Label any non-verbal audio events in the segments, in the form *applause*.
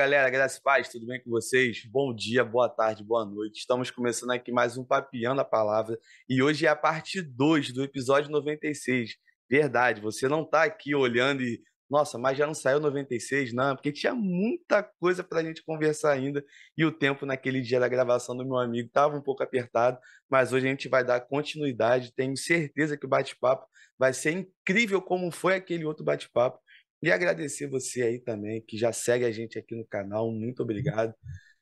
galera, graças e paz, tudo bem com vocês? Bom dia, boa tarde, boa noite. Estamos começando aqui mais um Papiando a Palavra e hoje é a parte 2 do episódio 96. Verdade, você não está aqui olhando e, nossa, mas já não saiu 96? Não, porque tinha muita coisa para a gente conversar ainda e o tempo naquele dia da gravação do meu amigo estava um pouco apertado, mas hoje a gente vai dar continuidade. Tenho certeza que o bate-papo vai ser incrível como foi aquele outro bate-papo e agradecer você aí também, que já segue a gente aqui no canal. Muito obrigado.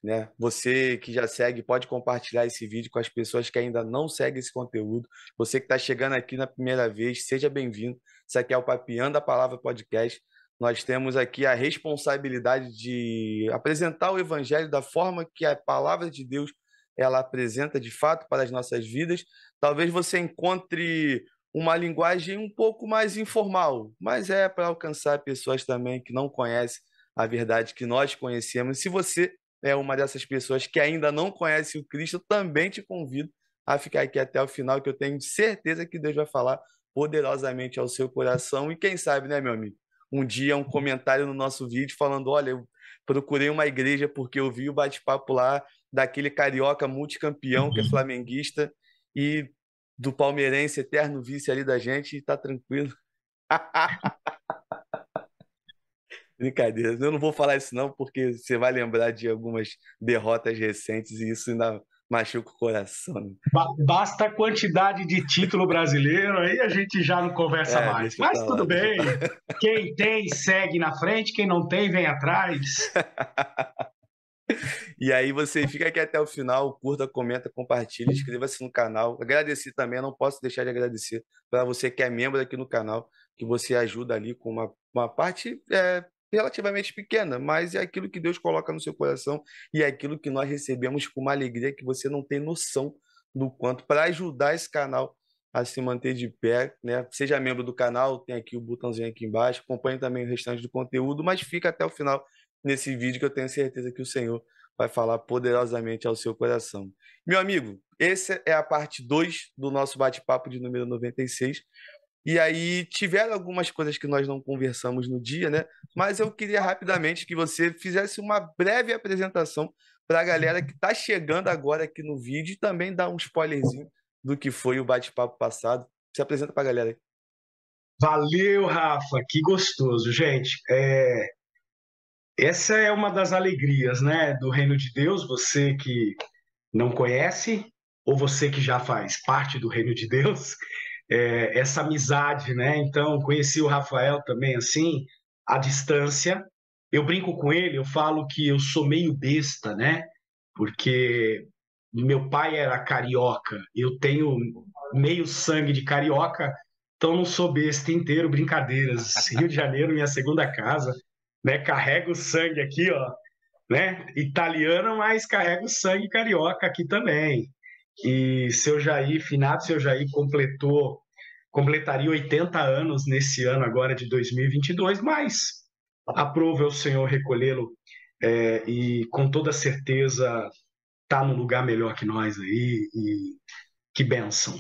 Né? Você que já segue, pode compartilhar esse vídeo com as pessoas que ainda não seguem esse conteúdo. Você que está chegando aqui na primeira vez, seja bem-vindo. Isso aqui é o Papiando a Palavra Podcast. Nós temos aqui a responsabilidade de apresentar o Evangelho da forma que a palavra de Deus ela apresenta de fato para as nossas vidas. Talvez você encontre uma linguagem um pouco mais informal, mas é para alcançar pessoas também que não conhecem a verdade que nós conhecemos. Se você é uma dessas pessoas que ainda não conhece o Cristo, também te convido a ficar aqui até o final, que eu tenho certeza que Deus vai falar poderosamente ao seu coração. E quem sabe, né, meu amigo? Um dia um comentário no nosso vídeo falando: olha, eu procurei uma igreja porque eu vi o bate-papo lá daquele carioca multicampeão que é uhum. flamenguista e do palmeirense eterno vice ali da gente e tá tranquilo. *laughs* Brincadeira, eu não vou falar isso não, porque você vai lembrar de algumas derrotas recentes e isso ainda machuca o coração. Basta a quantidade de título brasileiro, aí a gente já não conversa é, mais. Mas tudo bem. *laughs* Quem tem, segue na frente, quem não tem, vem atrás. *laughs* *laughs* E aí você fica aqui até o final, curta, comenta, compartilha, inscreva-se no canal. Agradecer também, não posso deixar de agradecer para você que é membro aqui no canal, que você ajuda ali com uma, uma parte é, relativamente pequena, mas é aquilo que Deus coloca no seu coração e é aquilo que nós recebemos com uma alegria que você não tem noção do quanto para ajudar esse canal a se manter de pé, né? Seja membro do canal, tem aqui o botãozinho aqui embaixo, acompanhe também o restante do conteúdo, mas fica até o final nesse vídeo que eu tenho certeza que o Senhor vai falar poderosamente ao seu coração. Meu amigo, essa é a parte 2 do nosso bate-papo de número 96. E aí tiveram algumas coisas que nós não conversamos no dia, né? Mas eu queria rapidamente que você fizesse uma breve apresentação para a galera que está chegando agora aqui no vídeo e também dar um spoilerzinho do que foi o bate-papo passado. Se apresenta para a galera. Valeu, Rafa, que gostoso, gente. É, essa é uma das alegrias, né, do reino de Deus. Você que não conhece ou você que já faz parte do reino de Deus, *laughs* é, essa amizade, né? Então, conheci o Rafael também assim, à distância. Eu brinco com ele, eu falo que eu sou meio besta, né? Porque meu pai era carioca, eu tenho meio sangue de carioca, então não sou besta inteiro, brincadeiras. Rio de Janeiro, minha segunda casa né? Carrega o sangue aqui, ó, né? Italiano, mas carrega o sangue carioca aqui também. E seu Jair, finado seu Jair, completou, completaria 80 anos nesse ano agora de 2022, mas aprova o Senhor recolhê-lo é, e com toda certeza está num lugar melhor que nós aí e que benção.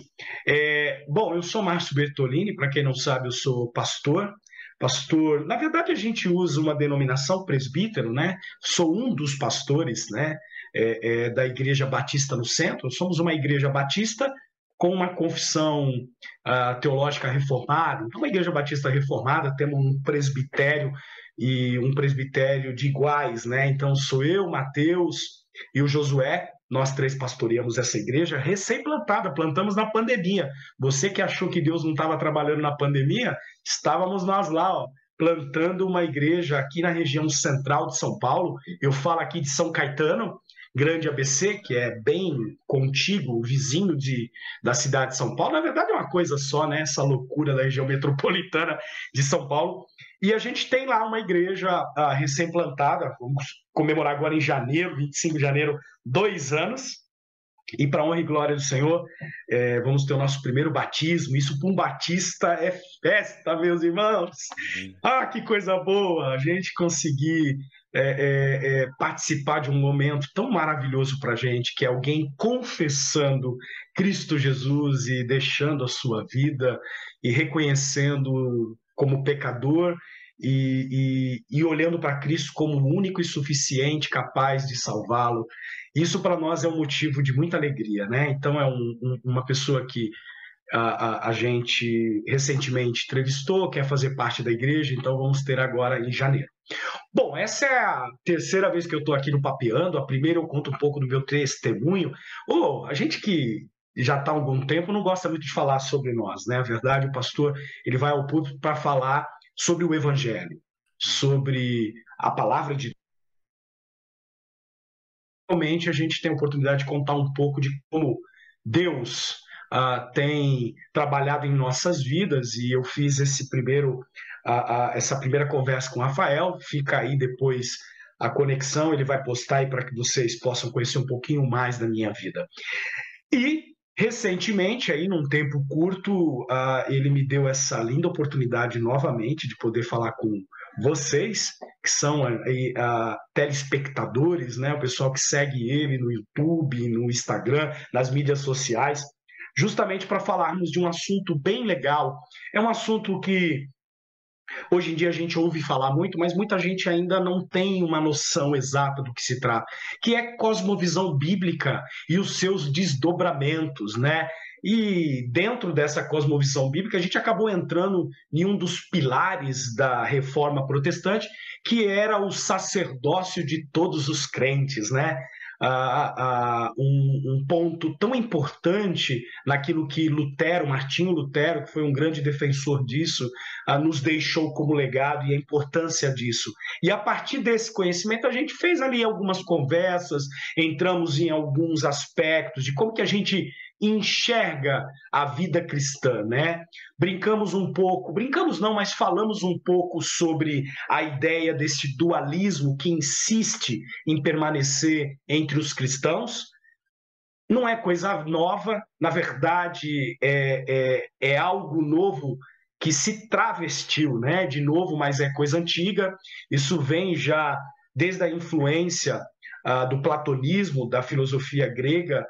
É, bom, eu sou Márcio Bertolini, para quem não sabe, eu sou pastor, pastor. Na verdade, a gente usa uma denominação presbítero, né? Sou um dos pastores, né? É, é, da Igreja Batista no Centro. Somos uma igreja batista com uma confissão uh, teológica reformada. Então, uma igreja batista reformada, temos um presbitério e um presbitério de iguais, né? Então, sou eu, Mateus e o Josué, nós três pastoreamos essa igreja recém-plantada, plantamos na pandemia. Você que achou que Deus não estava trabalhando na pandemia, estávamos nós lá, ó, plantando uma igreja aqui na região central de São Paulo. Eu falo aqui de São Caetano, Grande ABC, que é bem contíguo, vizinho de, da cidade de São Paulo. Na verdade, uma coisa só, né? Essa loucura da região metropolitana de São Paulo. E a gente tem lá uma igreja uh, recém-plantada, vamos comemorar agora em janeiro, 25 de janeiro, dois anos. E para honra e glória do Senhor, é, vamos ter o nosso primeiro batismo. Isso para um batista é festa, meus irmãos. Ah, que coisa boa! A gente conseguir é, é, participar de um momento tão maravilhoso para a gente, que é alguém confessando Cristo Jesus e deixando a sua vida e reconhecendo como pecador e, e, e olhando para Cristo como único e suficiente, capaz de salvá-lo. Isso para nós é um motivo de muita alegria, né? Então é um, um, uma pessoa que a, a, a, gente recentemente entrevistou, quer fazer parte da igreja, então vamos ter agora em janeiro. Bom, essa é a terceira vez que eu estou aqui no Papeando. A primeira eu conto um pouco do meu testemunho. Oh, a gente que já está há algum tempo não gosta muito de falar sobre nós, né? A verdade, o pastor ele vai ao público para falar sobre o Evangelho, sobre a palavra de Realmente a gente tem a oportunidade de contar um pouco de como Deus uh, tem trabalhado em nossas vidas e eu fiz esse primeiro uh, uh, essa primeira conversa com o Rafael. Fica aí depois a conexão, ele vai postar aí para que vocês possam conhecer um pouquinho mais da minha vida. E Recentemente, aí num tempo curto, uh, ele me deu essa linda oportunidade novamente de poder falar com vocês, que são uh, telespectadores, né, o pessoal que segue ele no YouTube, no Instagram, nas mídias sociais, justamente para falarmos de um assunto bem legal. É um assunto que Hoje em dia a gente ouve falar muito, mas muita gente ainda não tem uma noção exata do que se trata, que é cosmovisão bíblica e os seus desdobramentos, né? E dentro dessa cosmovisão bíblica, a gente acabou entrando em um dos pilares da reforma protestante, que era o sacerdócio de todos os crentes, né? Um, um, ponto tão importante naquilo que Lutero, Martinho Lutero, que foi um grande defensor disso, nos deixou como legado e a importância disso. E a partir desse conhecimento, a gente fez ali algumas conversas, entramos em alguns aspectos de como que a gente enxerga a vida cristã, né? Brincamos um pouco, brincamos não, mas falamos um pouco sobre a ideia desse dualismo que insiste em permanecer entre os cristãos. Não é coisa nova, na verdade, é, é, é algo novo que se travestiu, né? De novo, mas é coisa antiga. Isso vem já desde a influência uh, do platonismo, da filosofia grega,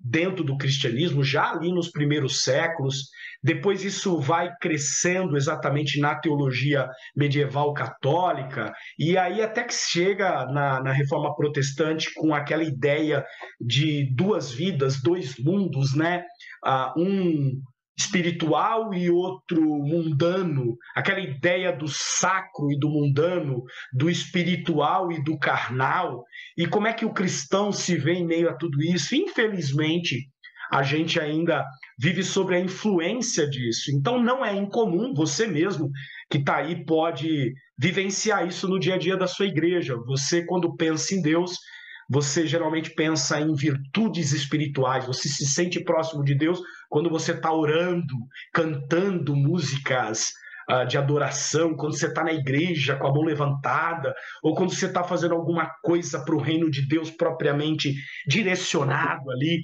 dentro do cristianismo, já ali nos primeiros séculos. Depois isso vai crescendo exatamente na teologia medieval católica, e aí até que chega na, na reforma protestante com aquela ideia de duas vidas, dois mundos, né? Uh, um espiritual e outro mundano, aquela ideia do sacro e do mundano, do espiritual e do carnal, e como é que o cristão se vê em meio a tudo isso? Infelizmente, a gente ainda vive sobre a influência disso. Então não é incomum, você mesmo que está aí pode vivenciar isso no dia a dia da sua igreja. Você, quando pensa em Deus, você geralmente pensa em virtudes espirituais, você se sente próximo de Deus quando você está orando, cantando músicas uh, de adoração, quando você está na igreja com a mão levantada, ou quando você está fazendo alguma coisa para o reino de Deus propriamente direcionado ali,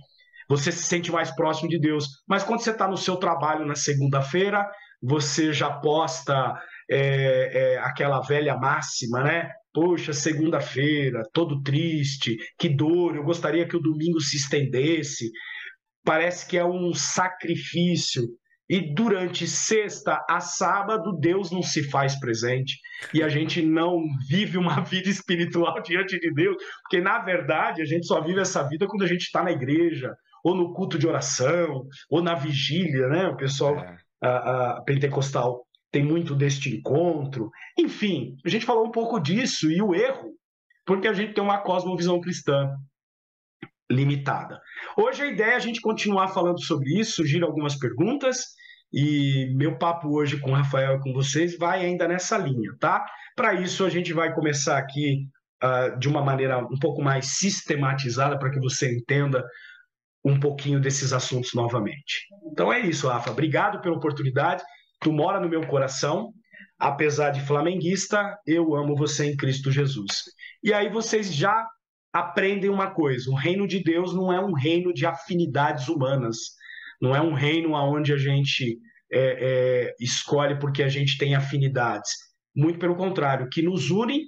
você se sente mais próximo de Deus. Mas quando você está no seu trabalho na segunda-feira, você já posta é, é, aquela velha máxima, né? Poxa, segunda-feira, todo triste, que dor, eu gostaria que o domingo se estendesse. Parece que é um sacrifício. E durante sexta a sábado, Deus não se faz presente. E a gente não vive uma *laughs* vida espiritual diante de Deus, porque na verdade a gente só vive essa vida quando a gente está na igreja, ou no culto de oração, ou na vigília, né? O pessoal é. a, a, pentecostal tem muito deste encontro. Enfim, a gente falou um pouco disso e o erro, porque a gente tem uma cosmovisão cristã limitada. Hoje a ideia é a gente continuar falando sobre isso, surgiram algumas perguntas e meu papo hoje com o Rafael e com vocês vai ainda nessa linha, tá? Para isso a gente vai começar aqui uh, de uma maneira um pouco mais sistematizada para que você entenda um pouquinho desses assuntos novamente. Então é isso, Rafa. Obrigado pela oportunidade tu mora no meu coração, apesar de flamenguista, eu amo você em Cristo Jesus. E aí vocês já aprendem uma coisa: o reino de Deus não é um reino de afinidades humanas, não é um reino onde a gente é, é, escolhe porque a gente tem afinidades. Muito pelo contrário, o que nos une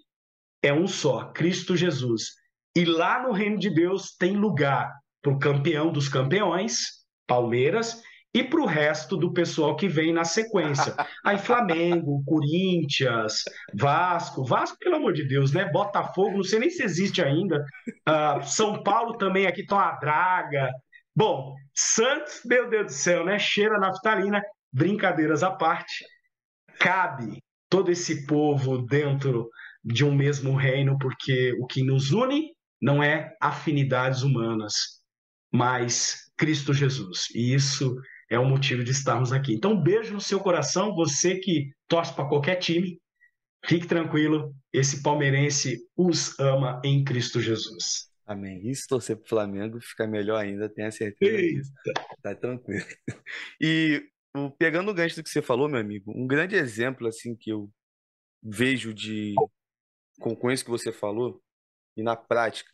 é um só, Cristo Jesus. E lá no reino de Deus tem lugar para o campeão dos campeões, Palmeiras, e para o resto do pessoal que vem na sequência. Aí Flamengo, *laughs* Corinthians, Vasco, Vasco, pelo amor de Deus, né? Botafogo, não sei nem se existe ainda. Uh, São Paulo também, aqui tá uma draga. Bom, Santos, meu Deus do céu, né? Cheira naftalina, brincadeiras à parte. Cabe todo esse povo dentro de um mesmo reino, porque o que nos une não é afinidades humanas, mas Cristo Jesus. E isso é o motivo de estarmos aqui. Então, um beijo no seu coração, você que torce para qualquer time. Fique tranquilo, esse palmeirense os ama em Cristo Jesus. Amém. E se torcer para o Flamengo, fica melhor ainda, tenha certeza Eita. disso. Tá tranquilo. E pegando o gancho do que você falou, meu amigo, um grande exemplo assim que eu vejo de com, com isso que você falou e na prática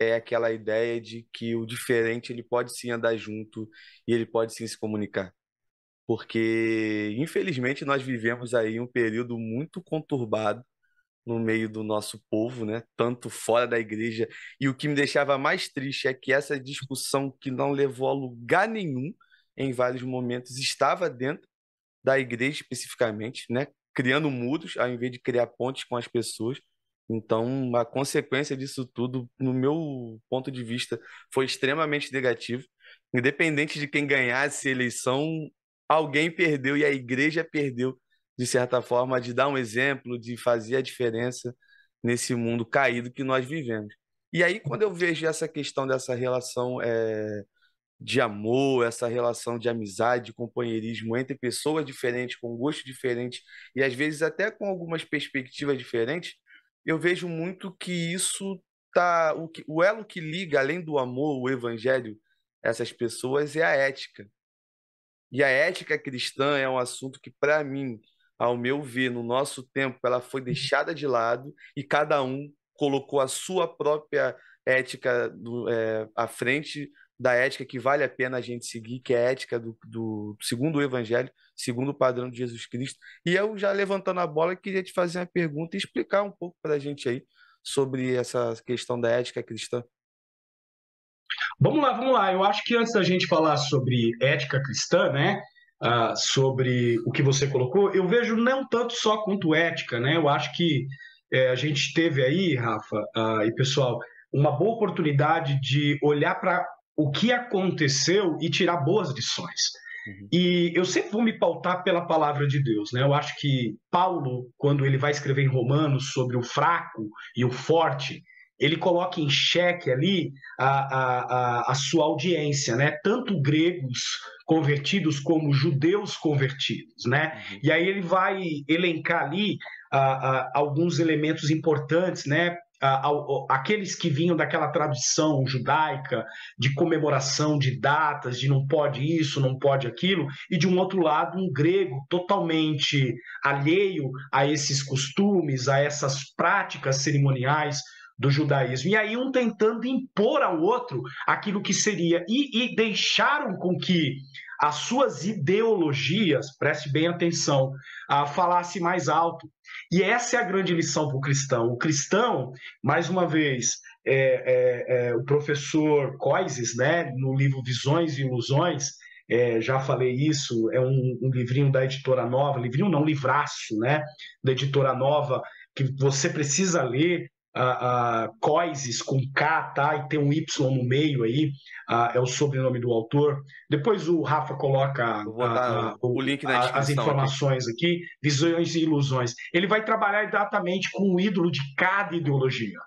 é aquela ideia de que o diferente ele pode sim andar junto e ele pode sim se comunicar. Porque, infelizmente, nós vivemos aí um período muito conturbado no meio do nosso povo, né? Tanto fora da igreja. E o que me deixava mais triste é que essa discussão que não levou a lugar nenhum em vários momentos estava dentro da igreja especificamente, né? Criando muros ao invés de criar pontes com as pessoas. Então, a consequência disso tudo, no meu ponto de vista, foi extremamente negativo. Independente de quem ganhasse a eleição, alguém perdeu e a igreja perdeu, de certa forma, de dar um exemplo, de fazer a diferença nesse mundo caído que nós vivemos. E aí, quando eu vejo essa questão dessa relação é, de amor, essa relação de amizade, de companheirismo entre pessoas diferentes, com gostos diferentes e às vezes até com algumas perspectivas diferentes, eu vejo muito que isso tá o, que, o elo que liga além do amor, o evangelho, essas pessoas é a ética. E a ética cristã é um assunto que para mim, ao meu ver, no nosso tempo, ela foi deixada de lado e cada um colocou a sua própria ética do, é, à frente da ética que vale a pena a gente seguir, que é a ética do, do segundo o Evangelho, segundo o padrão de Jesus Cristo. E eu já levantando a bola, queria te fazer uma pergunta e explicar um pouco para a gente aí sobre essa questão da ética cristã. Vamos lá, vamos lá. Eu acho que antes da gente falar sobre ética cristã, né? Uh, sobre o que você colocou, eu vejo não tanto só quanto ética, né? Eu acho que é, a gente teve aí, Rafa uh, e pessoal, uma boa oportunidade de olhar para o que aconteceu e tirar boas lições. Uhum. E eu sempre vou me pautar pela palavra de Deus, né? Eu acho que Paulo, quando ele vai escrever em Romanos sobre o fraco e o forte, ele coloca em xeque ali a, a, a, sua audiência, né? Tanto gregos convertidos como judeus convertidos, né? Uhum. E aí ele vai elencar ali alguns elementos importantes, né? Aqueles que vinham daquela tradição judaica de comemoração de datas, de não pode isso, não pode aquilo, e de um outro lado um grego totalmente alheio a esses costumes, a essas práticas cerimoniais do judaísmo. E aí um tentando impor ao outro aquilo que seria e, e deixaram com que as suas ideologias, preste bem atenção, uh, falasse mais alto. E essa é a grande lição para o cristão. O cristão, mais uma vez, é, é, é, o professor Coises, né, no livro Visões e Ilusões, é, já falei isso, é um, um, livrinho da editora nova, livrinho não, livraço, né, da editora nova, que você precisa ler uh, uh, Coises com K, tá? E tem um Y no meio aí, uh, é o sobrenome do autor. Depois o Rafa coloca uh, o, o, link na as informações aqui. aqui, visões e ilusões. Ele vai trabalhar exatamente com o ídolo de cada ideologia.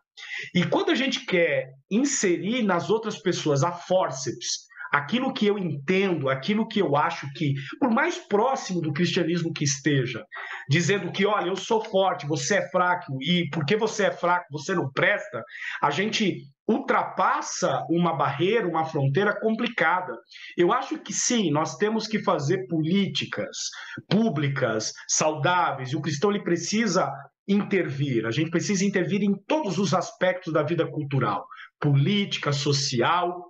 E quando a gente quer inserir nas outras pessoas a forceps, aquilo que eu entendo, aquilo que eu acho que, por mais próximo do cristianismo que esteja, dizendo que, olha, eu sou forte, você é fraco, e porque você é fraco, você não presta, a gente ultrapassa uma barreira, uma fronteira complicada. Eu acho que sim, nós temos que fazer políticas públicas saudáveis, e o cristão ele precisa intervir, a gente precisa intervir em todos os aspectos da vida cultural, política, social,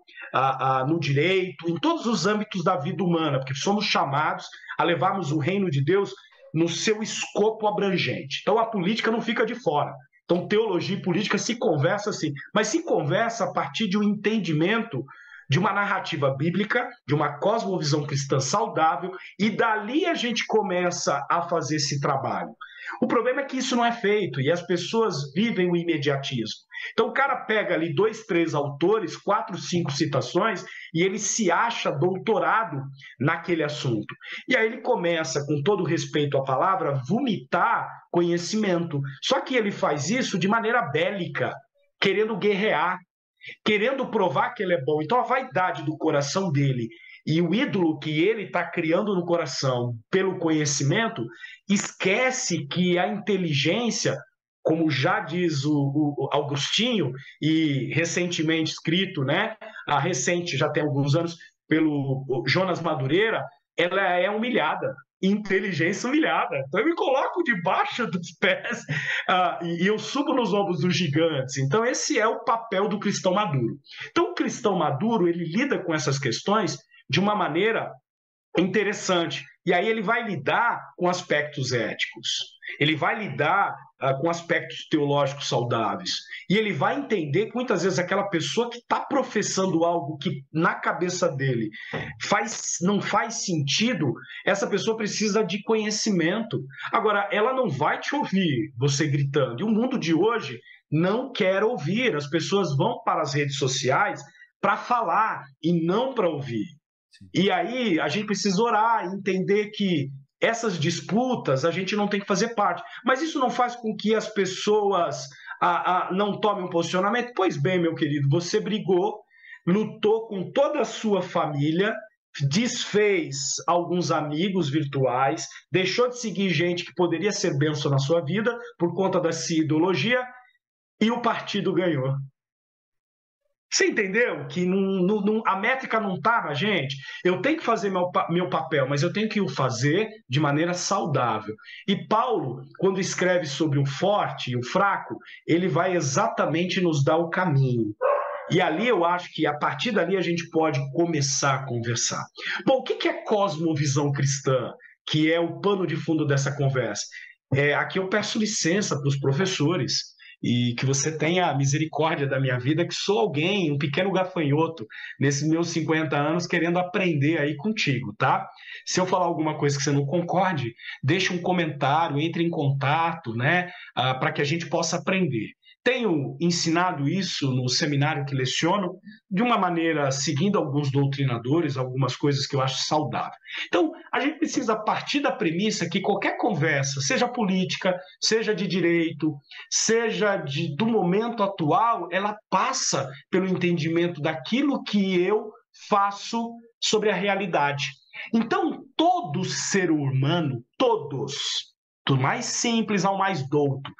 no direito, em todos os âmbitos da vida humana, porque somos chamados a levarmos o reino de Deus no seu escopo abrangente. Então a política não fica de fora. Então teologia e política se conversa assim, mas se conversa a partir de um entendimento de uma narrativa bíblica, de uma cosmovisão cristã saudável, e dali a gente começa a fazer esse trabalho. O problema é que isso não é feito e as pessoas vivem o imediatismo. Então o cara pega ali dois, três autores, quatro, cinco citações e ele se acha doutorado naquele assunto. E aí ele começa, com todo respeito à palavra, vomitar conhecimento. Só que ele faz isso de maneira bélica, querendo guerrear, querendo provar que ele é bom. Então a vaidade do coração dele e o ídolo que ele está criando no coração pelo conhecimento, esquece que a inteligência, como já diz o, o Augustinho, e recentemente escrito, né, a recente, já tem alguns anos, pelo Jonas Madureira, ela é humilhada inteligência humilhada. Então eu me coloco debaixo dos pés uh, e eu subo nos ombros dos gigantes. Então esse é o papel do cristão maduro. Então o cristão maduro ele lida com essas questões de uma maneira interessante. E aí ele vai lidar com aspectos éticos, ele vai lidar uh, com aspectos teológicos saudáveis. E ele vai entender que muitas vezes aquela pessoa que está professando algo que na cabeça dele faz, não faz sentido, essa pessoa precisa de conhecimento. Agora, ela não vai te ouvir você gritando. E o mundo de hoje não quer ouvir. As pessoas vão para as redes sociais para falar e não para ouvir. E aí a gente precisa orar, entender que essas disputas a gente não tem que fazer parte. Mas isso não faz com que as pessoas a, a, não tomem um posicionamento? Pois bem, meu querido, você brigou, lutou com toda a sua família, desfez alguns amigos virtuais, deixou de seguir gente que poderia ser benção na sua vida por conta da sua ideologia e o partido ganhou. Você entendeu que não, não, a métrica não está na gente? Eu tenho que fazer meu, meu papel, mas eu tenho que o fazer de maneira saudável. E Paulo, quando escreve sobre o forte e o fraco, ele vai exatamente nos dar o caminho. E ali eu acho que a partir dali a gente pode começar a conversar. Bom, o que é cosmovisão cristã, que é o pano de fundo dessa conversa? É, aqui eu peço licença para os professores e que você tenha misericórdia da minha vida, que sou alguém, um pequeno gafanhoto, nesses meus 50 anos, querendo aprender aí contigo, tá? Se eu falar alguma coisa que você não concorde, deixe um comentário, entre em contato, né, uh, para que a gente possa aprender. Tenho ensinado isso no seminário que leciono, de uma maneira seguindo alguns doutrinadores, algumas coisas que eu acho saudável. Então, a gente precisa partir da premissa que qualquer conversa, seja política, seja de direito, seja de, do momento atual, ela passa pelo entendimento daquilo que eu faço sobre a realidade. Então, todo ser humano, todos, do mais simples ao mais douto,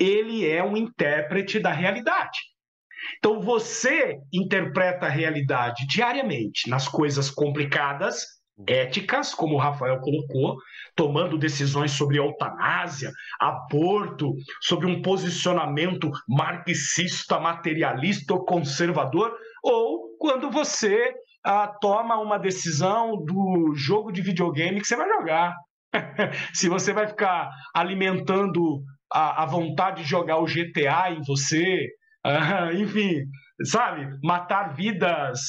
ele é um intérprete da realidade. Então você interpreta a realidade diariamente nas coisas complicadas, éticas, como o Rafael colocou, tomando decisões sobre eutanásia, aborto, sobre um posicionamento marxista, materialista ou conservador, ou quando você ah, toma uma decisão do jogo de videogame que você vai jogar. *laughs* Se você vai ficar alimentando a, a vontade de jogar o GTA em você, uh, *laughs* enfim, sabe? Matar vidas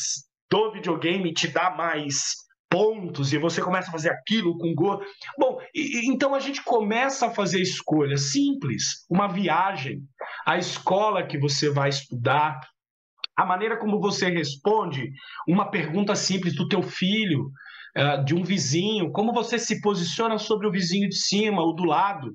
do videogame te dá mais pontos e você começa a fazer aquilo com gol. Bom, e, então a gente começa a fazer escolhas simples, uma viagem, a escola que você vai estudar, a maneira como você responde uma pergunta simples do teu filho, uh, de um vizinho, como você se posiciona sobre o vizinho de cima ou do lado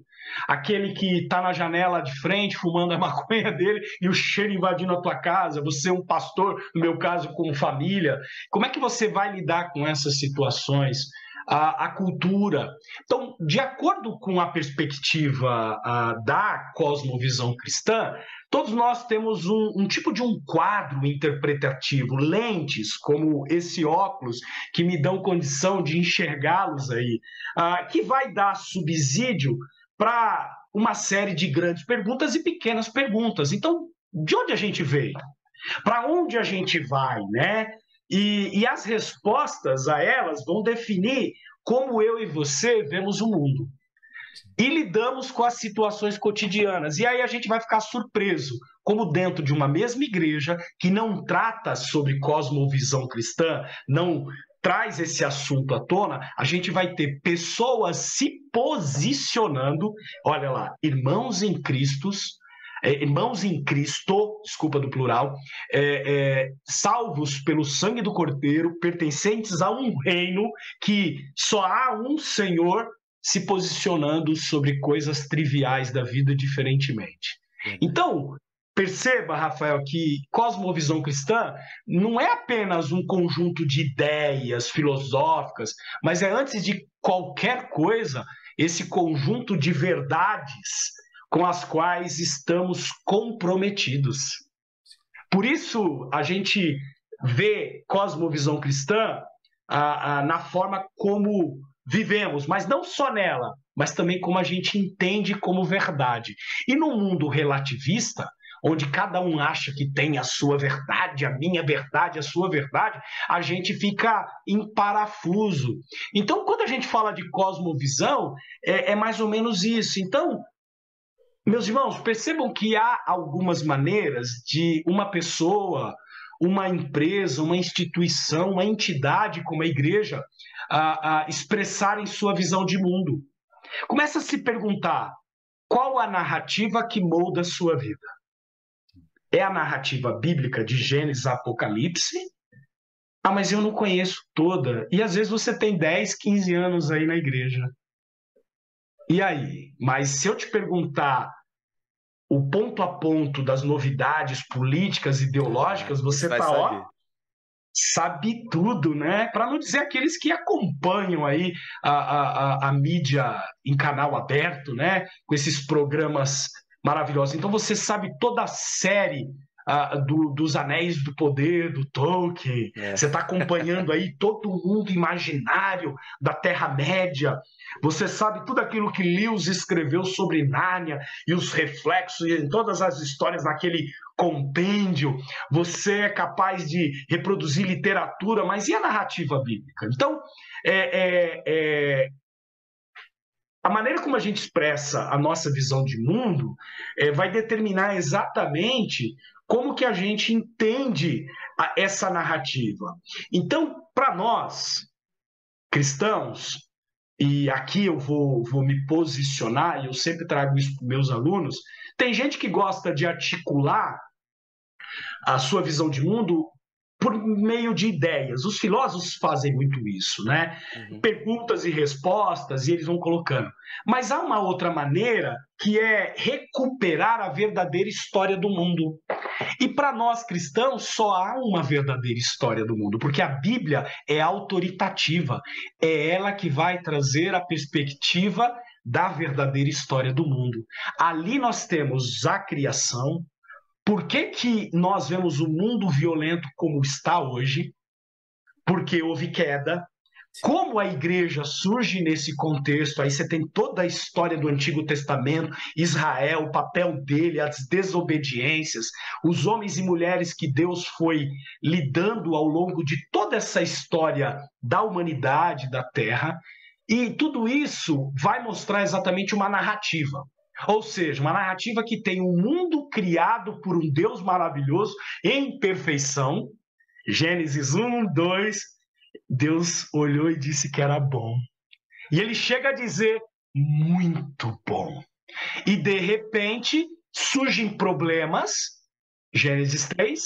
aquele que está na janela de frente fumando a *laughs* maconha dele e o cheiro invadindo a tua casa, você é um pastor, no meu caso, com família. Como é que você vai lidar com essas situações? A, a cultura. Então, de acordo com a perspectiva a, da cosmovisão cristã, todos nós temos um, um, tipo de um quadro interpretativo, lentes, como esse óculos, que me dão condição de enxergá-los aí, uh, que vai dar subsídio para uma série de grandes perguntas e pequenas perguntas. Então, de onde a gente veio? Para onde a gente vai, né? E, e as respostas a elas vão definir como eu e você vemos o mundo. e lidamos com as situações cotidianas. E aí a gente vai ficar surpreso, como dentro de uma mesma igreja que não trata sobre cosmovisão cristã, não traz esse assunto à tona, a gente vai ter pessoas se posicionando, olha lá, irmãos em Cristo, é, irmãos em Cristo, desculpa do plural, é, é, salvos pelo sangue do Cordeiro, pertencentes a um reino que só há um Senhor se posicionando sobre coisas triviais da vida diferentemente. Então, perceba, Rafael, que cosmovisão cristã não é apenas um conjunto de ideias filosóficas, mas é antes de qualquer coisa esse conjunto de verdades com as quais estamos comprometidos. Por isso, a gente vê cosmovisão cristã na forma como vivemos, mas não só nela, mas também como a gente entende como verdade. E no mundo relativista, onde cada um acha que tem a sua verdade, a minha verdade, a sua verdade, a gente fica em parafuso. Então, quando a gente fala de cosmovisão, é, é mais ou menos isso. Então, meus irmãos, percebam que há algumas maneiras de uma pessoa, uma empresa, uma instituição, uma entidade como a igreja a, a expressarem sua visão de mundo. Começa a se perguntar qual a narrativa que molda a sua vida. É a narrativa bíblica de Gênesis Apocalipse? Ah, mas eu não conheço toda. E às vezes você tem 10, 15 anos aí na igreja. E aí? Mas se eu te perguntar o ponto a ponto das novidades políticas, ideológicas, você está ó, sabe tudo, né? Para não dizer aqueles que acompanham aí a, a, a, mídia em canal aberto, né? Com esses programas maravilhosos. Então você sabe toda a série uh, do, dos Anéis do Poder, do Tolkien. É. Você está acompanhando aí *laughs* todo o mundo imaginário da Terra-média. Você sabe tudo aquilo que Lewis escreveu sobre Nárnia e os reflexos em todas as histórias naquele compêndio. Você é capaz de reproduzir literatura, mas e a narrativa bíblica? Então, é, é, é a maneira como a gente expressa a nossa visão de mundo é, vai determinar exatamente como que a gente entende a, essa narrativa. Então, para nós, cristãos, e aqui eu vou, vou me posicionar, e eu sempre trago isso para meus alunos, tem gente que gosta de articular a sua visão de mundo por meio de ideias. Os filósofos fazem muito isso, né? Uhum. Perguntas e respostas, e eles vão colocando. Mas há uma outra maneira que é recuperar a verdadeira história do mundo. E para nós cristãos, só há uma verdadeira história do mundo, porque a Bíblia é autoritativa, é ela que vai trazer a perspectiva da verdadeira história do mundo. Ali nós temos a criação, por que, que nós vemos o mundo violento como está hoje? Porque houve queda. Como a igreja surge nesse contexto? Aí você tem toda a história do Antigo Testamento, Israel, o papel dele, as desobediências, os homens e mulheres que Deus foi lidando ao longo de toda essa história da humanidade, da terra. E tudo isso vai mostrar exatamente uma narrativa. Ou seja, uma narrativa que tem um mundo criado por um Deus maravilhoso em perfeição. Gênesis 1, 2. Deus olhou e disse que era bom. E ele chega a dizer muito bom. E de repente surgem problemas. Gênesis 3,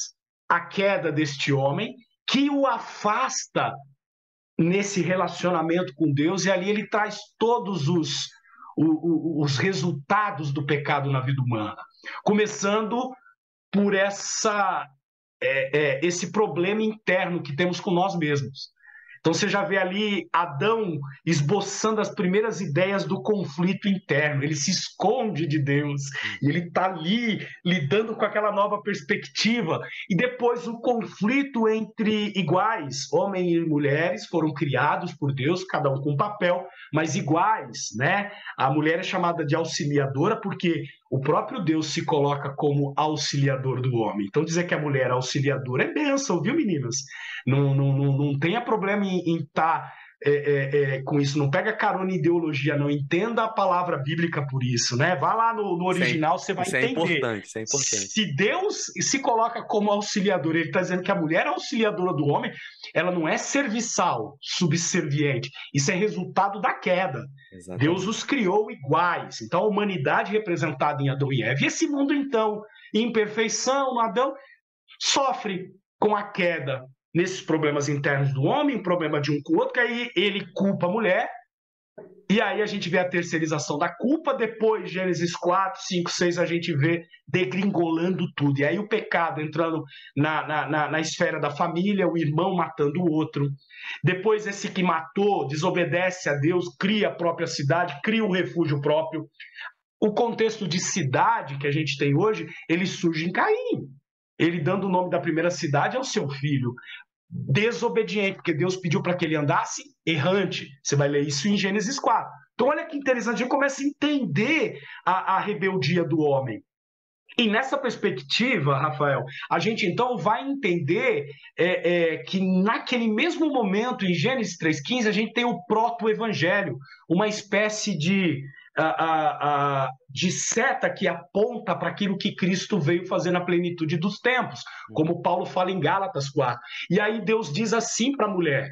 a queda deste homem que o afasta nesse relacionamento com Deus e ali ele traz todos os o, o, os resultados do pecado na vida humana. Começando por essa, é, é, esse problema interno que temos com nós mesmos. Então você já vê ali Adão esboçando as primeiras ideias do conflito interno. Ele se esconde de Deus e ele está ali lidando com aquela nova perspectiva. E depois o conflito entre iguais, homens e mulheres, foram criados por Deus, cada um com um papel, mas iguais, né? A mulher é chamada de auxiliadora porque o próprio Deus se coloca como auxiliador do homem. Então dizer que a mulher é auxiliadora é bênção, viu, meninas? Não, não, não, não tenha problema em estar é, é, é, com isso, não pega carona em ideologia, não. Entenda a palavra bíblica por isso, né? Vá lá no, no original, isso você vai isso entender. É importante, isso é importante. Se Deus se coloca como auxiliador, ele está dizendo que a mulher é auxiliadora do homem, ela não é serviçal, subserviente. Isso é resultado da queda. Exatamente. Deus os criou iguais. Então, a humanidade representada em Adão e Eva. E esse mundo, então, em perfeição, no Adão, sofre com a queda nesses problemas internos do homem, problema de um com o outro, que aí ele culpa a mulher, e aí a gente vê a terceirização da culpa, depois Gênesis 4, 5, 6, a gente vê degringolando tudo. E aí o pecado entrando na, na, na, na esfera da família, o irmão matando o outro. Depois esse que matou, desobedece a Deus, cria a própria cidade, cria um refúgio próprio. O contexto de cidade que a gente tem hoje, ele surge em Caim ele dando o nome da primeira cidade ao seu filho. Desobediente, porque Deus pediu para que ele andasse errante. Você vai ler isso em Gênesis 4. Então, olha que interessante, a gente começa a entender a, a rebeldia do homem. E nessa perspectiva, Rafael, a gente então vai entender é, é, que naquele mesmo momento, em Gênesis 3,15, a gente tem o proto-evangelho, uma espécie de a, a, de seta que aponta para aquilo que Cristo veio fazer na plenitude dos tempos, como Paulo fala em Gálatas 4. E aí Deus diz assim para a mulher: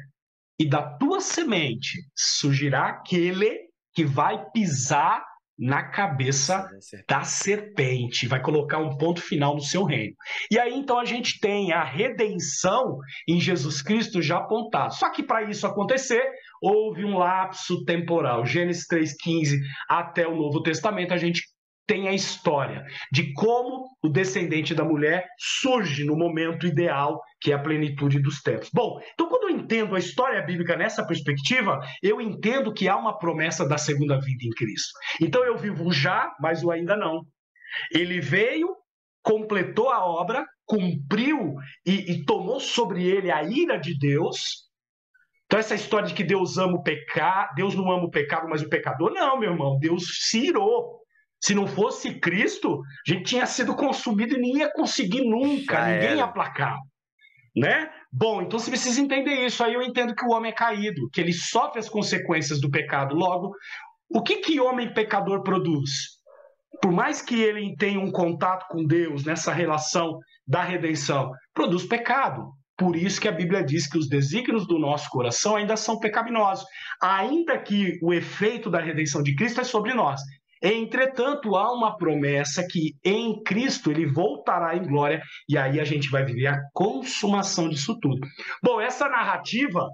e da tua semente surgirá aquele que vai pisar na cabeça da serpente, vai colocar um ponto final no seu reino. E aí então a gente tem a redenção em Jesus Cristo já apontado. Só que para isso acontecer, houve um lapso temporal. Gênesis 3:15 até o Novo Testamento a gente tem a história de como o descendente da mulher surge no momento ideal, que é a plenitude dos tempos. Bom, então quando eu entendo a história bíblica nessa perspectiva, eu entendo que há uma promessa da segunda vida em Cristo. Então eu vivo já, mas o ainda não. Ele veio, completou a obra, cumpriu e, e tomou sobre ele a ira de Deus, então, essa história de que Deus ama o pecado, Deus não ama o pecado, mas o pecador, não, meu irmão. Deus se irou. Se não fosse Cristo, a gente tinha sido consumido e nem ia conseguir nunca, Já ninguém era. ia aplacar. Né? Bom, então você precisa entender isso. Aí eu entendo que o homem é caído, que ele sofre as consequências do pecado. Logo, o que que homem pecador produz? Por mais que ele tenha um contato com Deus nessa relação da redenção, produz pecado. Por isso que a Bíblia diz que os desígnios do nosso coração ainda são pecaminosos, ainda que o efeito da redenção de Cristo é sobre nós. Entretanto, há uma promessa que em Cristo ele voltará em glória e aí a gente vai viver a consumação disso tudo. Bom, essa narrativa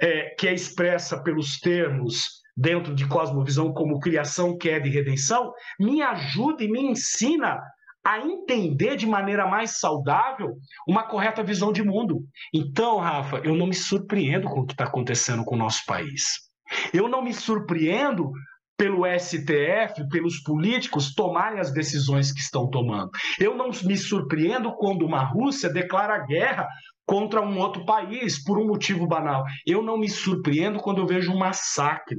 é, que é expressa pelos termos dentro de cosmovisão como criação, queda e redenção, me ajuda e me ensina a entender de maneira mais saudável uma correta visão de mundo. Então, Rafa, eu não me surpreendo com o que está acontecendo com o nosso país. Eu não me surpreendo pelo STF, pelos políticos tomarem as decisões que estão tomando. Eu não me surpreendo quando uma Rússia declara guerra contra um outro país por um motivo banal. Eu não me surpreendo quando eu vejo um massacre.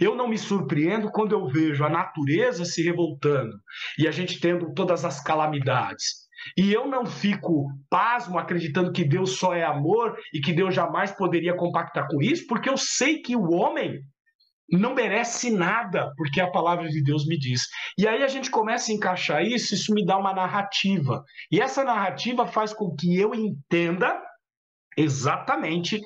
Eu não me surpreendo quando eu vejo a natureza se revoltando e a gente tendo todas as calamidades. E eu não fico pasmo acreditando que Deus só é amor e que Deus jamais poderia compactar com isso, porque eu sei que o homem não merece nada, porque a palavra de Deus me diz. E aí a gente começa a encaixar isso, isso me dá uma narrativa. E essa narrativa faz com que eu entenda exatamente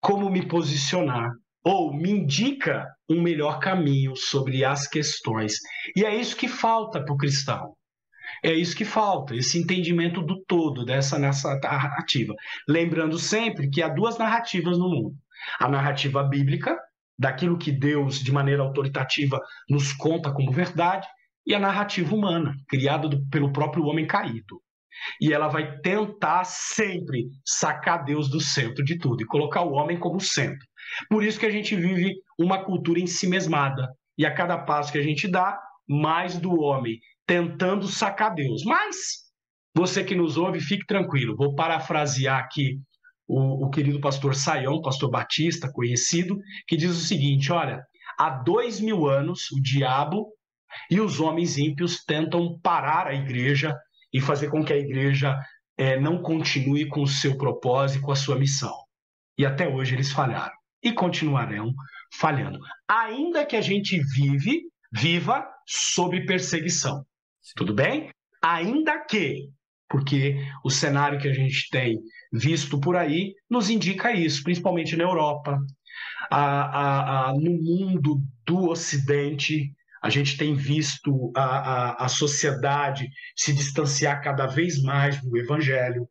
como me posicionar, ou me indica um melhor caminho sobre as questões. E é isso que falta para o cristão. É isso que falta, esse entendimento do todo dessa narrativa. Lembrando sempre que há duas narrativas no mundo: a narrativa bíblica daquilo que Deus, de maneira autoritativa, nos conta como verdade, e a narrativa humana, criada do, pelo próprio homem caído. E ela vai tentar sempre sacar Deus do centro de tudo e colocar o homem como centro. Por isso que a gente vive uma cultura em si mesmada. E a cada passo que a gente dá, mais do homem tentando sacar Deus. Mas você que nos ouve, fique tranquilo. Vou parafrasear aqui o, o querido pastor Saião, pastor Batista, conhecido, que diz o seguinte: olha, há dois mil anos o diabo e os homens ímpios tentam parar a igreja e fazer com que a igreja é, não continue com o seu propósito, com a sua missão. E até hoje eles falharam e continuarão falhando, ainda que a gente vive, viva sob perseguição. Tudo bem? Ainda que, porque o cenário que a gente tem visto por aí nos indica isso, principalmente na Europa, a, a, a, no mundo do Ocidente, a gente tem visto a, a, a sociedade se distanciar cada vez mais do Evangelho.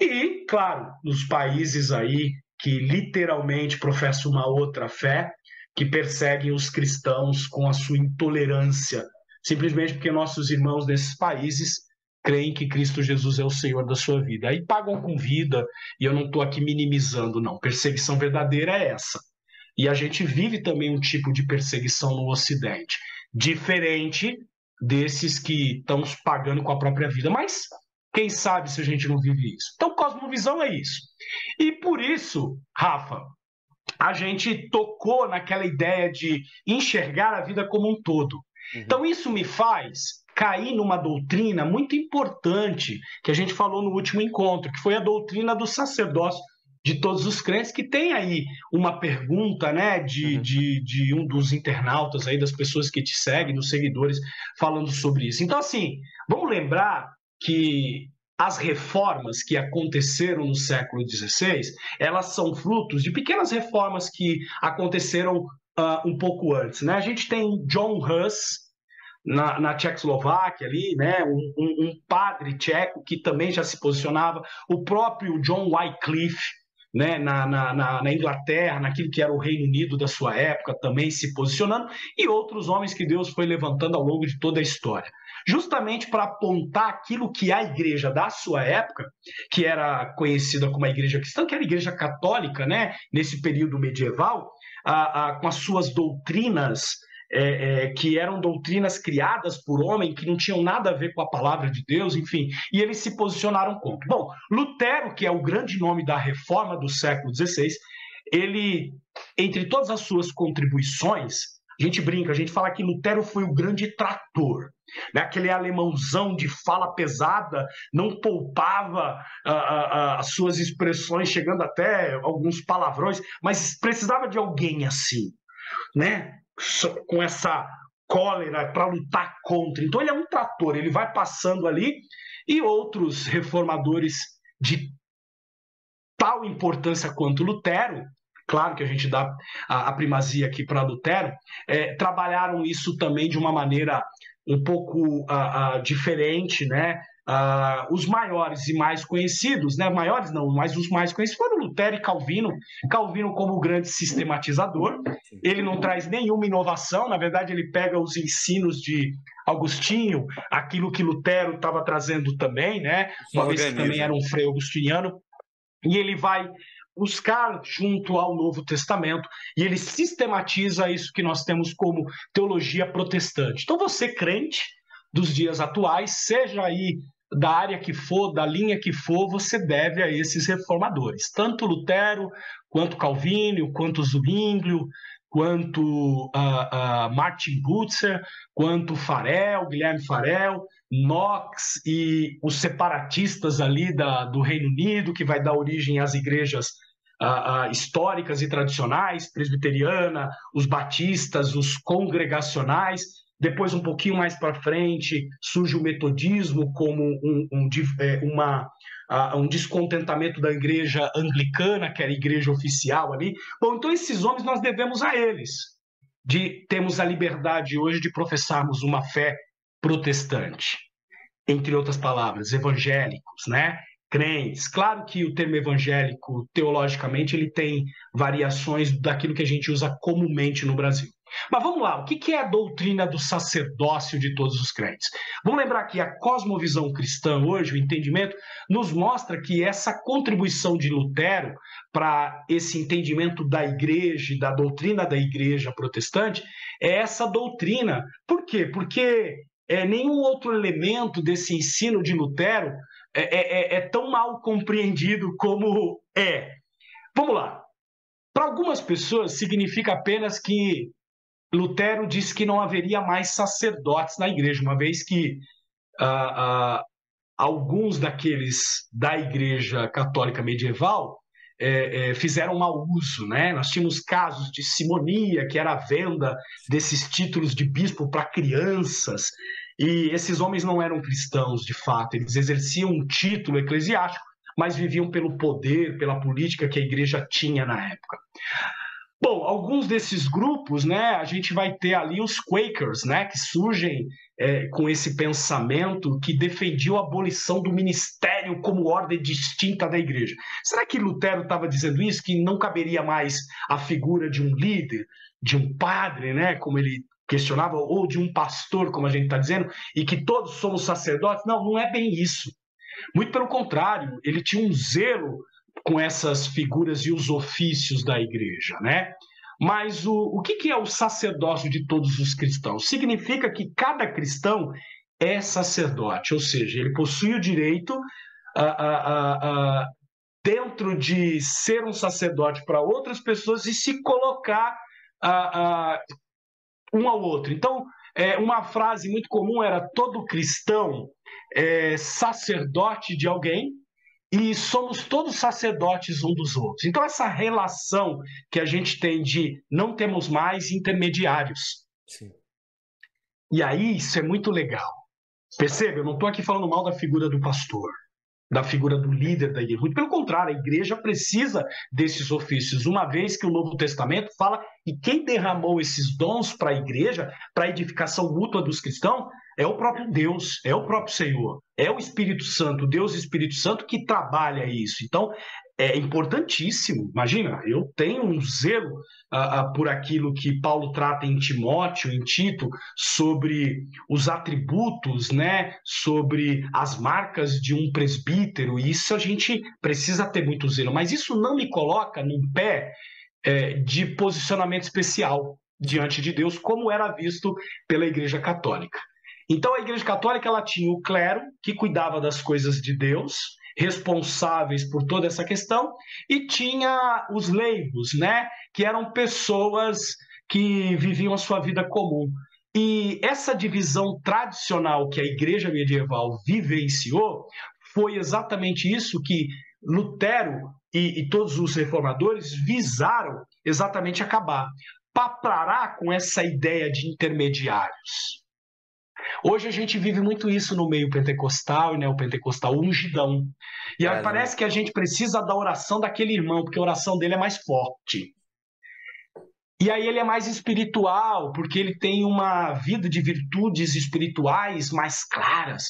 E, claro, nos países aí que literalmente professam uma outra fé, que perseguem os cristãos com a sua intolerância, simplesmente porque nossos irmãos desses países creem que Cristo Jesus é o Senhor da sua vida. Aí pagam com vida, e eu não estou aqui minimizando, não. Perseguição verdadeira é essa. E a gente vive também um tipo de perseguição no Ocidente, diferente desses que estão pagando com a própria vida. Mas quem sabe se a gente não vive isso? Então, cosmovisão é isso. E por isso, Rafa, a gente tocou naquela ideia de enxergar a vida como um todo. Uhum. Então, isso me faz cair numa doutrina muito importante que a gente falou no último encontro, que foi a doutrina do sacerdócio de todos os crentes, que tem aí uma pergunta né, de, uhum. de, de um dos internautas aí, das pessoas que te seguem, dos seguidores, falando sobre isso. Então, assim, vamos lembrar que as reformas que aconteceram no século XVI, elas são frutos de pequenas reformas que aconteceram uh, um pouco antes. Né? A gente tem John Hus, na, na Tchecoslováquia ali, né, um, um, um, padre tcheco que também já se posicionava, o próprio John Wycliffe, né, na, na, na, Inglaterra, naquilo que era o Reino Unido da sua época, também se posicionando, e outros homens que Deus foi levantando ao longo de toda a história. Justamente para apontar aquilo que a igreja da sua época, que era conhecida como a igreja cristã, que era a igreja católica, né, nesse período medieval, a, a, com as suas doutrinas é, é, que eram doutrinas criadas por homem, que não tinham nada a ver com a palavra de Deus, enfim, e eles se posicionaram contra. Bom, Lutero, que é o grande nome da reforma do século XVI, ele, entre todas as suas contribuições, a gente brinca, a gente fala que Lutero foi o grande trator, né? aquele alemãozão de fala pesada, não poupava uh, uh, as suas expressões, chegando até alguns palavrões, mas precisava de alguém assim, né? Com essa cólera para lutar contra. Então ele é um trator, ele vai passando ali e outros reformadores de tal importância quanto Lutero, claro que a gente dá a, primazia aqui para Lutero, é, trabalharam isso também de uma maneira um pouco diferente, né? Uh, os maiores e mais conhecidos, né? Maiores não, mas os mais conhecidos foram Lutero e Calvino. Calvino como grande sistematizador, ele não traz nenhuma inovação, na verdade ele pega os ensinos de Agostinho, aquilo que Lutero estava trazendo também, né? Uma vez que também era um freio agostiniano, e ele vai buscar junto ao Novo Testamento e ele sistematiza isso que nós temos como teologia protestante. Então você crente dos dias atuais, seja aí da área que for, da linha que for, você deve a esses reformadores, tanto Lutero, quanto Calvino, quanto Zwinglio, quanto uh, uh, Martin Butzer, quanto Farel, Guilherme Farel, Knox e os separatistas ali da, do Reino Unido, que vai dar origem às igrejas uh, históricas e tradicionais, presbiteriana, os batistas, os congregacionais, depois, um pouquinho mais para frente, surge o metodismo como um, um, é, uma, um descontentamento da igreja anglicana, que era a igreja oficial ali. Bom, então esses homens nós devemos a eles, de termos a liberdade hoje de professarmos uma fé protestante, entre outras palavras, evangélicos, né? crentes. Claro que o termo evangélico, teologicamente, ele tem variações daquilo que a gente usa comumente no Brasil. Mas vamos lá, o que é a doutrina do sacerdócio de todos os crentes? Vamos lembrar que a cosmovisão cristã hoje, o entendimento, nos mostra que essa contribuição de Lutero para esse entendimento da igreja, da doutrina da igreja protestante, é essa doutrina. Por quê? Porque é, nenhum outro elemento desse ensino de Lutero é, é, é, é tão mal compreendido como é. Vamos lá. Para algumas pessoas, significa apenas que Lutero disse que não haveria mais sacerdotes na igreja, uma vez que uh, uh, alguns daqueles da igreja católica medieval é, é, fizeram mau uso, né? Nós tínhamos casos de simonia, que era a venda desses títulos de bispo para crianças, e esses homens não eram cristãos, de fato, eles exerciam um título eclesiástico, mas viviam pelo poder, pela política que a igreja tinha na época. Bom, alguns desses grupos, né, a gente vai ter ali os Quakers, né, que surgem é, com esse pensamento que defendiam a abolição do ministério como ordem distinta da igreja. Será que Lutero estava dizendo isso, que não caberia mais a figura de um líder, de um padre, né, como ele questionava, ou de um pastor, como a gente está dizendo, e que todos somos sacerdotes? Não, não é bem isso. Muito pelo contrário, ele tinha um zelo com essas figuras e os ofícios da igreja, né? Mas o, o que, que é o sacerdócio de todos os cristãos? Significa que cada cristão é sacerdote, ou seja, ele possui o direito a, a, a, dentro de ser um sacerdote para outras pessoas e se colocar um ao outro. Então, é, uma frase muito comum era todo cristão é sacerdote de alguém, e somos todos sacerdotes um dos outros. Então, essa relação que a gente tem de não temos mais intermediários. Sim. E aí, isso é muito legal. Percebe? Eu não estou aqui falando mal da figura do pastor, da figura do líder da igreja. Muito pelo contrário, a igreja precisa desses ofícios, uma vez que o Novo Testamento fala que quem derramou esses dons para a igreja, para a edificação mútua dos cristãos, é o próprio Deus, é o próprio Senhor, é o Espírito Santo, Deus e Espírito Santo que trabalha isso. Então, é importantíssimo. Imagina, eu tenho um zelo uh, uh, por aquilo que Paulo trata em Timóteo, em Tito, sobre os atributos, né, sobre as marcas de um presbítero. Isso a gente precisa ter muito zelo. Mas isso não me coloca num pé é, de posicionamento especial diante de Deus, como era visto pela Igreja Católica. Então a Igreja Católica ela tinha o clero que cuidava das coisas de Deus, responsáveis por toda essa questão, e tinha os leigos, né, que eram pessoas que viviam a sua vida comum. E essa divisão tradicional que a igreja medieval vivenciou foi exatamente isso que Lutero e, e todos os reformadores visaram exatamente acabar. Parar com essa ideia de intermediários. Hoje a gente vive muito isso no meio pentecostal e né, o pentecostal ungidão. E aí é, parece que a gente precisa da oração daquele irmão, porque a oração dele é mais forte. E aí ele é mais espiritual, porque ele tem uma vida de virtudes espirituais mais claras.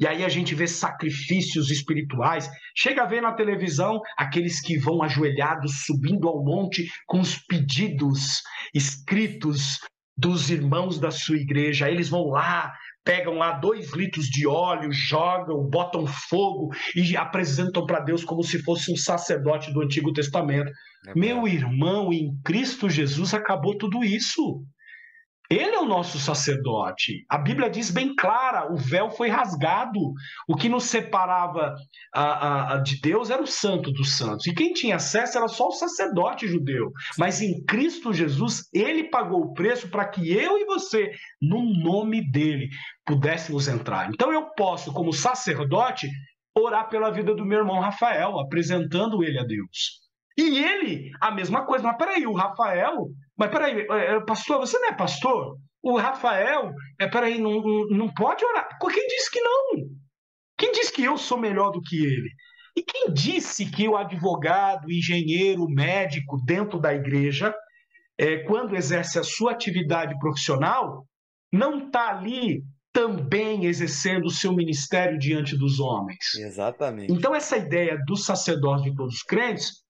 E aí a gente vê sacrifícios espirituais. Chega a ver na televisão aqueles que vão ajoelhados subindo ao monte com os pedidos escritos dos irmãos da sua igreja. Eles vão lá, pegam lá dois litros de óleo, jogam, botam fogo e apresentam para Deus como se fosse um sacerdote do Antigo Testamento. É Meu irmão, em Cristo Jesus acabou tudo isso. Ele é o nosso sacerdote. A Bíblia diz bem clara: o véu foi rasgado. O que nos separava a, a, de Deus era o santo dos santos. E quem tinha acesso era só o sacerdote judeu. Mas em Cristo Jesus, ele pagou o preço para que eu e você, no nome dele, pudéssemos entrar. Então eu posso, como sacerdote, orar pela vida do meu irmão Rafael, apresentando ele a Deus. E ele, a mesma coisa. Mas peraí, o Rafael. Mas peraí, é, é, pastor, você não é pastor? O Rafael, é, peraí, não, não pode orar. Quem disse que não? Quem disse que eu sou melhor do que ele? E quem disse que o advogado, engenheiro, médico dentro da igreja, é, quando exerce a sua atividade profissional, não está ali também exercendo o seu ministério diante dos homens? Exatamente. Então, essa ideia do sacerdócio de todos os crentes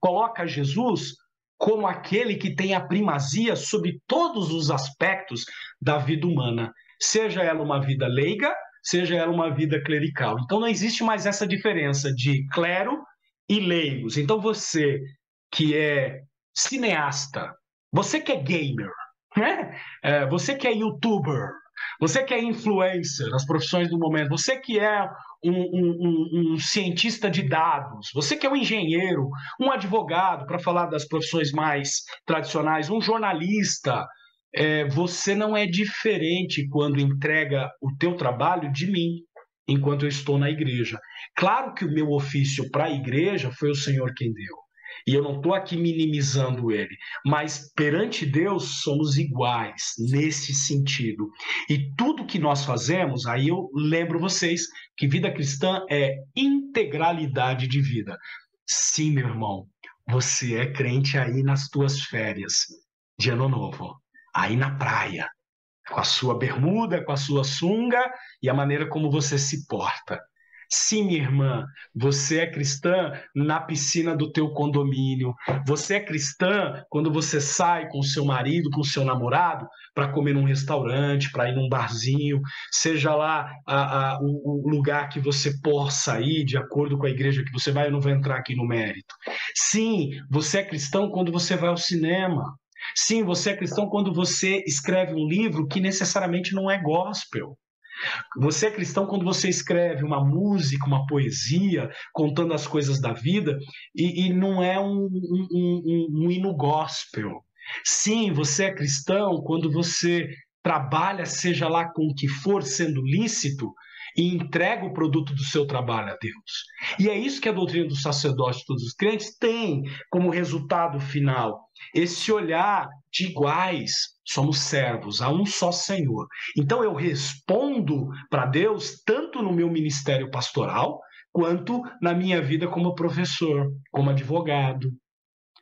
coloca Jesus como aquele que tem a primazia sobre todos os aspectos da vida humana, seja ela uma vida leiga, seja ela uma vida clerical. Então não existe mais essa diferença de clero e leigos. Então você que é cineasta, você que é gamer, né? É, você que é youtuber, você que é influencer nas profissões do momento, você que é um, um, um, cientista de dados, você que é um engenheiro, um advogado, para falar das profissões mais tradicionais, um jornalista, é, você não é diferente quando entrega o teu trabalho de mim, enquanto eu estou na igreja. Claro que o meu ofício para a igreja foi o Senhor quem deu. E eu não estou aqui minimizando ele, mas perante Deus somos iguais nesse sentido. E tudo que nós fazemos, aí eu lembro vocês que vida cristã é integralidade de vida. Sim, meu irmão, você é crente aí nas tuas férias de ano novo, aí na praia, com a sua bermuda, com a sua sunga e a maneira como você se porta. Sim, minha irmã, você é cristã na piscina do teu condomínio. Você é cristã quando você sai com seu marido, com seu namorado, para comer num restaurante, para ir num barzinho, seja lá a, a, o, o, lugar que você possa ir, de acordo com a igreja que você vai, eu não vou entrar aqui no mérito. Sim, você é cristão quando você vai ao cinema. Sim, você é cristão quando você escreve um livro que necessariamente não é gospel. Você é cristão quando você escreve uma música, uma poesia, contando as coisas da vida, e, e não é um, um, um, um hino gospel. Sim, você é cristão quando você trabalha, seja lá com o que for, sendo lícito, e entrega o produto do seu trabalho a Deus. E é isso que a doutrina do sacerdote de todos os crentes tem como resultado final esse olhar de iguais, somos servos, há um só Senhor. Então eu respondo para Deus tanto no meu ministério pastoral, quanto na minha vida como professor, como advogado,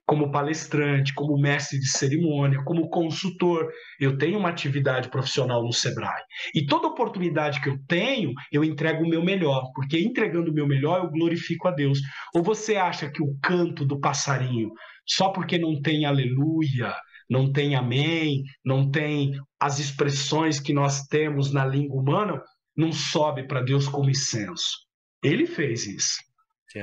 como palestrante, como mestre de cerimônia, como consultor. Eu tenho uma atividade profissional no Sebrae. E toda oportunidade que eu tenho, eu entrego o meu melhor, porque entregando o meu melhor, eu glorifico a Deus. Ou você acha que o canto do passarinho só porque não tem aleluia, não tem amém, não tem as expressões que nós temos na língua humana, não sobe para Deus como incenso. Ele fez isso.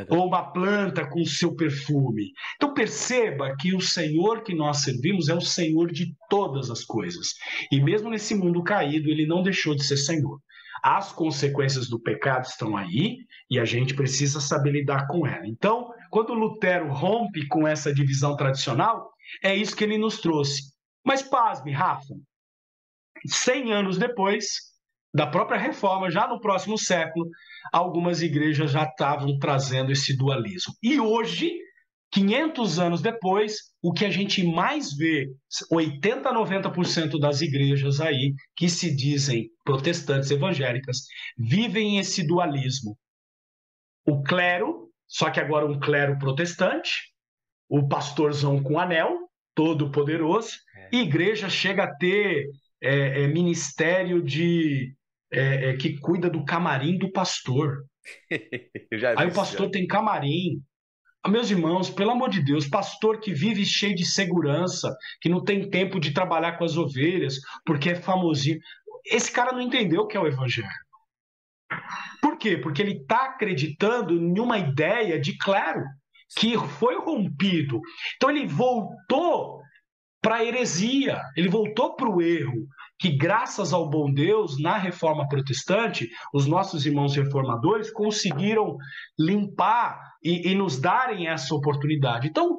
Ou uma planta com seu perfume. Então perceba que o Senhor que nós servimos é o Senhor de todas as coisas. E mesmo nesse mundo caído, ele não deixou de ser Senhor. As consequências do pecado estão aí e a gente precisa saber lidar com ela. Então, quando Lutero rompe com essa divisão tradicional, é isso que ele nos trouxe. Mas pasme, Rafa, 100 anos depois da própria reforma, já no próximo século, algumas igrejas já estavam trazendo esse dualismo. E hoje, 500 anos depois, o que a gente mais vê, 80 a 90% das igrejas aí que se dizem protestantes evangélicas, vivem esse dualismo. O clero só que agora um clero protestante, o pastorzão com anel, todo poderoso, é. e igreja chega a ter é, é, ministério de é, é, que cuida do camarim do pastor. *laughs* Aí o pastor já. tem camarim. Ah, meus irmãos, pelo amor de Deus, pastor que vive cheio de segurança, que não tem tempo de trabalhar com as ovelhas, porque é famosinho. Esse cara não entendeu o que é o evangelho. Por quê? Porque ele está acreditando em uma ideia de clero que foi rompido. Então ele voltou para a heresia, ele voltou para o erro, que graças ao bom Deus, na reforma protestante, os nossos irmãos reformadores conseguiram limpar e, e nos darem essa oportunidade. Então,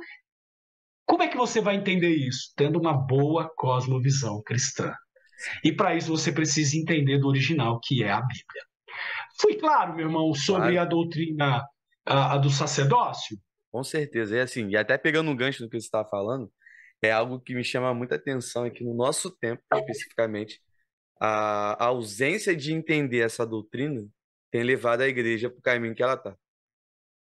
como é que você vai entender isso? Tendo uma boa cosmovisão cristã. E para isso você precisa entender do original, que é a Bíblia. Fui claro, meu irmão, sobre claro. a doutrina a, a, do sacerdócio? Com certeza. E assim, e até pegando um gancho no que você está falando, é algo que me chama muita atenção aqui no nosso tempo, especificamente, a, a ausência de entender essa doutrina tem levado a igreja para o caminho que ela está.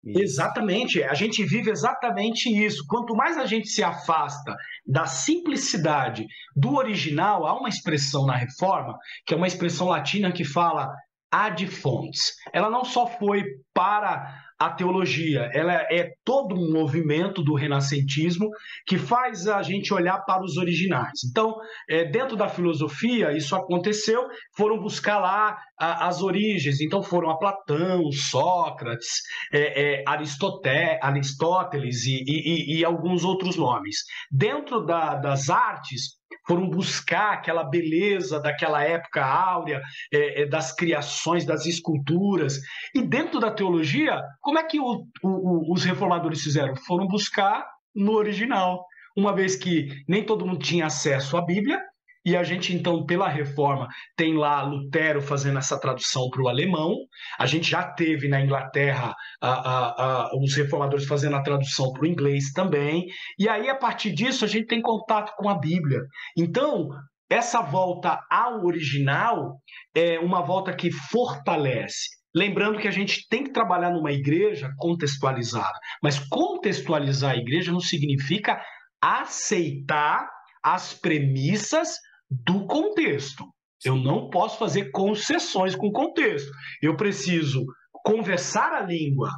Exatamente, a gente vive exatamente isso. Quanto mais a gente se afasta da simplicidade do original, há uma expressão na reforma, que é uma expressão latina que fala ad fontes. Ela não só foi para a teologia, ela é todo um movimento do renascentismo que faz a gente olhar para os originais. Então, é, dentro da filosofia, isso aconteceu, foram buscar lá a, as origens, então foram a Platão, Sócrates, é, é, Aristóteles e, e, e, alguns outros nomes. Dentro da, das artes, foram buscar aquela beleza daquela época áurea, é, é, das criações, das esculturas. E dentro da teologia, como é que o, o, os reformadores fizeram? Foram buscar no original. Uma vez que nem todo mundo tinha acesso à Bíblia, e a gente, então, pela reforma, tem lá Lutero fazendo essa tradução para o alemão. A gente já teve na Inglaterra a, a, a, os reformadores fazendo a tradução para o inglês também. E aí, a partir disso, a gente tem contato com a Bíblia. Então, essa volta ao original é uma volta que fortalece. Lembrando que a gente tem que trabalhar numa igreja contextualizada. Mas contextualizar a igreja não significa aceitar as premissas do contexto. Eu não posso fazer concessões com o contexto. Eu preciso conversar a língua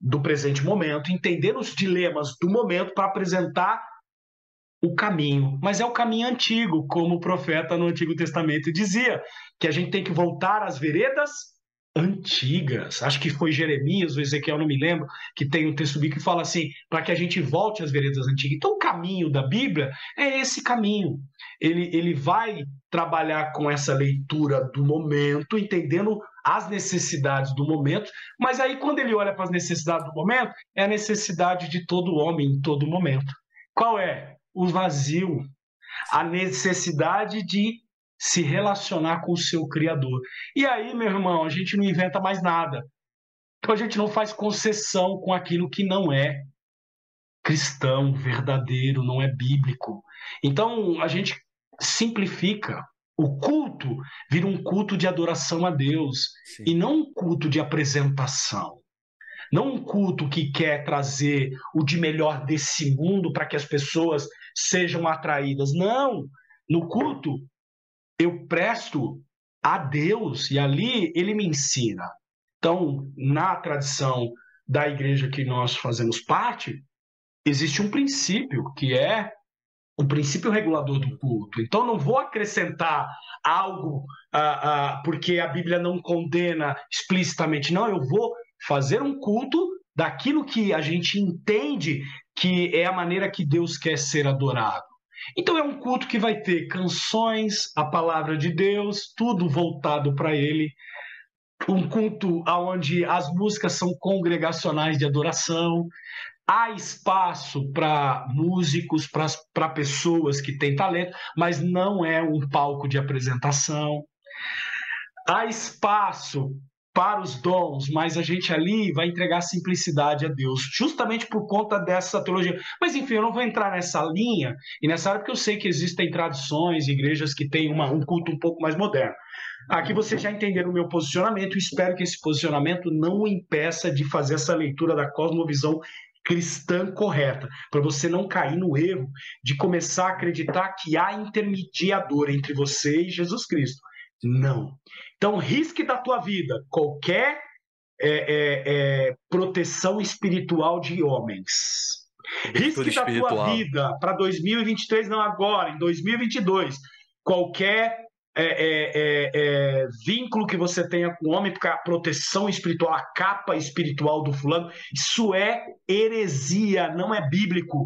do presente momento, entender os dilemas do momento para apresentar o caminho. Mas é o caminho antigo, como o profeta no Antigo Testamento dizia, que a gente tem que voltar às veredas antigas. Acho que foi Jeremias ou Ezequiel, não me lembro, que tem um texto bíblico que fala assim, para que a gente volte às veredas antigas. Então, o caminho da Bíblia é esse caminho. Ele, ele vai trabalhar com essa leitura do momento, entendendo as necessidades do momento, mas aí quando ele olha para as necessidades do momento, é a necessidade de todo homem em todo momento. Qual é? O vazio, a necessidade de se relacionar com o seu Criador. E aí, meu irmão, a gente não inventa mais nada. Então a gente não faz concessão com aquilo que não é cristão, verdadeiro, não é bíblico. Então a gente simplifica. O culto vira um culto de adoração a Deus Sim. e não um culto de apresentação. Não um culto que quer trazer o de melhor desse mundo para que as pessoas sejam atraídas. Não! No culto, eu presto a Deus e ali ele me ensina. Então, na tradição da igreja que nós fazemos parte, existe um princípio que é o princípio regulador do culto. Então, não vou acrescentar algo ah, ah, porque a Bíblia não condena explicitamente, não. Eu vou fazer um culto daquilo que a gente entende que é a maneira que Deus quer ser adorado. Então é um culto que vai ter canções, a palavra de Deus, tudo voltado para ele. Um culto onde as músicas são congregacionais de adoração. Há espaço para músicos, para pessoas que têm talento, mas não é um palco de apresentação. Há espaço para os dons, mas a gente ali vai entregar simplicidade a Deus, justamente por conta dessa teologia. Mas enfim, eu não vou entrar nessa linha e nessa área porque eu sei que existem tradições, igrejas que têm uma, um culto um pouco mais moderno. Aqui você já entendeu o meu posicionamento, espero que esse posicionamento não o impeça de fazer essa leitura da cosmovisão cristã correta, para você não cair no erro de começar a acreditar que há intermediador entre você e Jesus Cristo. Não. Então, risque da tua vida qualquer é, é, é, proteção espiritual de homens. Risque da tua vida para 2023, não agora, em 2022, qualquer é, é, é, vínculo que você tenha com o homem, porque a proteção espiritual, a capa espiritual do fulano, isso é heresia, não é bíblico.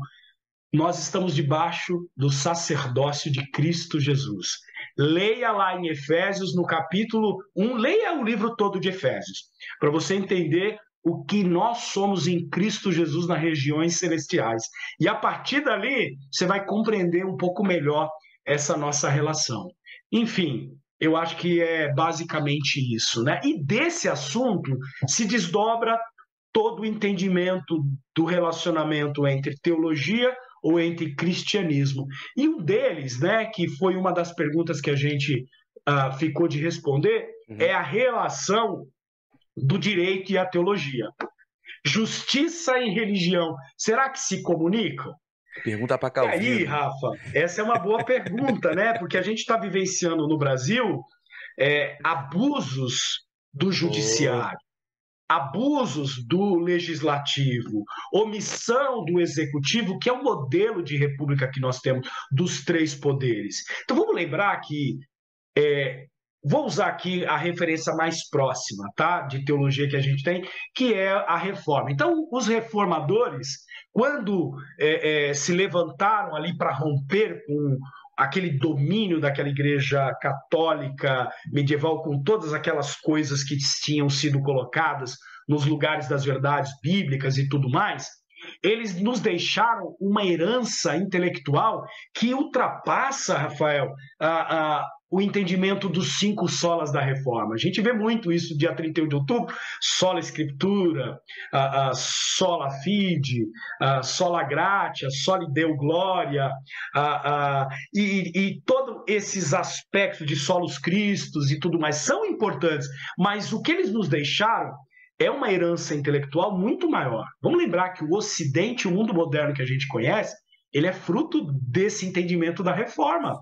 Nós estamos debaixo do sacerdócio de Cristo Jesus. Leia lá em Efésios, no capítulo 1, leia o livro todo de Efésios, para você entender o que nós somos em Cristo Jesus nas regiões celestiais. E a partir dali, você vai compreender um pouco melhor essa nossa relação. Enfim, eu acho que é basicamente isso, né? E desse assunto se desdobra todo o entendimento do relacionamento entre teologia ou entre cristianismo. E um deles, né, que foi uma das perguntas que a gente uh, ficou de responder, uhum. é a relação do direito e a teologia. Justiça e religião, será que se comunicam? Pergunta para Calvino. E aí, Rafa, essa é uma boa pergunta, né? Porque a gente está vivenciando no Brasil é, abusos do judiciário abusos do legislativo, omissão do executivo, que é o modelo de república que nós temos dos três poderes. Então vamos lembrar que é, vou usar aqui a referência mais próxima, tá, de teologia que a gente tem, que é a reforma. Então os reformadores, quando é, é, se levantaram ali para romper com aquele domínio daquela igreja católica medieval com todas aquelas coisas que tinham sido colocadas nos lugares das verdades bíblicas e tudo mais, eles nos deixaram uma herança intelectual que ultrapassa, Rafael, a, a, o entendimento dos cinco solas da reforma. A gente vê muito isso dia 31 de outubro, sola escritura, a, a sola fide, a sola gratia, soli deu glória, a, e, e todos esses aspectos de solos cristos e tudo mais são importantes, mas o que eles nos deixaram é uma herança intelectual muito maior. Vamos lembrar que o Ocidente, o mundo moderno que a gente conhece, ele é fruto desse entendimento da reforma.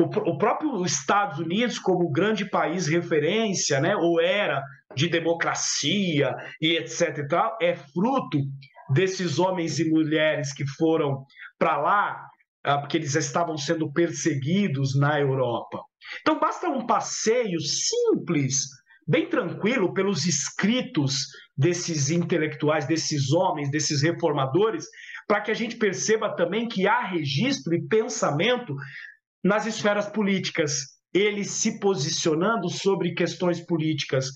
O, o próprio Estados Unidos, como grande país referência, né, ou era de democracia e etc. e tal, é fruto desses homens e mulheres que foram para lá, ah, porque eles estavam sendo perseguidos na Europa. Então basta um passeio simples bem tranquilo pelos escritos desses intelectuais, desses homens, desses reformadores, para que a gente perceba também que há registro e pensamento nas esferas políticas, eles se posicionando sobre questões políticas.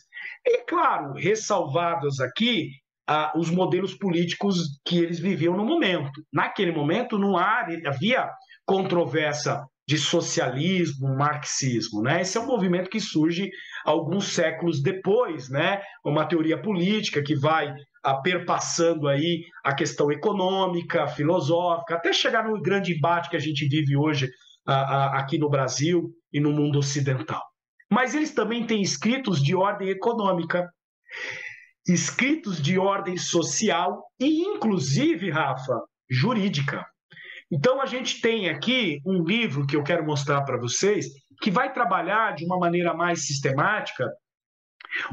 E, claro, ressalvados aqui ah, os modelos políticos que eles viviam no momento. Naquele momento não havia controvérsia de socialismo, marxismo, né? Esse é um movimento que surge alguns séculos depois, né? Uma teoria política que vai a, perpassando aí a questão econômica, filosófica, até chegar no grande embate que a gente vive hoje aqui no Brasil e no mundo ocidental. Mas eles também têm escritos de ordem econômica, escritos de ordem social e, inclusive, Rafa, jurídica. Então a gente tem aqui um livro que eu quero mostrar para vocês que vai trabalhar de uma maneira mais sistemática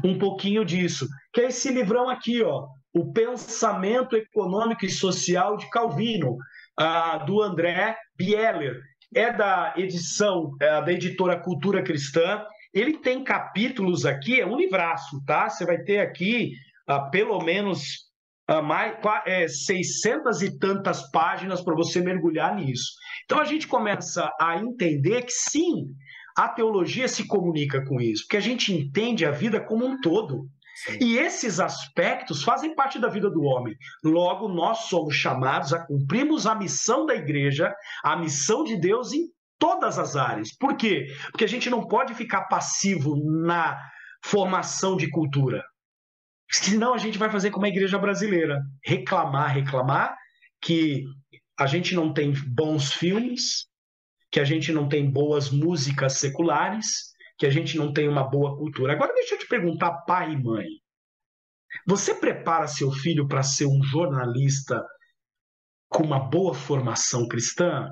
um pouquinho disso, que é esse livrão aqui, ó, O Pensamento Econômico e Social de Calvino, uh, do André Bieler. É da edição uh, da editora Cultura Cristã. Ele tem capítulos aqui, é um livraço, tá? Você vai ter aqui uh, pelo menos mais, é, 600 e tantas páginas para você mergulhar nisso. Então a gente começa a entender que sim, a teologia se comunica com isso, porque a gente entende a vida como um todo. E esses aspectos fazem parte da vida do homem. Logo, nós somos chamados a cumprirmos a missão da igreja, a missão de Deus em todas as áreas. Por quê? Porque a gente não pode ficar passivo na formação de cultura. Senão a gente vai fazer como a igreja brasileira: reclamar, reclamar que a gente não tem bons filmes, que a gente não tem boas músicas seculares, que a gente não tem uma boa cultura. Agora deixa eu te perguntar, pai e mãe. Você prepara seu filho para ser um jornalista com uma boa formação cristã?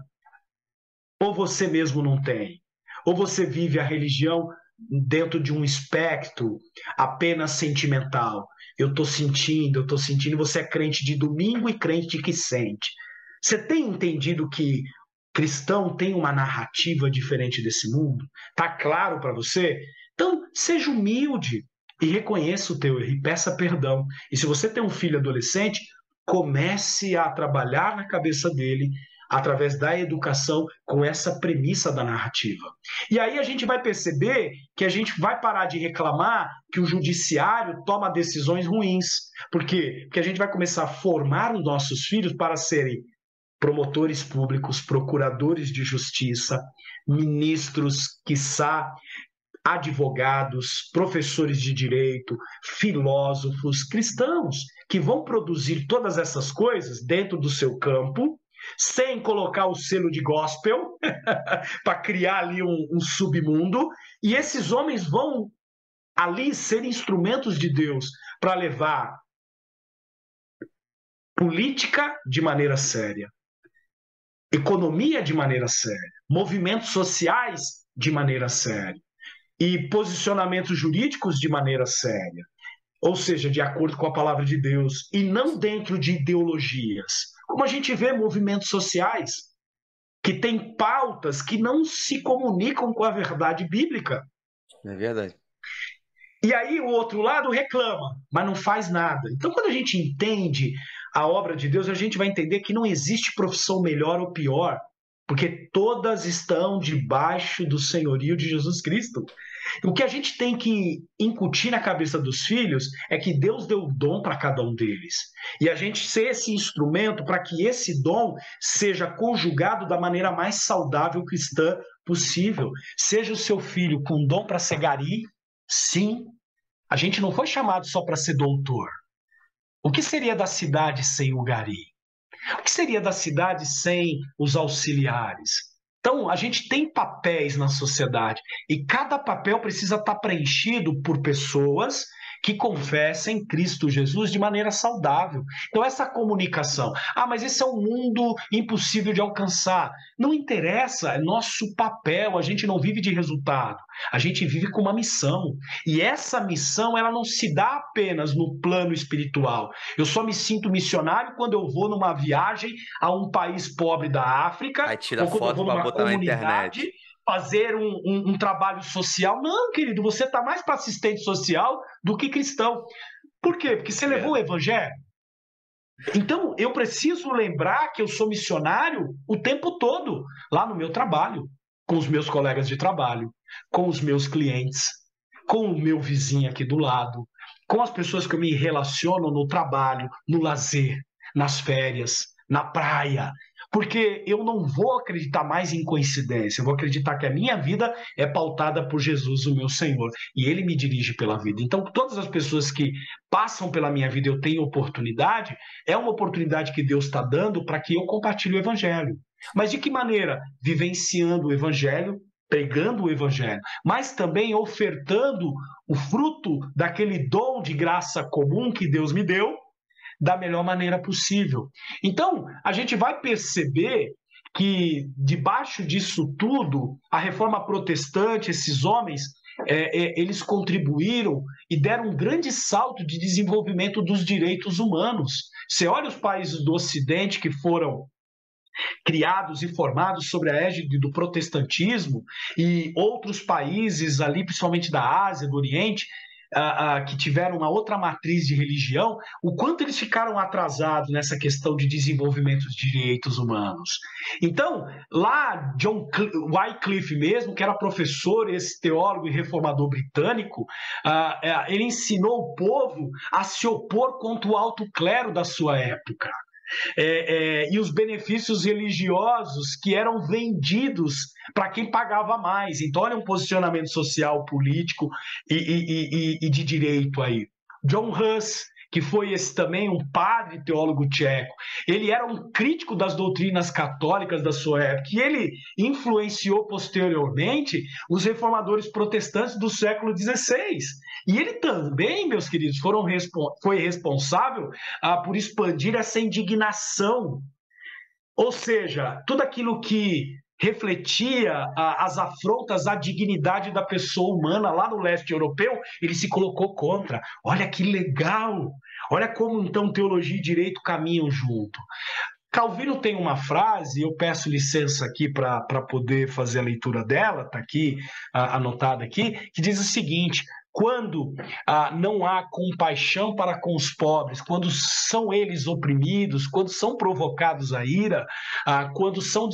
Ou você mesmo não tem? Ou você vive a religião dentro de um espectro apenas sentimental. Eu estou sentindo, eu estou sentindo. Você é crente de domingo e crente que sente. Você tem entendido que cristão tem uma narrativa diferente desse mundo? Tá claro para você? Então, seja humilde e reconheça o teu erro e peça perdão. E se você tem um filho adolescente, comece a trabalhar na cabeça dele através da educação com essa premissa da narrativa. E aí a gente vai perceber que a gente vai parar de reclamar que o judiciário toma decisões ruins. Por quê? Porque a gente vai começar a formar os nossos filhos para serem promotores públicos, procuradores de justiça, ministros, quiçá, advogados, professores de direito, filósofos, cristãos, que vão produzir todas essas coisas dentro do seu campo sem colocar o selo de gospel, *laughs* para criar ali um, um submundo, e esses homens vão ali ser instrumentos de Deus para levar política de maneira séria, economia de maneira séria, movimentos sociais de maneira séria e posicionamentos jurídicos de maneira séria, ou seja, de acordo com a palavra de Deus e não dentro de ideologias. Como a gente vê movimentos sociais que têm pautas que não se comunicam com a verdade bíblica. É verdade. E aí o outro lado reclama, mas não faz nada. Então, quando a gente entende a obra de Deus, a gente vai entender que não existe profissão melhor ou pior, porque todas estão debaixo do senhorio de Jesus Cristo. O que a gente tem que incutir na cabeça dos filhos é que Deus deu dom para cada um deles. E a gente ser esse instrumento para que esse dom seja conjugado da maneira mais saudável cristã possível. Seja o seu filho com dom para ser gari, sim. A gente não foi chamado só para ser doutor. O que seria da cidade sem o gari? O que seria da cidade sem os auxiliares? Então, a gente tem papéis na sociedade e cada papel precisa estar preenchido por pessoas que confessem Cristo Jesus de maneira saudável. Então, essa comunicação. Ah, mas esse é um mundo impossível de alcançar. Não interessa, é nosso papel. A gente não vive de resultado. A gente vive com uma missão. E essa missão, ela não se dá apenas no plano espiritual. Eu só me sinto missionário quando eu vou numa viagem a um país pobre da África. Aí tira ou quando foto eu vou numa botar comunidade. Na internet fazer um, um, um trabalho social. Não, querido, você está mais para assistente social do que cristão. Por quê? Porque você levou o evangelho. Então, eu preciso lembrar que eu sou missionário o tempo todo, lá no meu trabalho, com os meus colegas de trabalho, com os meus clientes, com o meu vizinho aqui do lado, com as pessoas que eu me relaciono no trabalho, no lazer, nas férias, na praia, porque eu não vou acreditar mais em coincidência, eu vou acreditar que a minha vida é pautada por Jesus, o meu Senhor, e Ele me dirige pela vida. Então, todas as pessoas que passam pela minha vida, eu tenho oportunidade, é uma oportunidade que Deus está dando para que eu compartilhe o Evangelho. Mas de que maneira? Vivenciando o Evangelho, pregando o Evangelho, mas também ofertando o fruto daquele dom de graça comum que Deus me deu da melhor maneira possível. Então, a gente vai perceber que debaixo disso tudo, a reforma protestante, esses homens, é, é, eles contribuíram e deram um grande salto de desenvolvimento dos direitos humanos. Você olha os países do Ocidente que foram criados e formados sobre a égide do protestantismo e outros países ali, principalmente da Ásia, do Oriente, que tiveram uma outra matriz de religião, o quanto eles ficaram atrasados nessa questão de desenvolvimento de direitos humanos. Então, lá, John Wycliffe mesmo, que era professor, esse teólogo e reformador britânico, uh, ele ensinou o povo a se opor contra o alto clero da sua época é, é, e os benefícios religiosos que eram vendidos para quem pagava mais. Então, olha um posicionamento social, político e, e, e, e de direito aí. John Huss, que foi esse também um padre teólogo tcheco. Ele era um crítico das doutrinas católicas da sua época e ele influenciou posteriormente os reformadores protestantes do século XVI. E ele também, meus queridos, foram, foi responsável ah, por expandir essa indignação. Ou seja, tudo aquilo que refletia as afrontas à dignidade da pessoa humana lá no leste europeu, ele se colocou contra. Olha que legal! Olha como então teologia e direito caminham junto. Calvino tem uma frase, eu peço licença aqui para poder fazer a leitura dela, está aqui anotada aqui, que diz o seguinte: quando ah, não há compaixão para com os pobres, quando são eles oprimidos, quando são provocados a ira, ah, quando são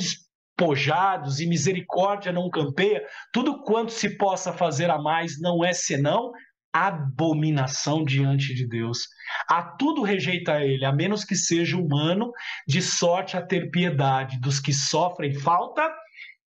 despojados e misericórdia não campeia, tudo quanto se possa fazer a mais não é senão abominação diante de Deus. A tudo rejeita ele, a menos que seja humano, de sorte a ter piedade dos que sofrem falta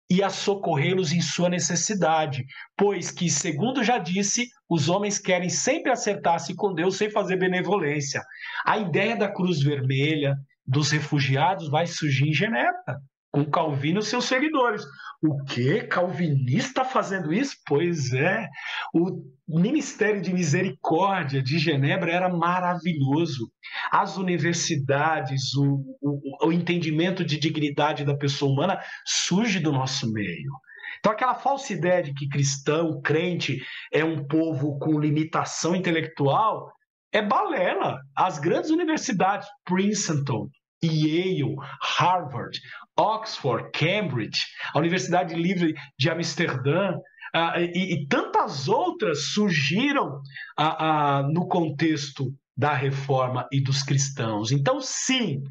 e a socorrê-los em sua necessidade, pois que, segundo já disse, os homens querem sempre acertar-se com Deus sem fazer benevolência. A ideia da cruz vermelha, dos refugiados, vai surgir em Genebra com Calvino e seus seguidores. O que? Calvinista fazendo isso? Pois é. O Ministério de Misericórdia de Genebra era maravilhoso. As universidades, o, o, o entendimento de dignidade da pessoa humana surge do nosso meio. Então, aquela falsa ideia de que cristão, crente, é um povo com limitação intelectual é balela. As grandes universidades, Princeton, Yale, Harvard, Oxford, Cambridge, a Universidade Livre de Amsterdã uh, e, e, tantas outras surgiram uh, uh, no contexto da reforma e dos cristãos. Então, sim,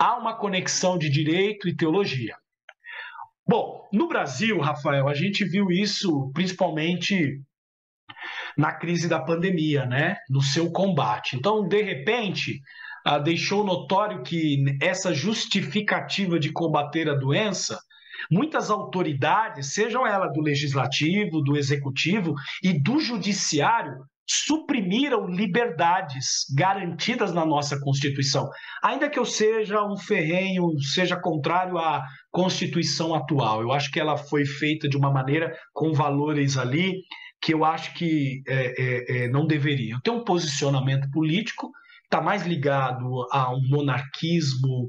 há uma conexão de direito e teologia. Bom, no Brasil, Rafael, a gente viu isso principalmente na crise da pandemia, né? No seu combate. Então, de repente, ah, deixou notório que essa justificativa de combater a doença muitas autoridades, sejam elas do legislativo, do executivo e do judiciário, suprimiram liberdades garantidas na nossa Constituição. Ainda que eu seja um ferrenho, seja contrário à Constituição atual, eu acho que ela foi feita de uma maneira com valores ali que eu acho que é, é, é, não deveria. Eu tenho um posicionamento político, está mais ligado a um monarquismo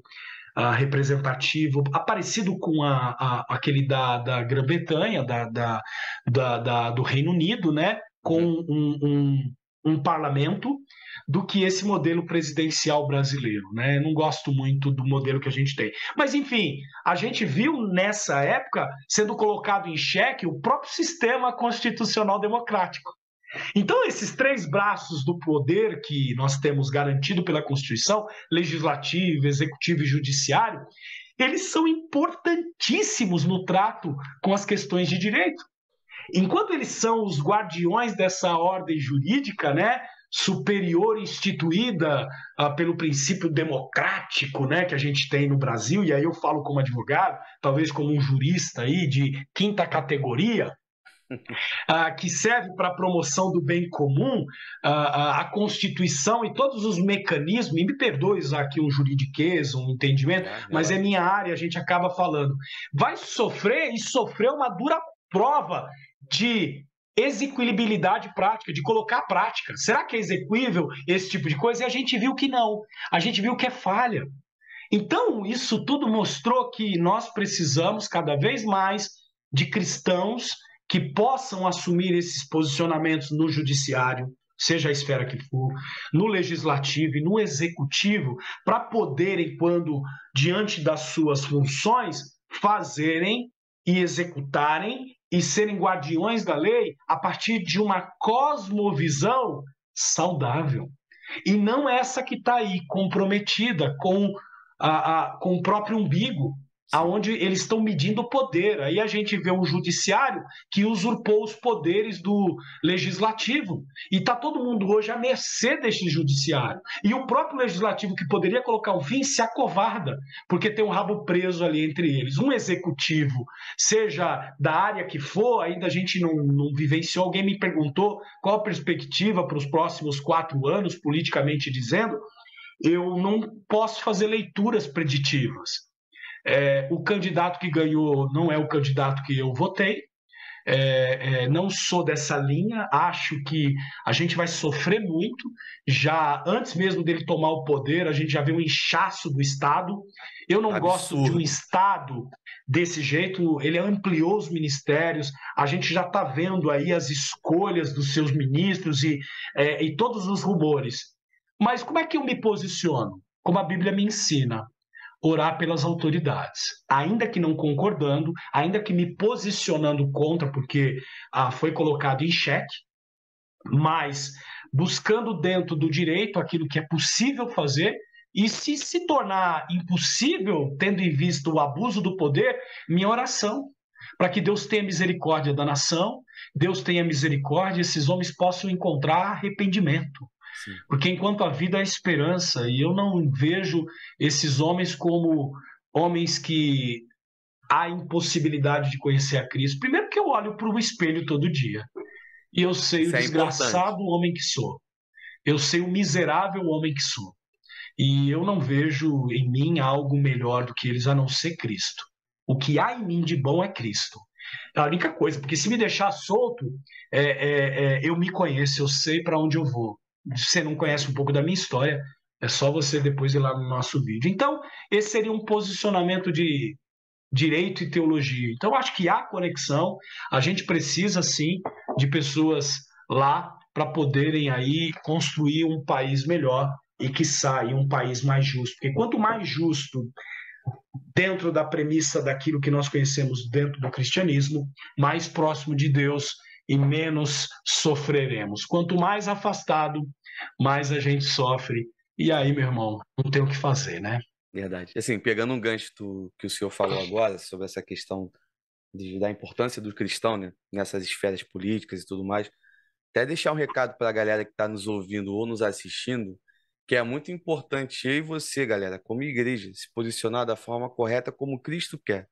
uh, representativo, parecido com a, a, aquele da, da Grã-Bretanha, da, da, da, do Reino Unido, né? com uhum. um, um, um parlamento do que esse modelo presidencial brasileiro. Né? não gosto muito do modelo que a gente tem. Mas, enfim, a gente viu nessa época sendo colocado em xeque o próprio sistema constitucional democrático. Então, esses três braços do poder que nós temos garantido pela Constituição, legislativo, executivo e judiciário, eles são importantíssimos no trato com as questões de direito. Enquanto eles são os guardiões dessa ordem jurídica, né, superior instituída uh, pelo princípio democrático, né, que a gente tem no Brasil, e aí eu falo como advogado, talvez como um jurista aí de quinta categoria, uh, que serve para a promoção do bem comum, uh, a Constituição e todos os mecanismos, e me perdoe usar aqui um juridiquês, um entendimento, é, mas é minha área, a gente acaba falando, vai sofrer e sofrer uma dura prova de execuibilidade prática, de colocar a prática. Será que é execuível esse tipo de coisa? E a gente viu que não. A gente viu que é falha. Então, isso tudo mostrou que nós precisamos cada vez mais de cristãos que possam assumir esses posicionamentos no judiciário, seja a esfera que for, no legislativo e no executivo, para poderem, quando diante das suas funções, fazerem e executarem e serem guardiões da lei a partir de uma cosmovisão saudável. E não essa que está aí comprometida com, a, a, com o próprio umbigo, aonde eles estão medindo o poder. Aí a gente vê um judiciário que usurpou os poderes do legislativo. E está todo mundo hoje à mercê deste judiciário. E o próprio legislativo, que poderia colocar um fim, se acovarda, porque tem um rabo preso ali entre eles. Um executivo, seja da área que for, ainda a gente não, não vivenciou. Alguém me perguntou qual a perspectiva para os próximos quatro anos, politicamente dizendo. Eu não posso fazer leituras preditivas é, o candidato que ganhou não é o candidato que eu votei. É, é, não sou dessa linha, acho que a gente vai sofrer muito. Já antes mesmo dele tomar o poder, a gente já vê um inchaço do Estado. Eu não Absurdo. gosto de um Estado desse jeito, ele ampliou os ministérios, a gente já está vendo aí as escolhas dos seus ministros e, é, e todos os rumores. Mas como é que eu me posiciono? Como a Bíblia me ensina orar pelas autoridades, ainda que não concordando, ainda que me posicionando contra, porque ah, foi colocado em xeque, mas buscando dentro do direito aquilo que é possível fazer. E se se tornar impossível, tendo em vista o abuso do poder, minha oração, para que Deus tenha misericórdia da nação, Deus tenha misericórdia, esses homens possam encontrar arrependimento. Porque enquanto a vida é esperança, e eu não vejo esses homens como homens que há impossibilidade de conhecer a Cristo. Primeiro que eu olho para o espelho todo dia e eu sei Isso o é desgraçado homem que sou. Eu sei o miserável homem que sou. E eu não vejo em mim algo melhor do que eles a não ser Cristo. O que há em mim de bom é Cristo. É a única coisa, porque se me deixar solto, é, é, é, eu me conheço, eu sei para onde eu vou você não conhece um pouco da minha história, é só você depois ir lá no nosso vídeo. Então, esse seria um posicionamento de direito e teologia. Então, acho que há conexão. A gente precisa, sim, de pessoas lá para poderem aí construir um país melhor e que saia um país mais justo. Porque quanto mais justo dentro da premissa daquilo que nós conhecemos dentro do cristianismo, mais próximo de Deus e menos sofreremos. Quanto mais afastado, mais a gente sofre. E aí, meu irmão, não tem o que fazer, né? Verdade. Assim, pegando um gancho do, que o senhor falou agora sobre essa questão de, da importância do cristão né, nessas esferas políticas e tudo mais, até deixar um recado para a galera que está nos ouvindo ou nos assistindo, que é muito importante eu e você, galera, como igreja, se posicionar da forma correta como Cristo quer.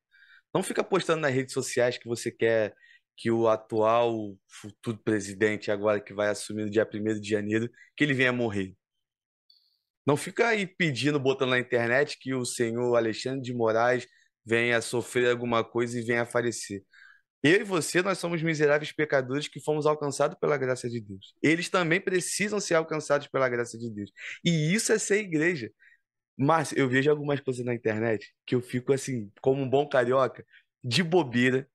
Não fica postando nas redes sociais que você quer que o atual futuro presidente, agora que vai assumir no dia 1 de janeiro, que ele venha morrer. Não fica aí pedindo, botando na internet que o senhor Alexandre de Moraes venha sofrer alguma coisa e venha falecer. Eu e você, nós somos miseráveis pecadores que fomos alcançados pela graça de Deus. Eles também precisam ser alcançados pela graça de Deus. E isso é ser igreja. Mas eu vejo algumas coisas na internet que eu fico assim, como um bom carioca, de bobeira,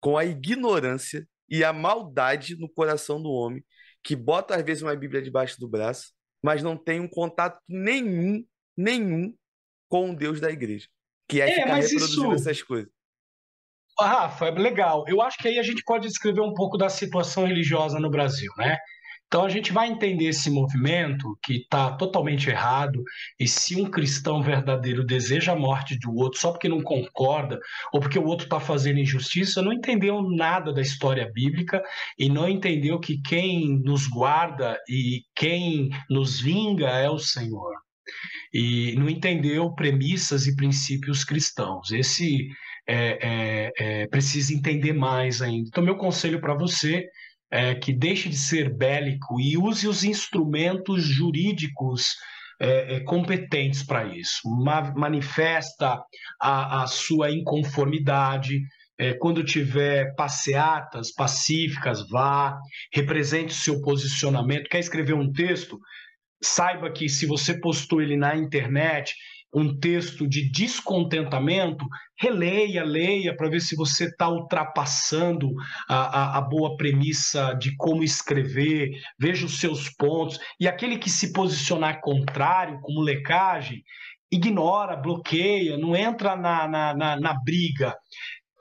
com a ignorância e a maldade no coração do homem, que bota às vezes uma Bíblia debaixo do braço, mas não tem um contato nenhum, nenhum com o Deus da igreja, que é, é ficar reproduzindo isso... essas coisas. Rafa, é legal. Eu acho que aí a gente pode descrever um pouco da situação religiosa no Brasil, né? Então a gente vai entender esse movimento que está totalmente errado, e se um cristão verdadeiro deseja a morte do outro só porque não concorda, ou porque o outro está fazendo injustiça, não entendeu nada da história bíblica e não entendeu que quem nos guarda e quem nos vinga é o Senhor. E não entendeu premissas e princípios cristãos. Esse é, é, é, precisa entender mais ainda. Então, meu conselho para você é, que deixe de ser bélico e use os instrumentos jurídicos é, é, competentes para isso. Ma manifesta a, a, sua inconformidade. É, quando tiver passeatas pacíficas, vá, represente o seu posicionamento. Quer escrever um texto? Saiba que se você postou ele na internet, um texto de descontentamento, releia, leia, para ver se você está ultrapassando a, a, a, boa premissa de como escrever, veja os seus pontos. E aquele que se posicionar contrário, como lecagem, ignora, bloqueia, não entra na, na, na, na briga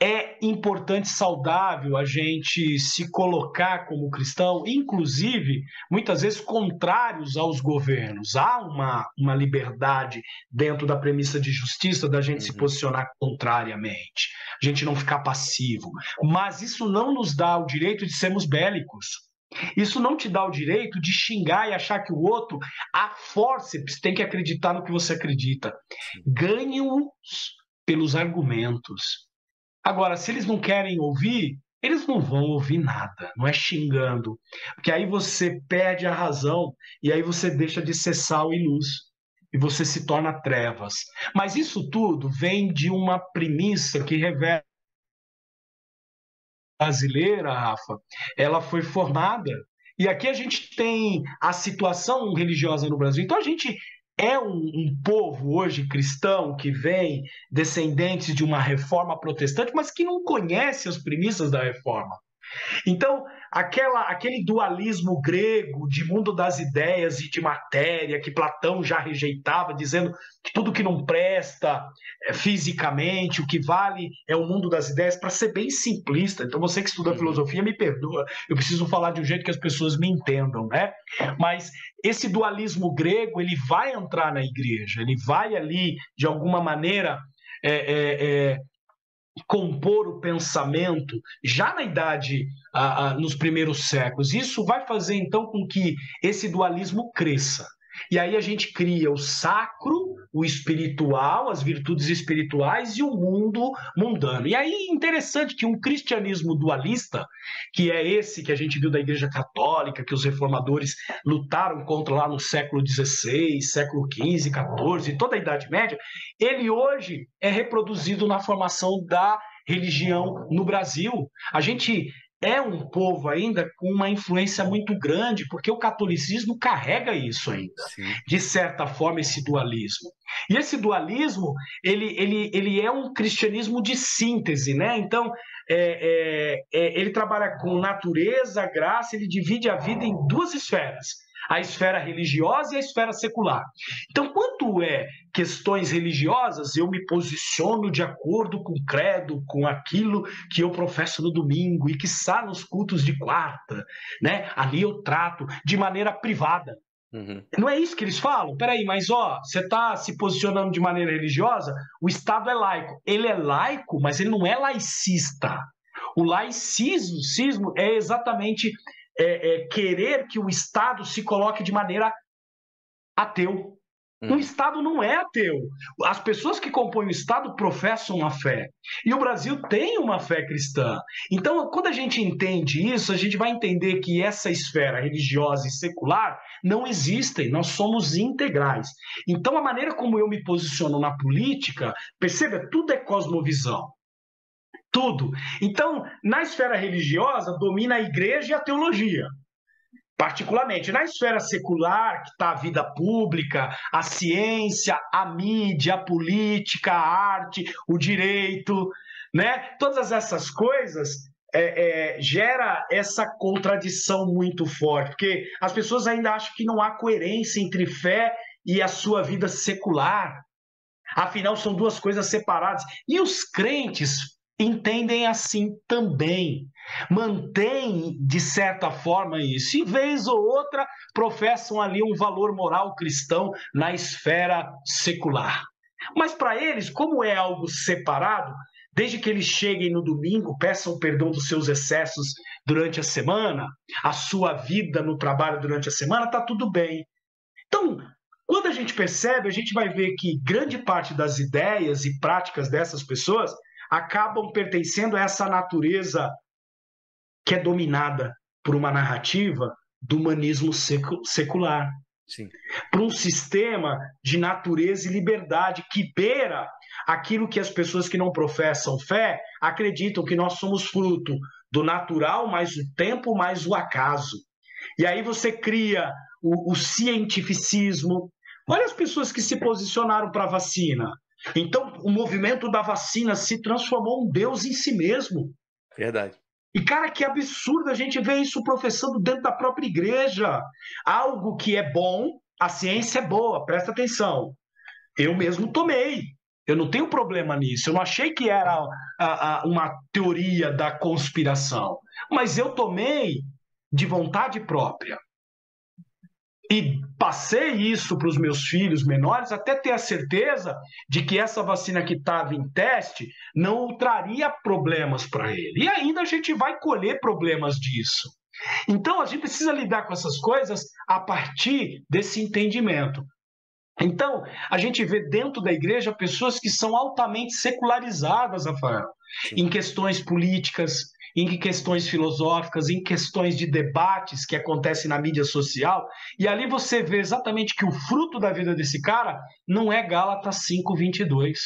é importante, saudável a gente se colocar como cristão, inclusive, muitas vezes contrários aos governos. Há uma, uma liberdade dentro da premissa de justiça da gente uhum. se posicionar contrariamente, a gente não ficar passivo. Mas isso não nos dá o direito de sermos bélicos. Isso não te dá o direito de xingar e achar que o outro, a forceps, tem que acreditar no que você acredita. Ganhe-os pelos argumentos Agora, se eles não querem ouvir, eles não vão ouvir nada, não é xingando. Porque aí você perde a razão e aí você deixa de ser sal e luz e você se torna trevas. Mas isso tudo vem de uma premissa que revela brasileira, Rafa, ela foi formada. E aqui a gente tem a situação religiosa no Brasil. Então a gente é um, um, povo hoje cristão que vem descendentes de uma reforma protestante, mas que não conhece as premissas da reforma. Então, aquela, aquele dualismo grego de mundo das ideias e de matéria que Platão já rejeitava, dizendo que tudo que não presta é, fisicamente, o que vale é o mundo das ideias, para ser bem simplista. Então, você que estuda uhum. filosofia, me perdoa, eu preciso falar de um jeito que as pessoas me entendam, né? Mas esse dualismo grego, ele vai entrar na igreja, ele vai ali, de alguma maneira, é, é, é, compor o pensamento já na idade, ah, ah, nos primeiros séculos. Isso vai fazer então com que esse dualismo cresça. E aí a gente cria o sacro, o espiritual, as virtudes espirituais e o mundo mundano. E aí interessante que um cristianismo dualista, que é esse que a gente viu da Igreja Católica, que os reformadores lutaram contra lá no século XVI, século XV, XIV, toda a Idade Média, ele hoje é reproduzido na formação da religião no Brasil. A gente é um povo ainda com uma influência muito grande, porque o catolicismo carrega isso ainda, Sim. de certa forma, esse dualismo. E esse dualismo, ele, ele, ele é um cristianismo de síntese, né? Então, é, é, é, ele trabalha com natureza, graça, ele divide a vida em duas esferas a esfera religiosa e a esfera secular. Então, quanto é questões religiosas, eu me posiciono de acordo com o credo, com aquilo que eu professo no domingo e que está nos cultos de quarta, né? Ali eu trato de maneira privada. Uhum. Não é isso que eles falam? Peraí, mas ó, você está se posicionando de maneira religiosa, o Estado é laico. Ele é laico, mas ele não é laicista. O laicismo é exatamente é, é, querer que o Estado se coloque de maneira ateu. Hum. O Estado não é ateu. As pessoas que compõem o Estado professam a fé. E o Brasil tem uma fé cristã. Então, quando a gente entende isso, a gente vai entender que essa esfera religiosa e secular não existem. Nós somos integrais. Então, a maneira como eu me posiciono na política, perceba, tudo é cosmovisão. Tudo. Então, na esfera religiosa, domina a igreja e a teologia particularmente na esfera secular, que está a vida pública, a ciência, a mídia, a política, a arte, o direito, né? Todas essas coisas é, é, gera essa contradição muito forte, porque as pessoas ainda acham que não há coerência entre fé e a sua vida secular. Afinal, são duas coisas separadas. E os crentes entendem assim também. Mantêm, de certa forma, isso. E, vez ou outra, professam ali um valor moral cristão na esfera secular. Mas para eles, como é algo separado, desde que eles cheguem no domingo, peçam perdão dos seus excessos durante a semana, a sua vida no trabalho durante a semana, está tudo bem. Então, quando a gente percebe, a gente vai ver que grande parte das ideias e práticas dessas pessoas acabam pertencendo a essa natureza que é dominada por uma narrativa do humanismo secular. Sim. Por um sistema de natureza e liberdade que beira aquilo que as pessoas que não professam fé acreditam que nós somos fruto do natural, mais o tempo, mais o acaso. E aí você cria o, o cientificismo. Olha as pessoas que se posicionaram para a vacina. Então, o movimento da vacina se transformou um Deus em si mesmo. Verdade. E, cara, que absurdo a gente ver isso professando dentro da própria igreja. Algo que é bom, a ciência é boa, presta atenção. Eu mesmo tomei. Eu não tenho problema nisso. Eu não achei que era a, a, uma teoria da conspiração. Mas eu tomei de vontade própria e passei isso para os meus filhos menores até ter a certeza de que essa vacina que estava em teste não traria problemas para ele. E ainda a gente vai colher problemas disso. Então a gente precisa lidar com essas coisas a partir desse entendimento. Então, a gente vê dentro da igreja pessoas que são altamente secularizadas, Rafael, Sim. em questões políticas, em questões filosóficas, em questões de debates que acontecem na mídia social, e ali você vê exatamente que o fruto da vida desse cara não é Gálatas 5:22.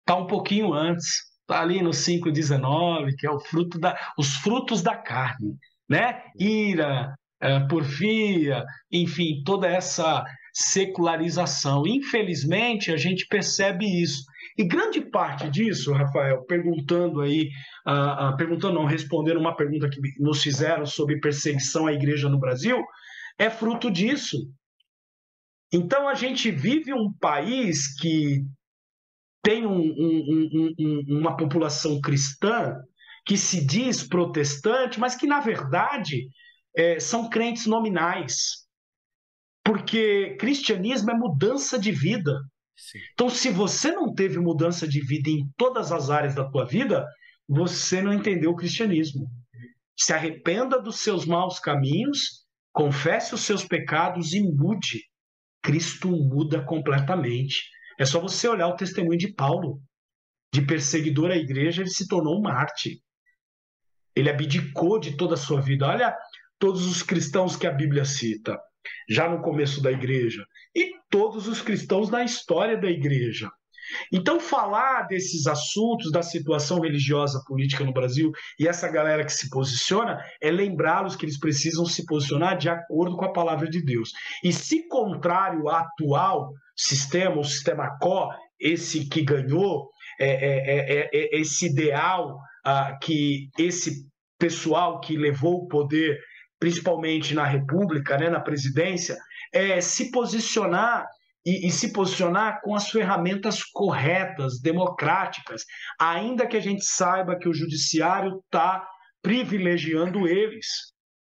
Está um pouquinho antes, está ali no 5:19, que é o fruto da os frutos da carne, né? Ira, é, porfia, enfim, toda essa secularização. Infelizmente, a gente percebe isso. E grande parte disso, Rafael, perguntando aí, uh, uh, perguntando não, respondendo uma pergunta que nos fizeram sobre perseguição à igreja no Brasil, é fruto disso. Então a gente vive um país que tem um, um, um, uma população cristã que se diz protestante, mas que na verdade é, são crentes nominais. Porque cristianismo é mudança de vida. Sim. Então, se você não teve mudança de vida em todas as áreas da tua vida, você não entendeu o cristianismo. Se arrependa dos seus maus caminhos, confesse os seus pecados e mude. Cristo muda completamente. É só você olhar o testemunho de Paulo. De perseguidor à igreja, ele se tornou um mártir. Ele abdicou de toda a sua vida. Olha todos os cristãos que a Bíblia cita já no começo da igreja, e todos os cristãos na história da igreja. Então, falar desses assuntos, da situação religiosa política no Brasil e essa galera que se posiciona, é lembrá-los que eles precisam se posicionar de acordo com a palavra de Deus. E se contrário ao atual sistema, o sistema CO, esse que ganhou, é, é, é, é esse ideal ah, que esse pessoal que levou o poder principalmente na República, né, na presidência, é se posicionar e, e, se posicionar com as ferramentas corretas, democráticas, ainda que a gente saiba que o judiciário está privilegiando eles.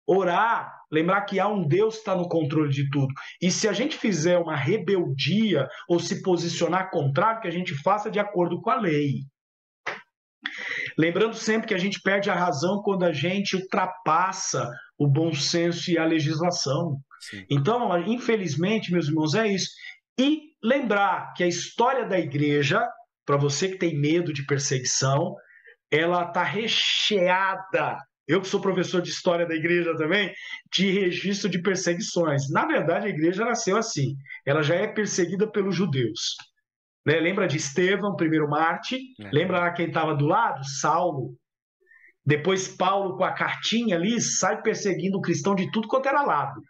orar, lembrar que há um Deus que está no controle de tudo. E se a gente fizer uma rebeldia ou se posicionar contrário, que a gente faça de acordo com a lei. Lembrando sempre que a gente perde a razão quando a gente ultrapassa o bom senso e a legislação. Sim. Então, infelizmente, meus irmãos, é isso. E lembrar que a história da igreja, para você que tem medo de perseguição, ela está recheada. Eu que sou professor de história da igreja também, de registro de perseguições. Na verdade, a igreja nasceu assim. Ela já é perseguida pelos judeus. Né? Lembra de Estevão, primeiro Marte? É. Lembra lá quem estava do lado? Saulo. Depois Paulo, com a cartinha ali, sai perseguindo o cristão de tudo quanto era lado.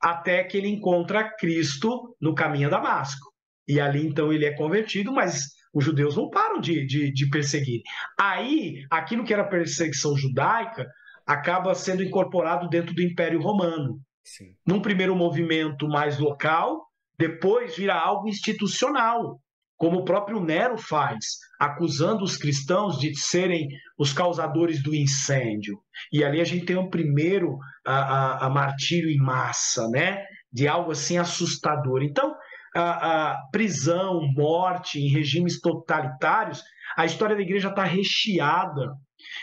Até que ele encontra Cristo no caminho a Damasco. E ali então ele é convertido, mas os judeus não param de, de, de perseguir. Aí, aquilo que era perseguição judaica acaba sendo incorporado dentro do Império Romano. Sim. Num primeiro movimento mais local, depois vira algo institucional como o próprio Nero faz, acusando os cristãos de serem os causadores do incêndio. E ali a gente tem o primeiro a, a, a martírio em massa, né? De algo assim assustador. Então, a, a prisão, morte em regimes totalitários, a história da igreja está recheada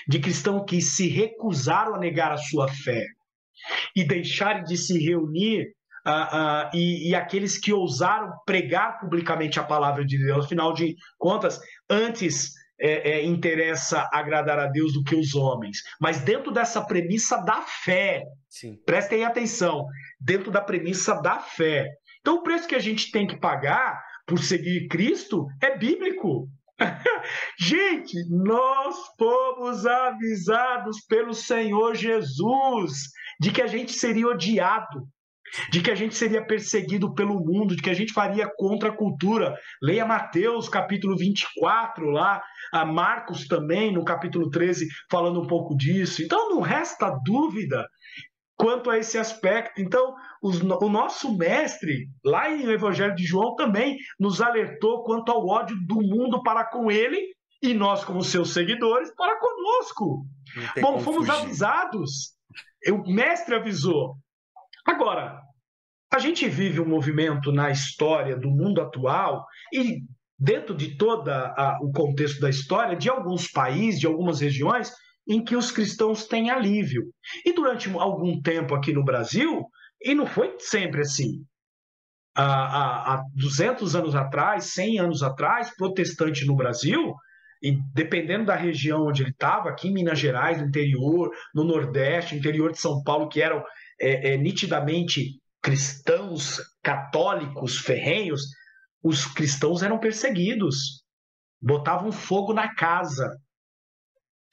de cristãos que se recusaram a negar a sua fé e deixarem de se reunir uh, uh, e, e, aqueles que ousaram pregar publicamente a palavra de Deus. Afinal de contas, antes é, é, interessa agradar a Deus do que os homens. Mas dentro dessa premissa da fé, Sim. prestem atenção, dentro da premissa da fé. Então, o preço que a gente tem que pagar por seguir Cristo é bíblico. *laughs* gente, nós fomos avisados pelo Senhor Jesus de que a gente seria odiado, de que a gente seria perseguido pelo mundo, de que a gente faria contra a cultura. Leia Mateus capítulo 24 lá, a Marcos também no capítulo 13 falando um pouco disso. Então não resta dúvida quanto a esse aspecto. Então, os, o nosso mestre, lá em Evangelho de João, também nos alertou quanto ao ódio do mundo para com ele e nós, como seus seguidores, para conosco. Bom, fomos fugir. avisados. O mestre avisou. Agora, a gente vive um movimento na história do mundo atual e dentro de todo o contexto da história de alguns países, de algumas regiões, em que os cristãos têm alívio. E durante algum tempo aqui no Brasil, e não foi sempre assim. Há, há 200 anos atrás, 100 anos atrás, protestante no Brasil, e dependendo da região onde ele estava, aqui em Minas Gerais, no interior, no Nordeste, interior de São Paulo, que eram é, é, nitidamente cristãos católicos ferrenhos, os cristãos eram perseguidos, botavam fogo na casa,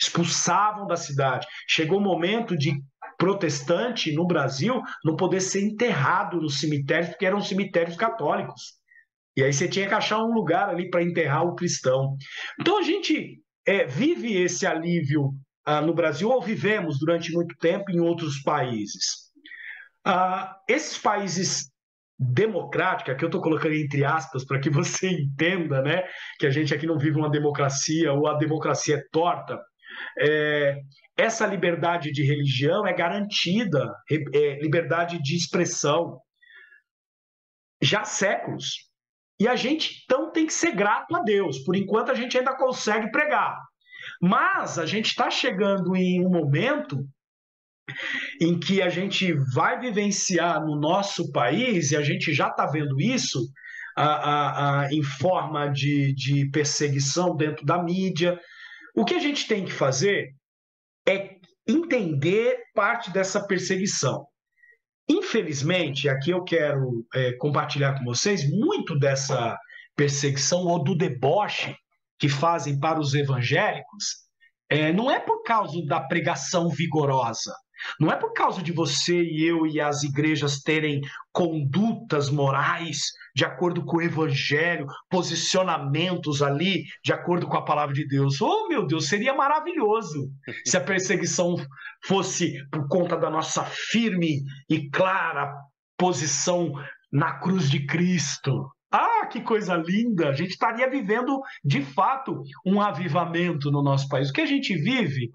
expulsavam da cidade. Chegou o momento de protestante no Brasil não poder ser enterrado nos cemitérios, porque eram cemitérios católicos. E aí você tinha que achar um lugar ali para enterrar o cristão. Então a gente é, vive esse alívio ah, no Brasil, ou vivemos durante muito tempo em outros países. Uh, esses países democráticos, que eu estou colocando entre aspas para que você *laughs* entenda, né, que a gente aqui não vive uma democracia ou a democracia é torta, é, essa liberdade de religião é garantida, é, liberdade de expressão, já há séculos. E a gente então tem que ser grato a Deus. Por enquanto a gente ainda consegue pregar. Mas a gente está chegando em um momento em que a gente vai vivenciar no nosso país, e a gente já está vendo isso, a, a, a, em forma de, de perseguição dentro da mídia. O que a gente tem que fazer é entender parte dessa perseguição. Infelizmente, aqui eu quero é, compartilhar com vocês muito dessa perseguição ou do deboche que fazem para os evangélicos, é, não é por causa da pregação vigorosa, não é por causa de você e eu e as igrejas terem condutas morais de acordo com o evangelho, posicionamentos ali de acordo com a palavra de Deus. Oh, meu Deus, seria maravilhoso *laughs* se a perseguição fosse por conta da nossa firme e clara posição na cruz de Cristo. Ah, que coisa linda! A gente estaria vivendo, de fato, um avivamento no nosso país. O que a gente vive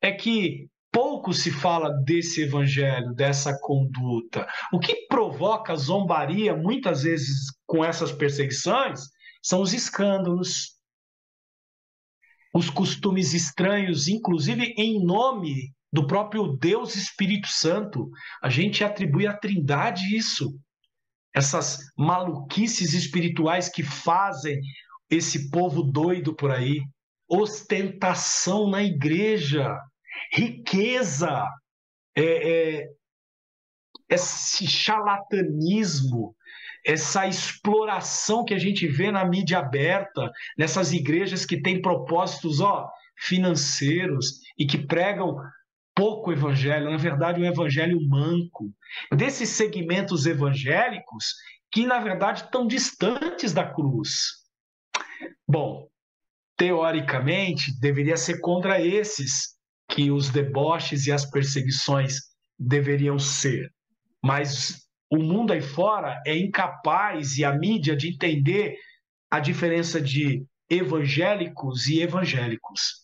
é que pouco se fala desse evangelho, dessa conduta. O que provoca zombaria, muitas vezes, com essas perseguições, são os escândalos, os costumes estranhos, inclusive em nome do próprio Deus Espírito Santo. A gente atribui à Trindade isso. Essas maluquices espirituais que fazem esse povo doido por aí. Ostentação na igreja, riqueza, é, é, esse charlatanismo, essa exploração que a gente vê na mídia aberta, nessas igrejas que têm propósitos ó, financeiros e que pregam pouco evangelho, na verdade, um evangelho manco. Desses segmentos evangélicos que, na verdade, estão distantes da cruz. Bom, teoricamente, deveria ser contra esses que os deboches e as perseguições deveriam ser. Mas o mundo aí fora é incapaz e a mídia de entender a diferença de evangélicos e evangélicos.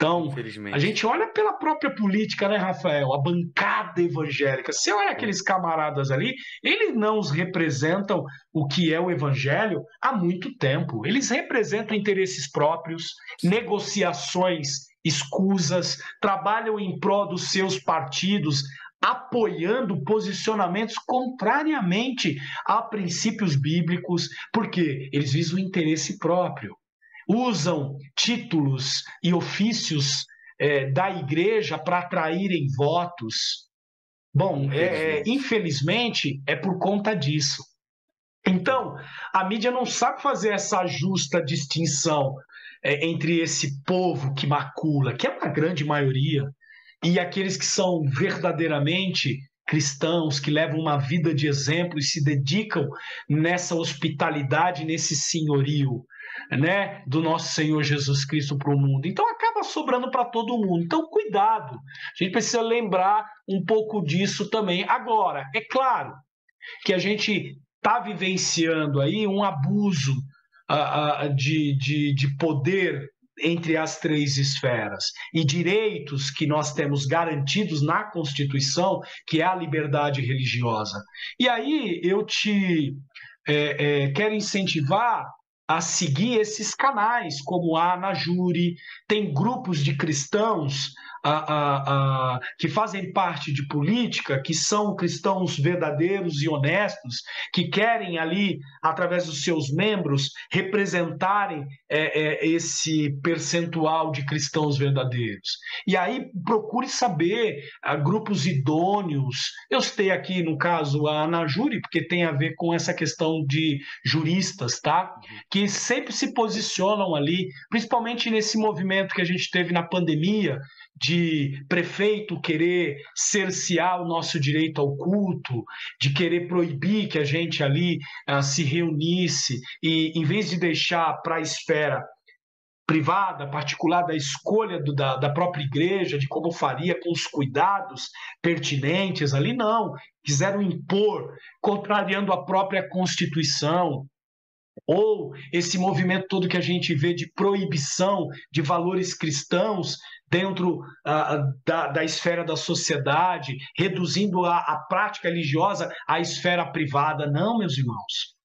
Então, a gente olha pela própria política, né, Rafael? A bancada evangélica. Você olha aqueles camaradas ali, eles não os representam o que é o evangelho há muito tempo. Eles representam interesses próprios, negociações escusas, trabalham em prol dos seus partidos, apoiando posicionamentos contrariamente a princípios bíblicos, porque eles visam o interesse próprio. Usam títulos e ofícios é, da igreja para atraírem votos. Bom, é, é, infelizmente é por conta disso. Então, a mídia não sabe fazer essa justa distinção é, entre esse povo que macula, que é uma grande maioria, e aqueles que são verdadeiramente cristãos, que levam uma vida de exemplo e se dedicam nessa hospitalidade, nesse senhorio. Né, do nosso Senhor Jesus Cristo para o mundo. Então acaba sobrando para todo mundo. Então cuidado. A gente precisa lembrar um pouco disso também. Agora, é claro que a gente está vivenciando aí um abuso de, de, de poder entre as três esferas e direitos que nós temos garantidos na Constituição, que é a liberdade religiosa. E aí eu te é, é, quero incentivar a seguir esses canais, como a Anajuri, tem grupos de cristãos a, a, que fazem parte de política, que são cristãos verdadeiros e honestos, que querem ali, através dos seus membros, representarem é, é, esse percentual de cristãos verdadeiros. E aí procure saber a, grupos idôneos. Eu citei aqui, no caso, a Anajuri, porque tem a ver com essa questão de juristas, tá? Que sempre se posicionam ali, principalmente nesse movimento que a gente teve na pandemia, de prefeito querer cercear o nosso direito ao culto, de querer proibir que a gente ali uh, se reunisse e, em vez de deixar para a esfera privada, particular da escolha do, da, da própria igreja, de como faria com os cuidados pertinentes ali, não. Quiseram impor, contrariando a própria Constituição, ou esse movimento todo que a gente vê de proibição de valores cristãos dentro uh, da, da, esfera da sociedade, reduzindo a, a, prática religiosa à esfera privada. Não, meus irmãos.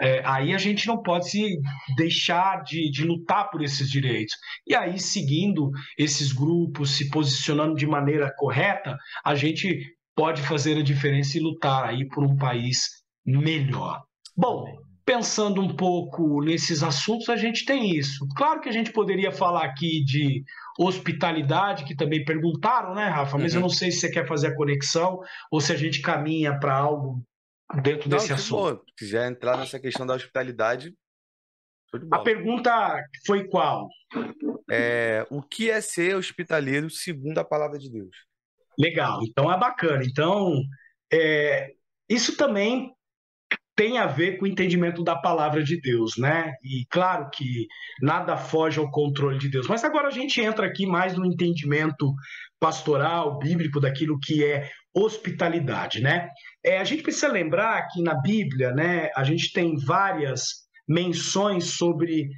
É, aí a gente não pode se deixar de, de lutar por esses direitos. E aí, seguindo esses grupos, se posicionando de maneira correta, a gente pode fazer a diferença e lutar aí por um país melhor. Bom, pensando um pouco nesses assuntos, a gente tem isso. Claro que a gente poderia falar aqui de hospitalidade, que também perguntaram, né, Rafa? Mas uhum. eu não sei se você quer fazer a conexão ou se a gente caminha para algo dentro não, desse assunto. Se quiser entrar nessa questão da hospitalidade. A pergunta foi qual? É, o que é ser hospitaleiro segundo a palavra de Deus? Legal, então é bacana. Então, é, isso também tem a ver com o entendimento da palavra de Deus, né? E claro que nada foge ao controle de Deus. Mas agora a gente entra aqui mais no entendimento pastoral, bíblico, daquilo que é hospitalidade, né? É, a gente precisa lembrar que na Bíblia, né, a gente tem várias menções sobre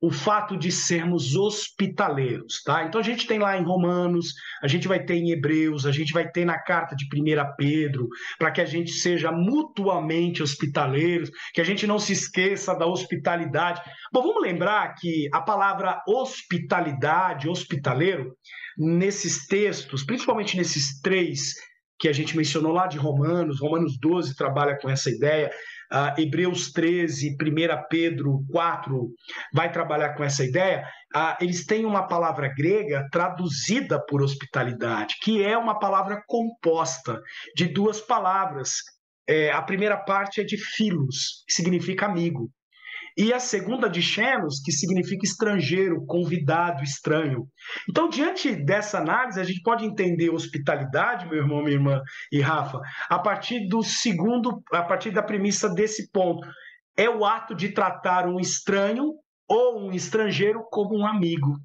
o fato de sermos hospitaleiros, tá? Então a gente tem lá em Romanos, a gente vai ter em Hebreus, a gente vai ter na carta de 1 Pedro, para que a gente seja mutuamente hospitaleiros, que a gente não se esqueça da hospitalidade. Bom, vamos lembrar que a palavra hospitalidade, hospitaleiro, nesses textos, principalmente nesses três que a gente mencionou lá de Romanos, Romanos 12 trabalha com essa ideia, Uh, Hebreus 13, 1 Pedro 4 vai trabalhar com essa ideia. Uh, eles têm uma palavra grega traduzida por hospitalidade, que é uma palavra composta de duas palavras. É, a primeira parte é de filos, que significa amigo. E a segunda de Xenos, que significa estrangeiro, convidado, estranho. Então, diante dessa análise, a gente pode entender hospitalidade, meu irmão, minha irmã e Rafa, a partir do segundo, a partir da premissa desse ponto. É o ato de tratar um estranho ou um estrangeiro como um amigo.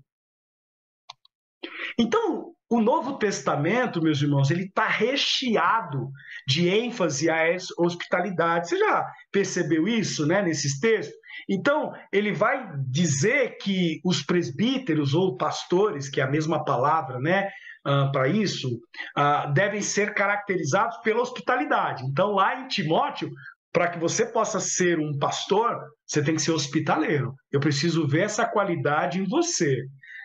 Então, o Novo Testamento, meus irmãos, ele está recheado de ênfase à hospitalidade. Você já percebeu isso, né, nesses textos? Então, ele vai dizer que os presbíteros ou pastores, que é a mesma palavra, né, uh, para isso, uh, devem ser caracterizados pela hospitalidade. Então, lá em Timóteo, para que você possa ser um pastor, você tem que ser hospitaleiro. Eu preciso ver essa qualidade em você.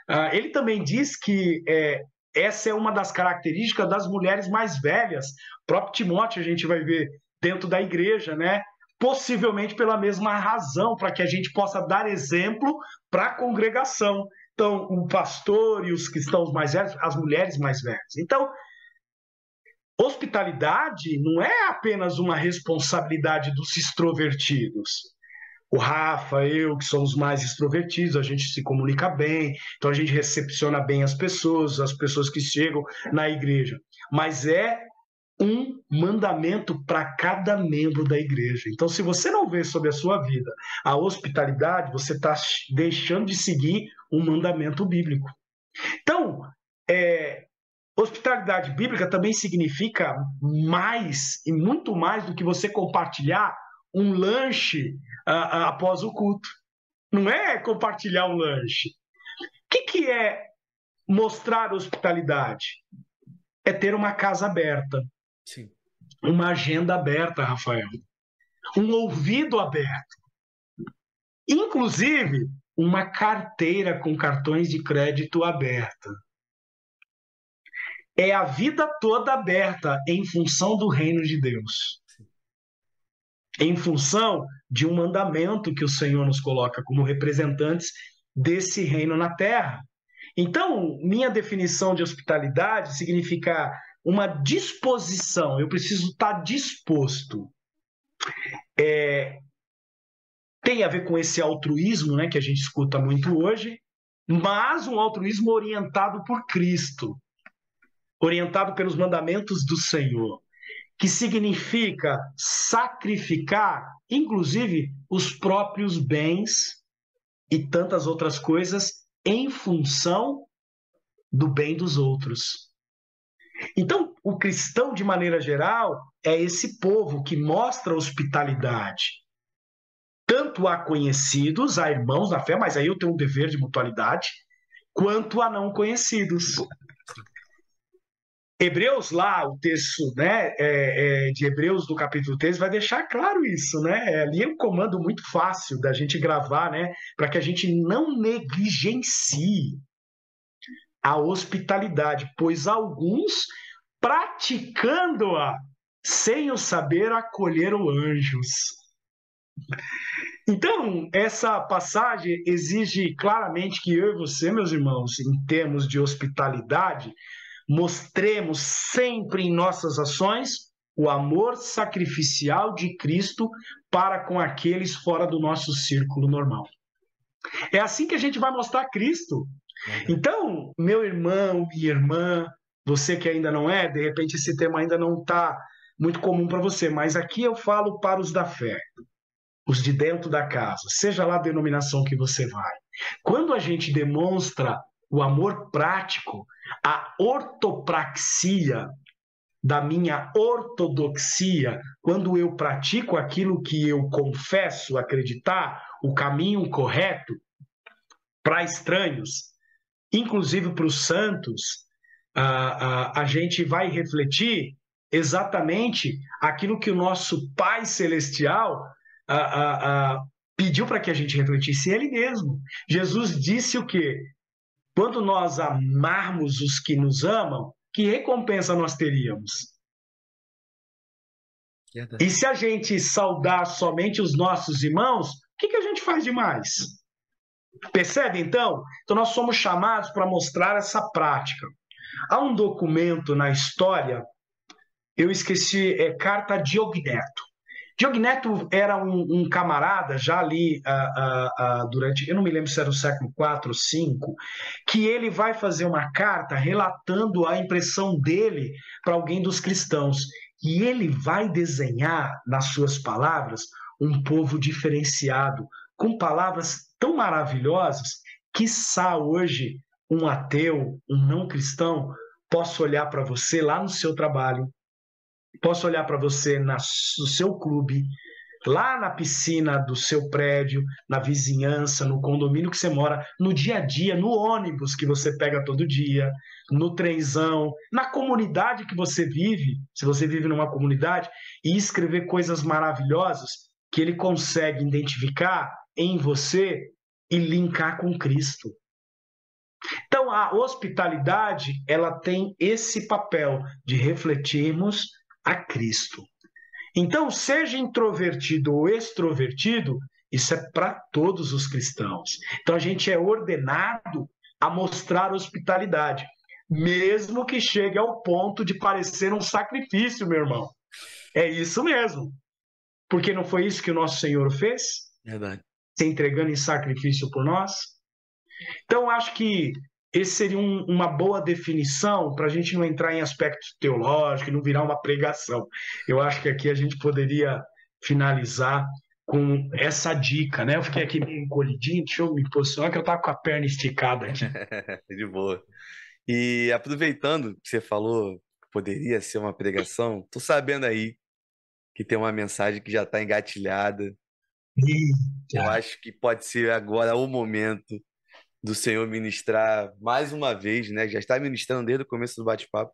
Uh, ele também diz que é, essa é uma das características das mulheres mais velhas. O próprio Timóteo a gente vai ver dentro da igreja, né? Possivelmente pela mesma razão, para que a gente possa dar exemplo para a congregação. Então, o pastor e os cristãos mais velhos, as mulheres mais velhas. Então, hospitalidade não é apenas uma responsabilidade dos extrovertidos. O Rafa, eu, que somos mais extrovertidos, a gente se comunica bem, então a gente recepciona bem as pessoas, as pessoas que chegam na igreja. Mas é um mandamento para cada membro da igreja. Então, se você não vê sobre a sua vida a hospitalidade, você está deixando de seguir um mandamento bíblico. Então, é, hospitalidade bíblica também significa mais e muito mais do que você compartilhar um lanche uh, uh, após o culto. Não é compartilhar um lanche. O que, que é mostrar hospitalidade? É ter uma casa aberta. Sim. Uma agenda aberta, Rafael. Um ouvido aberto. Inclusive, uma carteira com cartões de crédito aberta. É a vida toda aberta em função do reino de Deus. Em função de um mandamento que o Senhor nos coloca como representantes desse reino na terra. Então, minha definição de hospitalidade significa uma disposição, eu preciso estar disposto. É, tem a ver com esse altruísmo né, que a gente escuta muito hoje, mas um altruísmo orientado por Cristo, orientado pelos mandamentos do Senhor, que significa sacrificar, inclusive, os próprios bens e tantas outras coisas em função do bem dos outros. Então, o cristão, de maneira geral, é esse povo que mostra hospitalidade. Tanto a conhecidos, a irmãos na fé, mas aí eu tenho um dever de mutualidade, quanto a não conhecidos. Hebreus, lá, o texto né, é, é, de Hebreus, do capítulo 3, vai deixar claro isso, né? Ali é um comando muito fácil da gente gravar, né? Para que a gente não negligencie a hospitalidade, pois alguns, praticando-a, sem o saber, acolheram anjos. Então, essa passagem exige claramente que eu e você, meus irmãos, em termos de hospitalidade, mostremos sempre em nossas ações o amor sacrificial de Cristo para com aqueles fora do nosso círculo normal. É assim que a gente vai mostrar Cristo. Então, meu irmão e irmã, você que ainda não é, de repente esse tema ainda não está muito comum para você, mas aqui eu falo para os da fé, os de dentro da casa, seja lá a denominação que você vai. Quando a gente demonstra o amor prático, a ortopraxia da minha ortodoxia, quando eu pratico aquilo que eu confesso acreditar, o caminho correto, para estranhos, inclusive para os santos, a, a, a gente vai refletir exatamente aquilo que o nosso Pai Celestial a, a, a, pediu para que a gente refletisse Ele mesmo. Jesus disse o quê? Quando nós amarmos os que nos amam, que recompensa nós teríamos? E se a gente saudar somente os nossos irmãos, o que, que a gente faz demais? Percebe então? Então nós somos chamados para mostrar essa prática. Há um documento na história, eu esqueci, é Carta Diogneto. Diogneto era um, um camarada, já ali uh, uh, uh, durante, eu não me lembro se era o século IV ou V, que ele vai fazer uma carta relatando a impressão dele para alguém dos cristãos. E ele vai desenhar, nas suas palavras, um povo diferenciado, com palavras tão maravilhosas que, hoje, um ateu, um não cristão, possa olhar para você lá no seu trabalho, Posso olhar para você na, no seu clube, lá na piscina do seu prédio, na vizinhança, no condomínio que você mora, no dia a dia, no ônibus que você pega todo dia, no trenzão, na comunidade que você vive, se você vive numa comunidade, e escrever coisas maravilhosas que ele consegue identificar em você e linkar com Cristo. Então, a hospitalidade, ela tem esse papel de refletirmos a Cristo. Então, seja introvertido ou extrovertido, isso é para todos os cristãos. Então, a gente é ordenado a mostrar hospitalidade, mesmo que chegue ao ponto de parecer um sacrifício, meu irmão. É isso mesmo. Porque não foi isso que o nosso Senhor fez? Verdade. Se entregando em sacrifício por nós? Então, acho que esse seria um, uma boa definição para a gente não entrar em aspectos teológicos não virar uma pregação. Eu acho que aqui a gente poderia finalizar com essa dica, né? Eu fiquei aqui meio encolhidinho, deixa eu me posicionar que eu tava com a perna esticada aqui. *laughs* De boa. E aproveitando que você falou que poderia ser uma pregação, tô sabendo aí que tem uma mensagem que já está engatilhada. Eu acho que pode ser agora o momento do Senhor ministrar mais uma vez, né? Já está ministrando desde o começo do bate-papo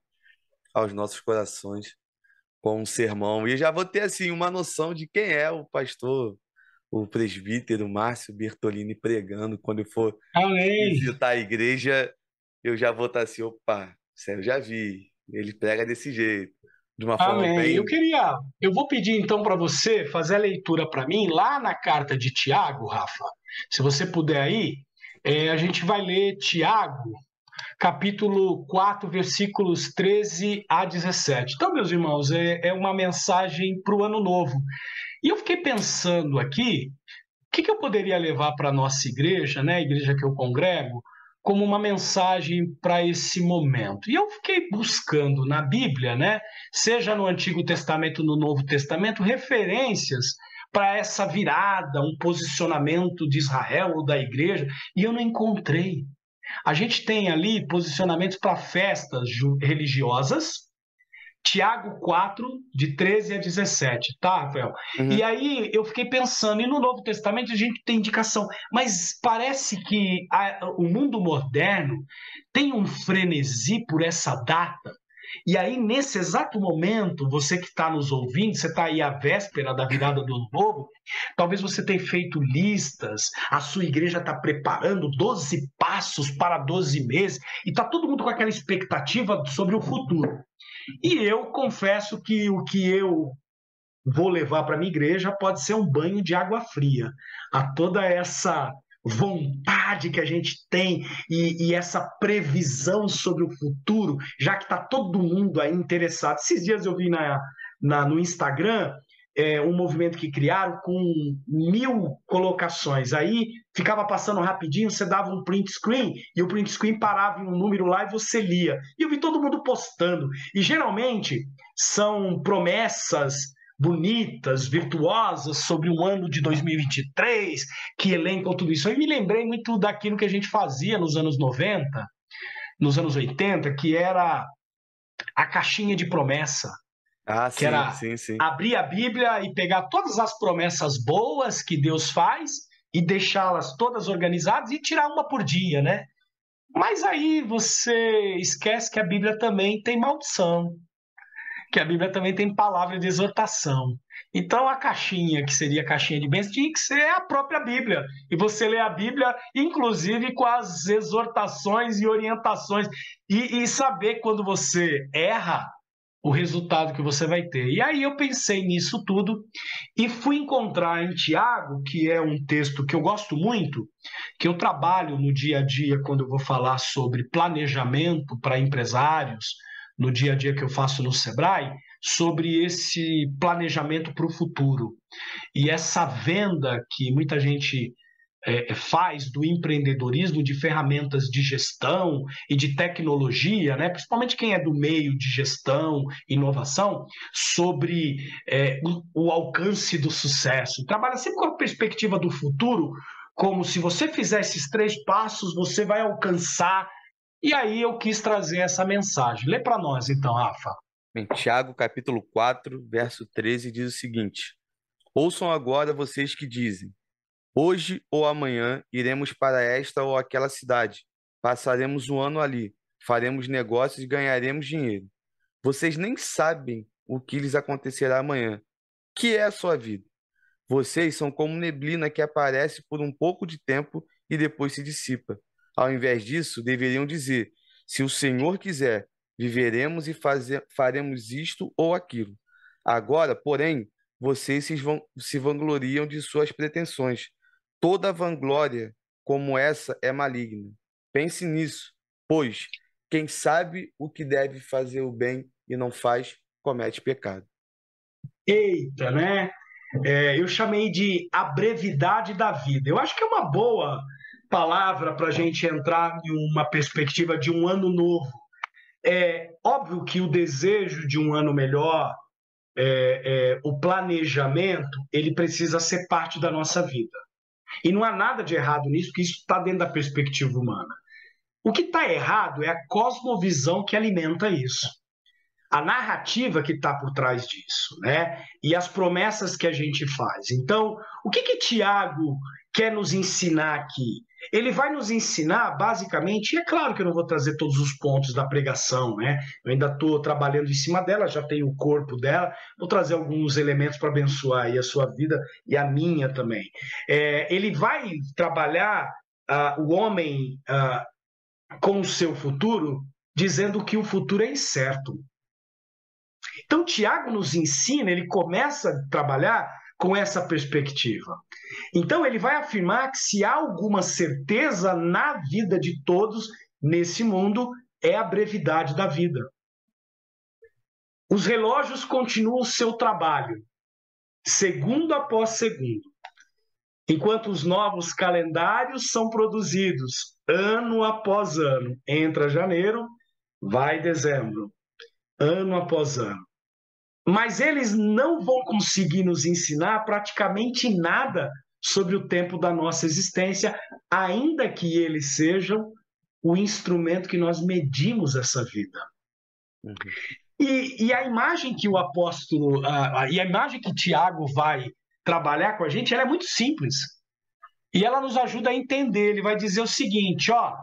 aos nossos corações com um sermão. E já vou ter assim uma noção de quem é o pastor, o presbítero Márcio Bertolini pregando quando eu for Amém. visitar a igreja, eu já vou estar assim, opa, sério, já vi. Ele prega desse jeito. De uma forma Amém. Bem... Eu queria, eu vou pedir então para você fazer a leitura para mim lá na carta de Tiago, Rafa. Se você puder aí, é, a gente vai ler Tiago, capítulo 4, versículos 13 a 17. Então, meus irmãos, é, é uma mensagem para o ano novo. E eu fiquei pensando aqui, o que, que eu poderia levar para a nossa igreja, né, a igreja que eu congrego, como uma mensagem para esse momento. E eu fiquei buscando na Bíblia, né, seja no Antigo Testamento, no Novo Testamento, referências para essa virada, um posicionamento de Israel ou da igreja, e eu não encontrei. A gente tem ali posicionamentos para festas religiosas, Tiago 4, de 13 a 17, tá, Rafael? Uhum. E aí eu fiquei pensando, e no Novo Testamento a gente tem indicação, mas parece que a, o mundo moderno tem um frenesi por essa data, e aí, nesse exato momento, você que está nos ouvindo, você está aí à véspera da virada do ano novo, talvez você tenha feito listas, a sua igreja está preparando 12 passos para 12 meses, e está todo mundo com aquela expectativa sobre o futuro. E eu confesso que o que eu vou levar para minha igreja pode ser um banho de água fria a toda essa vontade que a gente tem e, e, essa previsão sobre o futuro, já que está todo mundo aí interessado. Esses dias eu vi na, na no Instagram é, um movimento que criaram com mil colocações. Aí ficava passando rapidinho, você dava um print screen e o print screen parava em um número lá e você lia. E eu vi todo mundo postando. E geralmente são promessas bonitas, virtuosas sobre o ano de 2023, que elencam tudo isso. Eu me lembrei muito daquilo que a gente fazia nos anos 90, nos anos 80, que era a caixinha de promessa. Ah, que sim, era sim, sim. abrir a Bíblia e pegar todas as promessas boas que Deus faz e deixá-las todas organizadas e tirar uma por dia, né? Mas aí você esquece que a Bíblia também tem maldição, que a Bíblia também tem palavra de exortação. Então a caixinha, que seria a caixinha de bênçãos, tinha que ser a própria Bíblia. E você lê a Bíblia, inclusive com as exortações e orientações. E, e saber quando você erra, o resultado que você vai ter. E aí eu pensei nisso tudo e fui encontrar em Tiago, que é um texto que eu gosto muito, que eu trabalho no dia a dia quando eu vou falar sobre planejamento para empresários, no dia a dia que eu faço no Sebrae, sobre esse planejamento para o futuro. E essa venda que muita gente é, faz do empreendedorismo, de ferramentas de gestão e de tecnologia, né, principalmente quem é do meio de gestão, inovação, sobre é, o, o alcance do sucesso. Trabalha sempre com a perspectiva do futuro, como se você fizer esses três passos, você vai alcançar. E aí eu quis trazer essa mensagem. Lê para nós então, Rafa. Em Tiago, capítulo 4, verso 13, diz o seguinte: Ouçam agora vocês que dizem: Hoje ou amanhã iremos para esta ou aquela cidade, passaremos um ano ali, faremos negócios e ganharemos dinheiro. Vocês nem sabem o que lhes acontecerá amanhã. Que é a sua vida? Vocês são como neblina que aparece por um pouco de tempo e depois se dissipa. Ao invés disso, deveriam dizer: se o Senhor quiser, viveremos e faremos isto ou aquilo. Agora, porém, vocês se, se vangloriam de suas pretensões Toda vanglória como essa é maligna. Pense nisso, pois quem sabe o que deve fazer o bem e não faz, comete pecado. Eita, né? É, eu chamei de a brevidade da vida. Eu acho que é uma boa palavra para a gente entrar em uma perspectiva de um ano novo. É óbvio que o desejo de um ano melhor, é, é, o planejamento, ele precisa ser parte da nossa vida. E não há nada de errado nisso, porque isso está dentro da perspectiva humana. O que está errado é a cosmovisão que alimenta isso. A narrativa que está por trás disso, né? E as promessas que a gente faz. Então, o que que Tiago quer nos ensinar aqui? Ele vai nos ensinar, basicamente, e é claro que eu não vou trazer todos os pontos da pregação, né? Eu ainda estou trabalhando em cima dela, já tenho o corpo dela, vou trazer alguns elementos para abençoar a sua vida e a minha também. É, ele vai trabalhar uh, o homem uh, com o seu futuro, dizendo que o futuro é incerto. Então, Tiago nos ensina, ele começa a trabalhar com essa perspectiva. Então, ele vai afirmar que se há alguma certeza na vida de todos nesse mundo, é a brevidade da vida. Os relógios continuam o seu trabalho, segundo após segundo, enquanto os novos calendários são produzidos ano após ano. Entra janeiro, vai dezembro, ano após ano mas eles não vão conseguir nos ensinar praticamente nada sobre o tempo da nossa existência, ainda que eles sejam o instrumento que nós medimos essa vida. Uhum. E, e, a imagem que o apóstolo, e a imagem que Tiago vai trabalhar com a gente, ela é muito simples. E ela nos ajuda a entender. Ele vai dizer o seguinte: ó,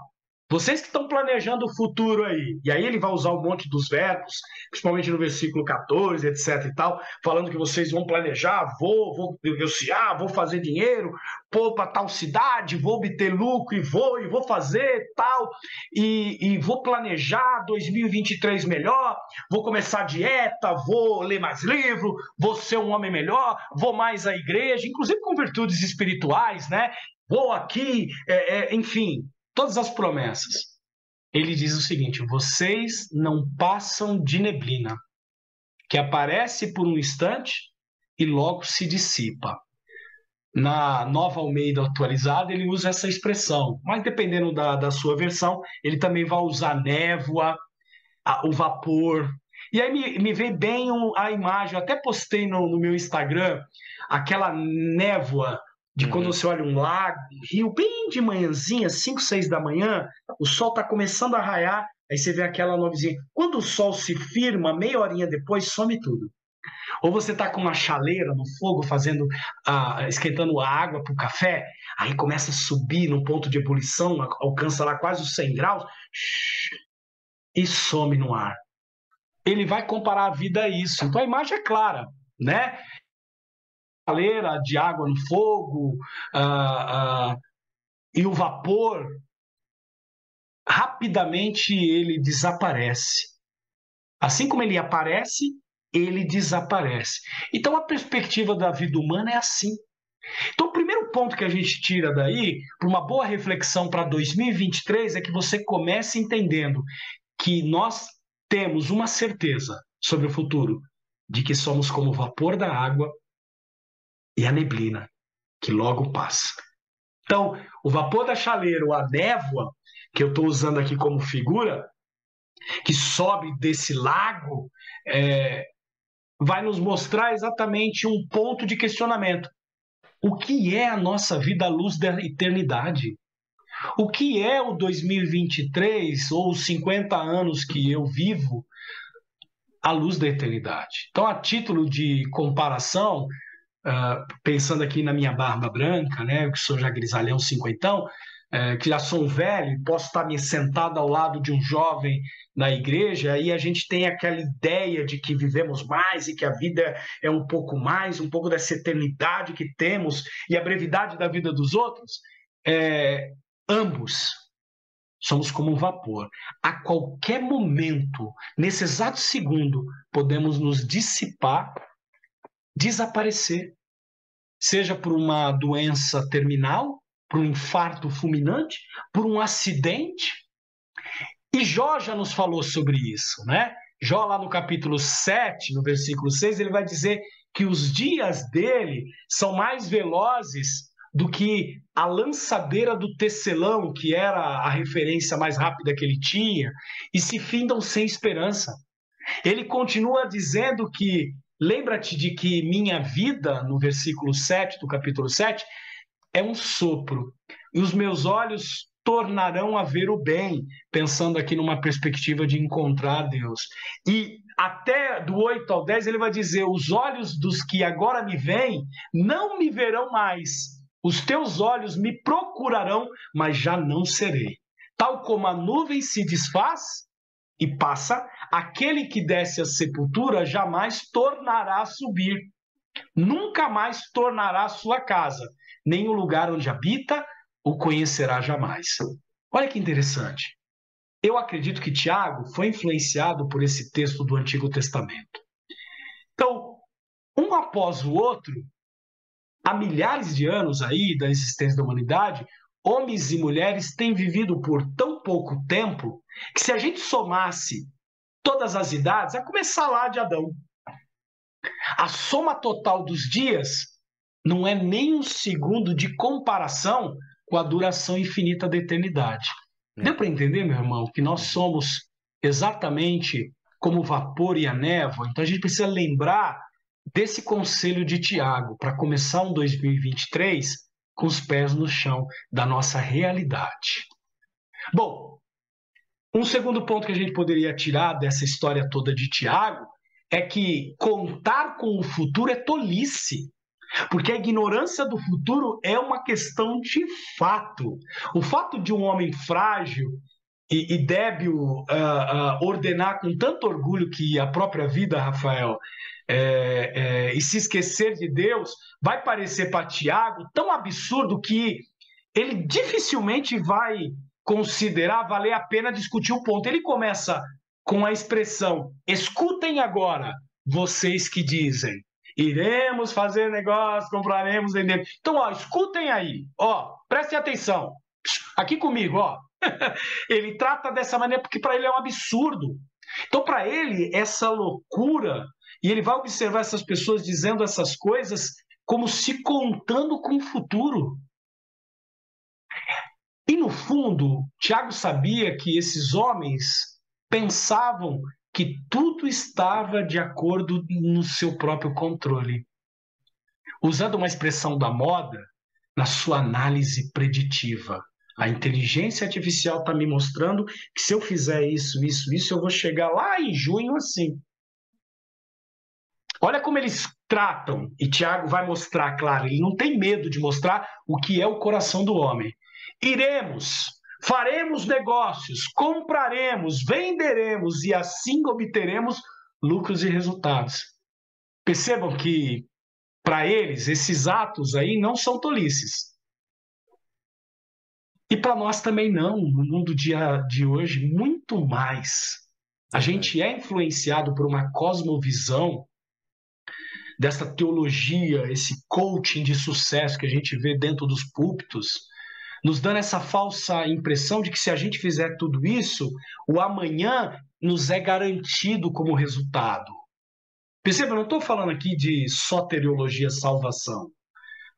vocês que estão planejando o futuro aí, e aí ele vai usar um monte dos verbos, principalmente no versículo 14, etc e tal, falando que vocês vão planejar, vou, vou negociar, vou fazer dinheiro, pôr para tal cidade, vou obter lucro e vou, e vou fazer tal, e, e vou planejar 2023 melhor, vou começar dieta, vou ler mais livro, vou ser um homem melhor, vou mais à igreja, inclusive com virtudes espirituais, né? Vou aqui, é, é, enfim, todas as promessas. Ele diz o seguinte: vocês não passam de neblina, que aparece por um instante e logo se dissipa. Na nova Almeida atualizada, ele usa essa expressão, mas dependendo da, da sua versão, ele também vai usar névoa, a, o vapor. E aí me, me veio bem a imagem, eu até postei no, no meu Instagram aquela névoa de quando uhum. você olha um lago, um rio, bem de manhãzinha, 5, 6 da manhã, o sol está começando a raiar, aí você vê aquela nuvezinha. Quando o sol se firma, meia horinha depois, some tudo. Ou você está com uma chaleira no fogo, fazendo, uh, esquentando a água para o café, aí começa a subir no ponto de ebulição, alcança lá quase os 100 graus, e some no ar. Ele vai comparar a vida a isso. Então a imagem é clara, né? Chaleira de água no fogo uh, uh, e o vapor, rapidamente ele desaparece. Assim como ele aparece, ele desaparece. Então a perspectiva da vida humana é assim. Então, o primeiro ponto que a gente tira daí, para uma boa reflexão para 2023, é que você comece entendendo que nós temos uma certeza sobre o futuro, de que somos como o vapor da água e a neblina, que logo passa. Então, o vapor da chaleira, ou a névoa, que eu estou usando aqui como figura, que sobe desse lago, é, vai nos mostrar exatamente um ponto de questionamento. O que é a nossa vida à luz da eternidade? O que é o 2023 ou os 50 anos que eu vivo à luz da eternidade? Então, a título de comparação, uh, pensando aqui na minha barba branca, né, que sou já grisalhão cinquentão, uh, que já sou um velho, posso estar me sentado ao lado de um jovem na igreja, aí a gente tem aquela ideia de que vivemos mais e que a vida é um pouco mais, um pouco dessa eternidade que temos e a brevidade da vida dos outros. É, ambos somos como um vapor. A qualquer momento, nesse exato segundo, podemos nos dissipar, desaparecer. Seja por uma doença terminal, por um infarto fulminante, por um acidente, e Jó já nos falou sobre isso, né? Jó, lá no capítulo 7, no versículo 6, ele vai dizer que os dias dele são mais velozes do que a lançadeira do tecelão, que era a referência mais rápida que ele tinha, e se findam sem esperança. Ele continua dizendo que, lembra-te de que minha vida, no versículo 7 do capítulo 7, é um sopro, e os meus olhos tornarão a ver o bem, pensando aqui numa perspectiva de encontrar Deus. E até do 8 ao 10 ele vai dizer: Os olhos dos que agora me veem não me verão mais. Os teus olhos me procurarão, mas já não serei. Tal como a nuvem se desfaz e passa, aquele que desce à sepultura jamais tornará a subir. Nunca mais tornará a sua casa, nem o lugar onde habita, o conhecerá jamais. Olha que interessante. Eu acredito que Tiago foi influenciado por esse texto do Antigo Testamento. Então, um após o outro, há milhares de anos aí da existência da humanidade, homens e mulheres têm vivido por tão pouco tempo que se a gente somasse todas as idades, a começar lá de Adão, a soma total dos dias não é nem um segundo de comparação com a duração infinita da eternidade. É. Deu para entender, meu irmão, que nós somos exatamente como o vapor e a névoa? Então a gente precisa lembrar desse conselho de Tiago para começar um 2023 com os pés no chão da nossa realidade. Bom, um segundo ponto que a gente poderia tirar dessa história toda de Tiago é que contar com o futuro é tolice. Porque a ignorância do futuro é uma questão de fato. O fato de um homem frágil e, e débil uh, uh, ordenar com tanto orgulho que a própria vida, Rafael, é, é, e se esquecer de Deus, vai parecer para Tiago tão absurdo que ele dificilmente vai considerar valer a pena discutir o ponto. Ele começa com a expressão: escutem agora, vocês que dizem. Iremos fazer negócio, compraremos, vendemos. Então, ó, escutem aí, ó, prestem atenção. Aqui comigo, ó. *laughs* ele trata dessa maneira porque para ele é um absurdo. Então, para ele, essa loucura, e ele vai observar essas pessoas dizendo essas coisas como se contando com o futuro. E no fundo, Tiago sabia que esses homens pensavam que tudo estava de acordo no seu próprio controle. Usando uma expressão da moda, na sua análise preditiva. A inteligência artificial está me mostrando que se eu fizer isso, isso, isso, eu vou chegar lá em junho assim. Olha como eles tratam, e Tiago vai mostrar, claro, ele não tem medo de mostrar o que é o coração do homem. Iremos, faremos negócios, compraremos, venderemos e assim obteremos lucros e resultados. Percebam que, para eles, esses atos aí não são tolices. E para nós também não, no mundo dia de hoje, muito mais. A gente é influenciado por uma cosmovisão dessa teologia, esse coaching de sucesso que a gente vê dentro dos púlpitos, nos dando essa falsa impressão de que se a gente fizer tudo isso, o amanhã nos é garantido como resultado. Perceba, eu não estou falando aqui de soteriologia salvação,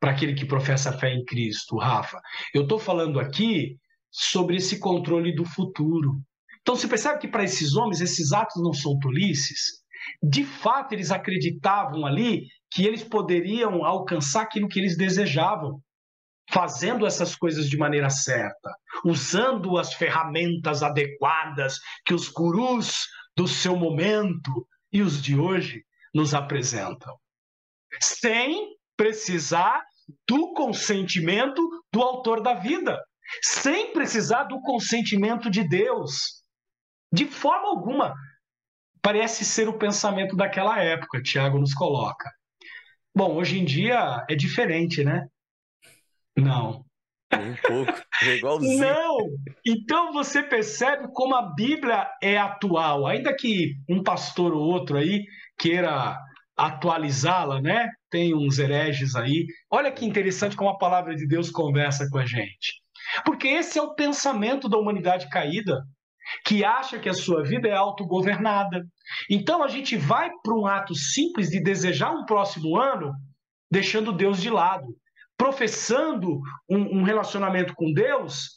para aquele que professa fé em Cristo, Rafa. Eu estou falando aqui sobre esse controle do futuro. Então você percebe que para esses homens esses atos não são tolices? De fato, eles acreditavam ali que eles poderiam alcançar aquilo que eles desejavam, fazendo essas coisas de maneira certa, usando as ferramentas adequadas que os gurus do seu momento e os de hoje nos apresentam, sem precisar do consentimento do autor da vida, sem precisar do consentimento de Deus. De forma alguma, parece ser o pensamento daquela época, Tiago nos coloca. Bom, hoje em dia é diferente, né? Não. Nem um pouco, é igualzinho. Não! Então você percebe como a Bíblia é atual. Ainda que um pastor ou outro aí queira atualizá-la, né? Tem uns hereges aí. Olha que interessante como a palavra de Deus conversa com a gente. Porque esse é o pensamento da humanidade caída que acha que a sua vida é autogovernada. Então a gente vai para um ato simples de desejar um próximo ano, deixando Deus de lado, professando um, um relacionamento com Deus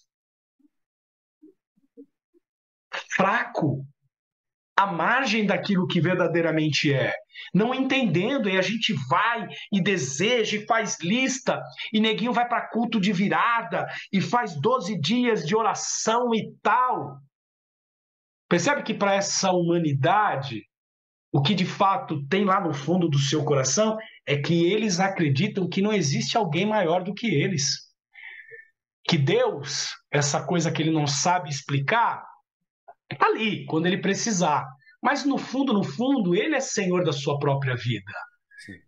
fraco, à margem daquilo que verdadeiramente é. Não entendendo, e a gente vai e deseja e faz lista, e neguinho vai para culto de virada e faz 12 dias de oração e tal. Percebe que para essa humanidade, o que de fato tem lá no fundo do seu coração é que eles acreditam que não existe alguém maior do que eles. Que Deus, essa coisa que ele não sabe explicar, está ali, quando ele precisar. Mas no fundo, no fundo, ele é senhor da sua própria vida. Sim.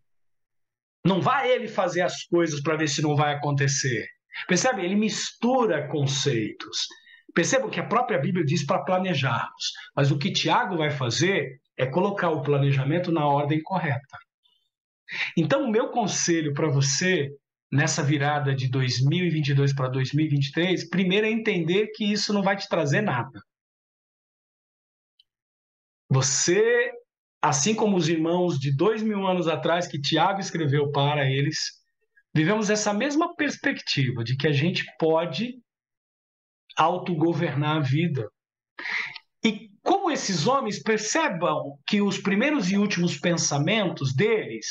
Não vai ele fazer as coisas para ver se não vai acontecer. Percebe? Ele mistura conceitos. Percebam que a própria Bíblia diz para planejarmos, mas o que Tiago vai fazer é colocar o planejamento na ordem correta. Então, o meu conselho para você nessa virada de 2022 para 2023, primeiro é entender que isso não vai te trazer nada. Você, assim como os irmãos de dois mil anos atrás que Tiago escreveu para eles, vivemos essa mesma perspectiva de que a gente pode autogovernar a vida. E como esses homens percebam que os primeiros e últimos pensamentos deles,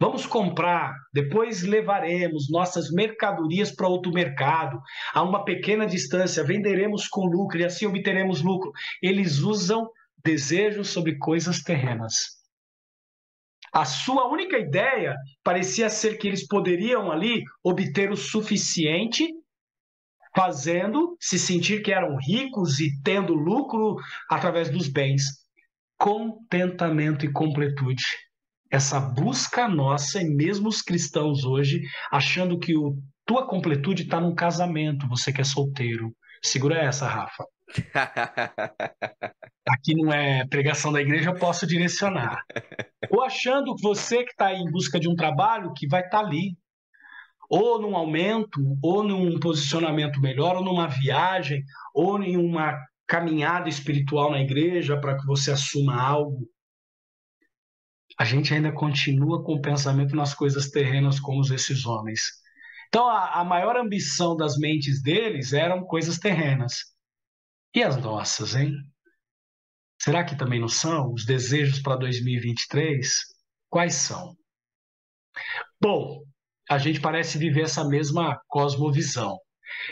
vamos comprar, depois levaremos nossas mercadorias para outro mercado, a uma pequena distância, venderemos com lucro e assim obteremos lucro. Eles usam desejos sobre coisas terrenas. A sua única ideia parecia ser que eles poderiam ali obter o suficiente fazendo se sentir que eram ricos e tendo lucro através dos bens. Contentamento e completude. Essa busca nossa, e mesmo os cristãos hoje, achando que o tua completude está num casamento, você que é solteiro. Segura essa, Rafa. *laughs* Aqui não é pregação da igreja, eu posso direcionar. Ou achando que você que está em busca de um trabalho que vai estar tá ali, ou num aumento, ou num posicionamento melhor, ou numa viagem, ou em uma caminhada espiritual na igreja para que você assuma algo. A gente ainda continua com o pensamento nas coisas terrenas como esses homens. Então, a, a maior ambição das mentes deles eram coisas terrenas. E as nossas, hein? Será que também não são? Os desejos para 2023? Quais são? Bom, a gente parece viver essa mesma cosmovisão.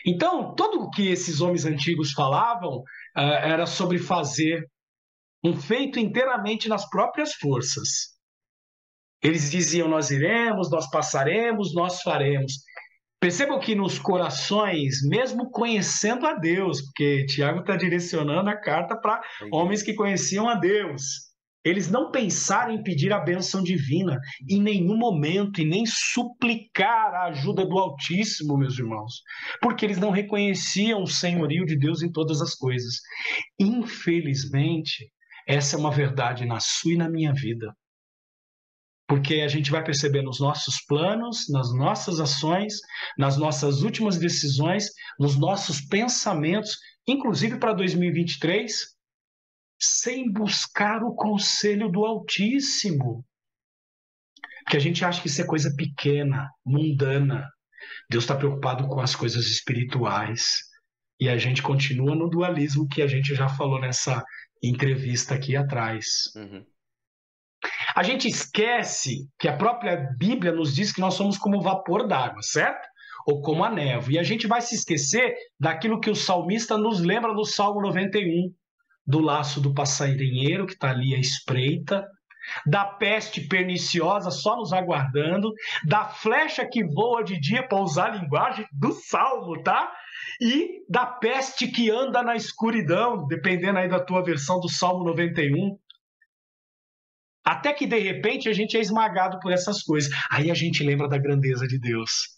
Então, tudo o que esses homens antigos falavam uh, era sobre fazer um feito inteiramente nas próprias forças. Eles diziam: Nós iremos, nós passaremos, nós faremos. Percebam que nos corações, mesmo conhecendo a Deus, porque Tiago está direcionando a carta para homens que conheciam a Deus, eles não pensaram em pedir a bênção divina em nenhum momento e nem suplicar a ajuda do Altíssimo, meus irmãos, porque eles não reconheciam o senhorio de Deus em todas as coisas. Infelizmente, essa é uma verdade na sua e na minha vida. Porque a gente vai perceber nos nossos planos, nas nossas ações, nas nossas últimas decisões, nos nossos pensamentos, inclusive para 2023, sem buscar o conselho do Altíssimo. Que a gente acha que isso é coisa pequena, mundana. Deus está preocupado com as coisas espirituais. E a gente continua no dualismo que a gente já falou nessa entrevista aqui atrás. Uhum. A gente esquece que a própria Bíblia nos diz que nós somos como vapor d'água, certo? Ou como a névoa. E a gente vai se esquecer daquilo que o salmista nos lembra no Salmo 91 do laço do passarinheiro que está ali à espreita, da peste perniciosa só nos aguardando, da flecha que voa de dia, para usar a linguagem do salmo, tá? E da peste que anda na escuridão, dependendo aí da tua versão do Salmo 91. Até que de repente a gente é esmagado por essas coisas. Aí a gente lembra da grandeza de Deus.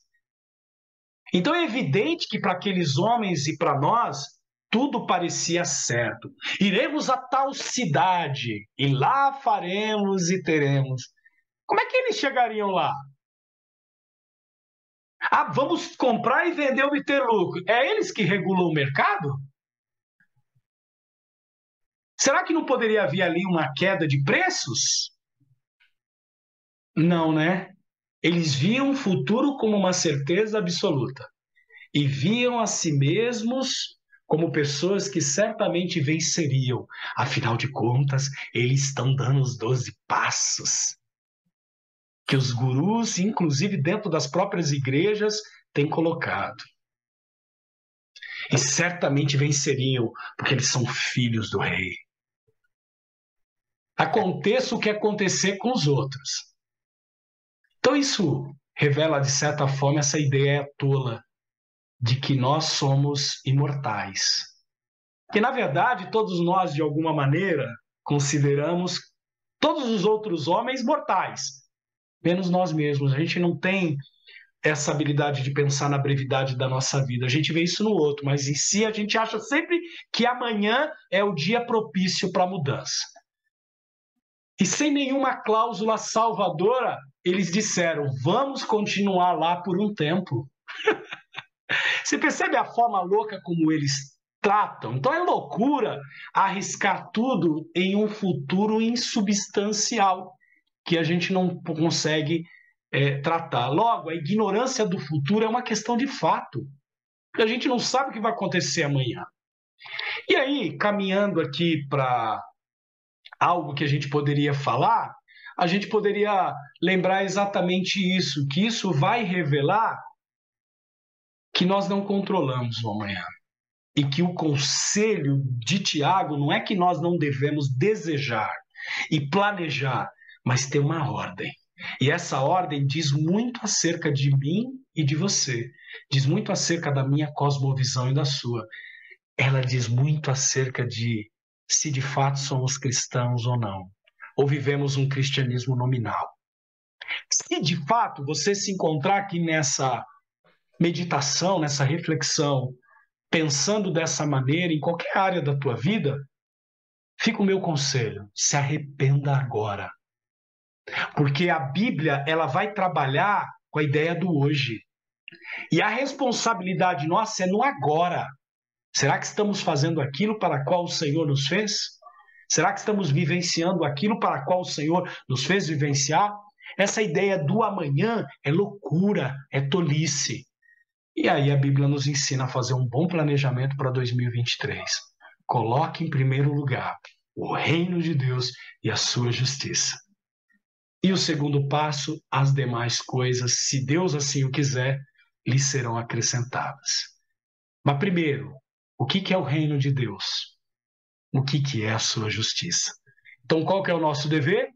Então é evidente que para aqueles homens e para nós, tudo parecia certo. Iremos a tal cidade e lá faremos e teremos. Como é que eles chegariam lá? Ah, vamos comprar e vender e ter lucro. É eles que regulam o mercado? Será que não poderia haver ali uma queda de preços? Não, né? Eles viam o futuro como uma certeza absoluta e viam a si mesmos como pessoas que certamente venceriam. Afinal de contas, eles estão dando os doze passos que os gurus, inclusive dentro das próprias igrejas, têm colocado. E certamente venceriam, porque eles são filhos do rei. Aconteça o que acontecer com os outros. Então, isso revela, de certa forma, essa ideia tola de que nós somos imortais. Que, na verdade, todos nós, de alguma maneira, consideramos todos os outros homens mortais, menos nós mesmos. A gente não tem essa habilidade de pensar na brevidade da nossa vida. A gente vê isso no outro, mas em si a gente acha sempre que amanhã é o dia propício para a mudança. E sem nenhuma cláusula salvadora, eles disseram: vamos continuar lá por um tempo. *laughs* Você percebe a forma louca como eles tratam? Então é loucura arriscar tudo em um futuro insubstancial que a gente não consegue é, tratar. Logo, a ignorância do futuro é uma questão de fato. A gente não sabe o que vai acontecer amanhã. E aí, caminhando aqui para algo que a gente poderia falar, a gente poderia lembrar exatamente isso, que isso vai revelar que nós não controlamos o amanhã. E que o conselho de Tiago não é que nós não devemos desejar e planejar, mas ter uma ordem. E essa ordem diz muito acerca de mim e de você. Diz muito acerca da minha cosmovisão e da sua. Ela diz muito acerca de se de fato somos cristãos ou não, ou vivemos um cristianismo nominal. Se de fato você se encontrar aqui nessa meditação, nessa reflexão, pensando dessa maneira em qualquer área da tua vida, fica o meu conselho: se arrependa agora. Porque a Bíblia, ela vai trabalhar com a ideia do hoje. E a responsabilidade nossa é no agora. Será que estamos fazendo aquilo para qual o Senhor nos fez? Será que estamos vivenciando aquilo para qual o Senhor nos fez vivenciar? Essa ideia do amanhã é loucura, é tolice. E aí a Bíblia nos ensina a fazer um bom planejamento para 2023. Coloque em primeiro lugar o reino de Deus e a sua justiça. E o segundo passo, as demais coisas, se Deus assim o quiser, lhe serão acrescentadas. Mas primeiro, o que é o reino de Deus? O que é a sua justiça? Então, qual que é o nosso dever?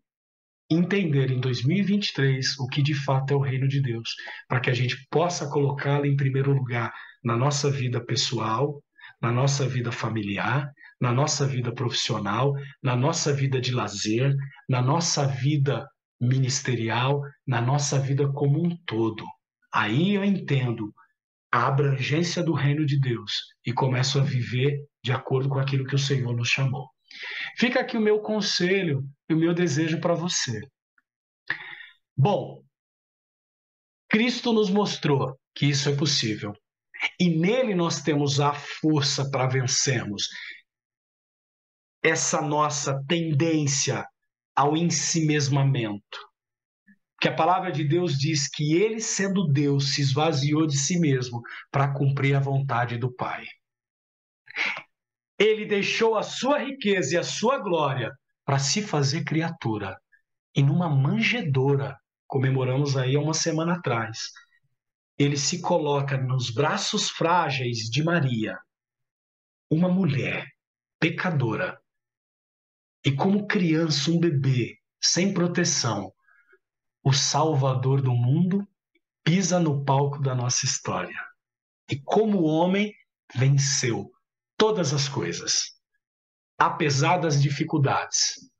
Entender em 2023 o que de fato é o reino de Deus, para que a gente possa colocá-lo em primeiro lugar na nossa vida pessoal, na nossa vida familiar, na nossa vida profissional, na nossa vida de lazer, na nossa vida ministerial, na nossa vida como um todo. Aí eu entendo a abrangência do reino de Deus e começo a viver de acordo com aquilo que o Senhor nos chamou. Fica aqui o meu conselho e o meu desejo para você. Bom, Cristo nos mostrou que isso é possível. E nele nós temos a força para vencermos essa nossa tendência ao ensimesmamento. Que a palavra de Deus diz que ele, sendo Deus, se esvaziou de si mesmo para cumprir a vontade do Pai. Ele deixou a sua riqueza e a sua glória para se fazer criatura. E numa manjedoura, comemoramos aí há uma semana atrás, ele se coloca nos braços frágeis de Maria, uma mulher pecadora. E como criança, um bebê, sem proteção, o Salvador do mundo pisa no palco da nossa história. E como homem, venceu todas as coisas, apesar das dificuldades,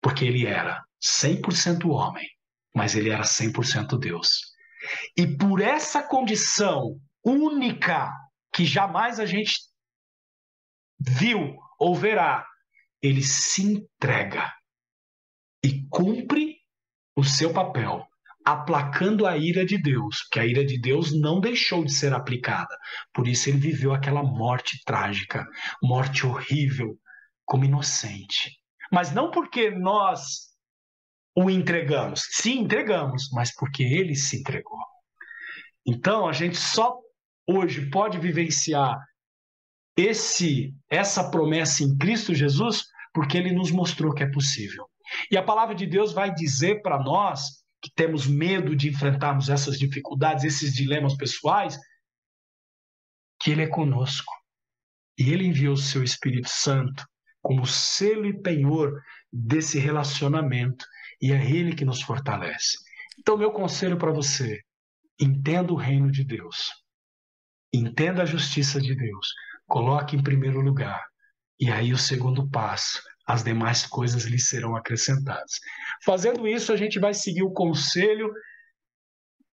porque ele era 100% homem, mas ele era 100% Deus. E por essa condição única que jamais a gente viu ou verá, ele se entrega e cumpre o seu papel aplacando a ira de Deus, porque a ira de Deus não deixou de ser aplicada. Por isso ele viveu aquela morte trágica, morte horrível, como inocente. Mas não porque nós o entregamos. Sim, entregamos, mas porque ele se entregou. Então, a gente só hoje pode vivenciar esse essa promessa em Cristo Jesus porque ele nos mostrou que é possível. E a palavra de Deus vai dizer para nós que temos medo de enfrentarmos essas dificuldades, esses dilemas pessoais, que Ele é conosco. E Ele enviou o seu Espírito Santo como selo e penhor desse relacionamento. E é Ele que nos fortalece. Então, meu conselho para você: entenda o reino de Deus. Entenda a justiça de Deus. Coloque em primeiro lugar. E aí, o segundo passo as demais coisas lhe serão acrescentadas. Fazendo isso, a gente vai seguir o conselho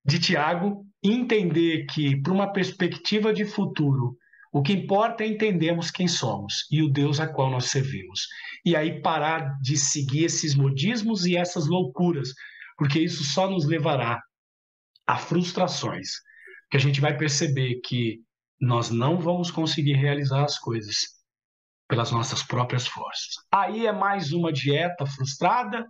de Tiago entender que, para uma perspectiva de futuro, o que importa é entendermos quem somos e o Deus a qual nós servimos. E aí parar de seguir esses modismos e essas loucuras, porque isso só nos levará a frustrações. Que a gente vai perceber que nós não vamos conseguir realizar as coisas pelas nossas próprias forças. Aí é mais uma dieta frustrada,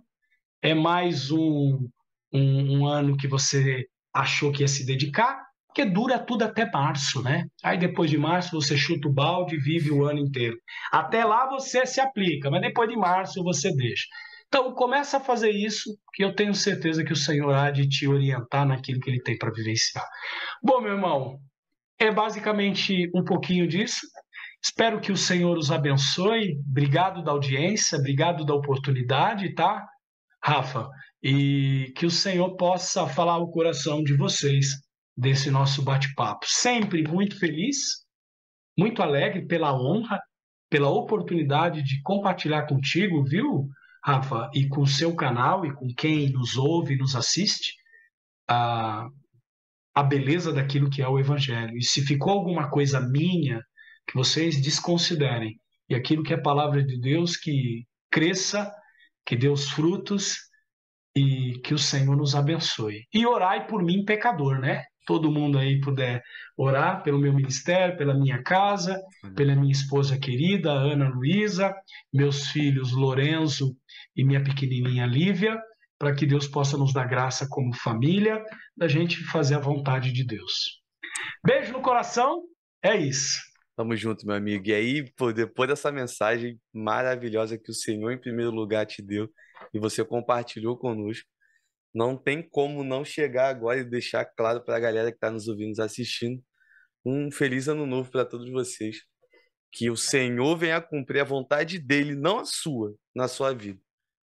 é mais um, um, um ano que você achou que ia se dedicar, porque dura tudo até março, né? Aí depois de março você chuta o balde e vive o ano inteiro. Até lá você se aplica, mas depois de março você deixa. Então começa a fazer isso, que eu tenho certeza que o Senhor há de te orientar naquilo que Ele tem para vivenciar. Bom, meu irmão, é basicamente um pouquinho disso. Espero que o Senhor os abençoe. Obrigado da audiência, obrigado da oportunidade, tá, Rafa? E que o Senhor possa falar o coração de vocês desse nosso bate-papo. Sempre muito feliz, muito alegre pela honra, pela oportunidade de compartilhar contigo, viu, Rafa? E com o seu canal e com quem nos ouve e nos assiste, a, a beleza daquilo que é o Evangelho. E se ficou alguma coisa minha que vocês desconsiderem. E aquilo que é palavra de Deus, que cresça, que dê os frutos e que o Senhor nos abençoe. E orai por mim, pecador, né? Todo mundo aí puder orar pelo meu ministério, pela minha casa, pela minha esposa querida, Ana Luísa, meus filhos Lorenzo e minha pequenininha Lívia, para que Deus possa nos dar graça como família, da gente fazer a vontade de Deus. Beijo no coração, é isso. Tamo junto, meu amigo. E aí, pô, depois dessa mensagem maravilhosa que o Senhor, em primeiro lugar, te deu e você compartilhou conosco, não tem como não chegar agora e deixar claro para a galera que está nos ouvindo, nos assistindo, um feliz ano novo para todos vocês. Que o Senhor venha cumprir a vontade dele, não a sua, na sua vida.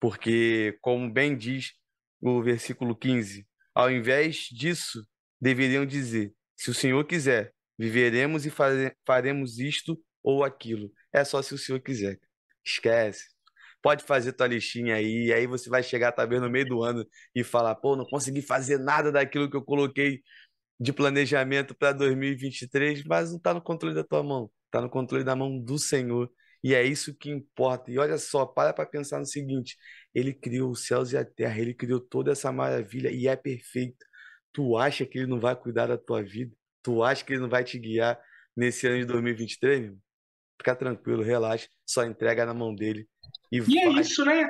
Porque, como bem diz o versículo 15, ao invés disso, deveriam dizer: se o Senhor quiser, viveremos e faremos isto ou aquilo. É só se o Senhor quiser. Esquece. Pode fazer tua listinha aí, e aí você vai chegar talvez no meio do ano e falar: pô, não consegui fazer nada daquilo que eu coloquei de planejamento para 2023, mas não está no controle da tua mão, está no controle da mão do Senhor. E é isso que importa. E olha só, para para pensar no seguinte: Ele criou os céus e a terra, Ele criou toda essa maravilha e é perfeito. Tu acha que Ele não vai cuidar da tua vida? Tu acha que Ele não vai te guiar nesse ano de 2023? Meu? Fica tranquilo, relaxa, só entrega na mão dele. E, e é isso, né?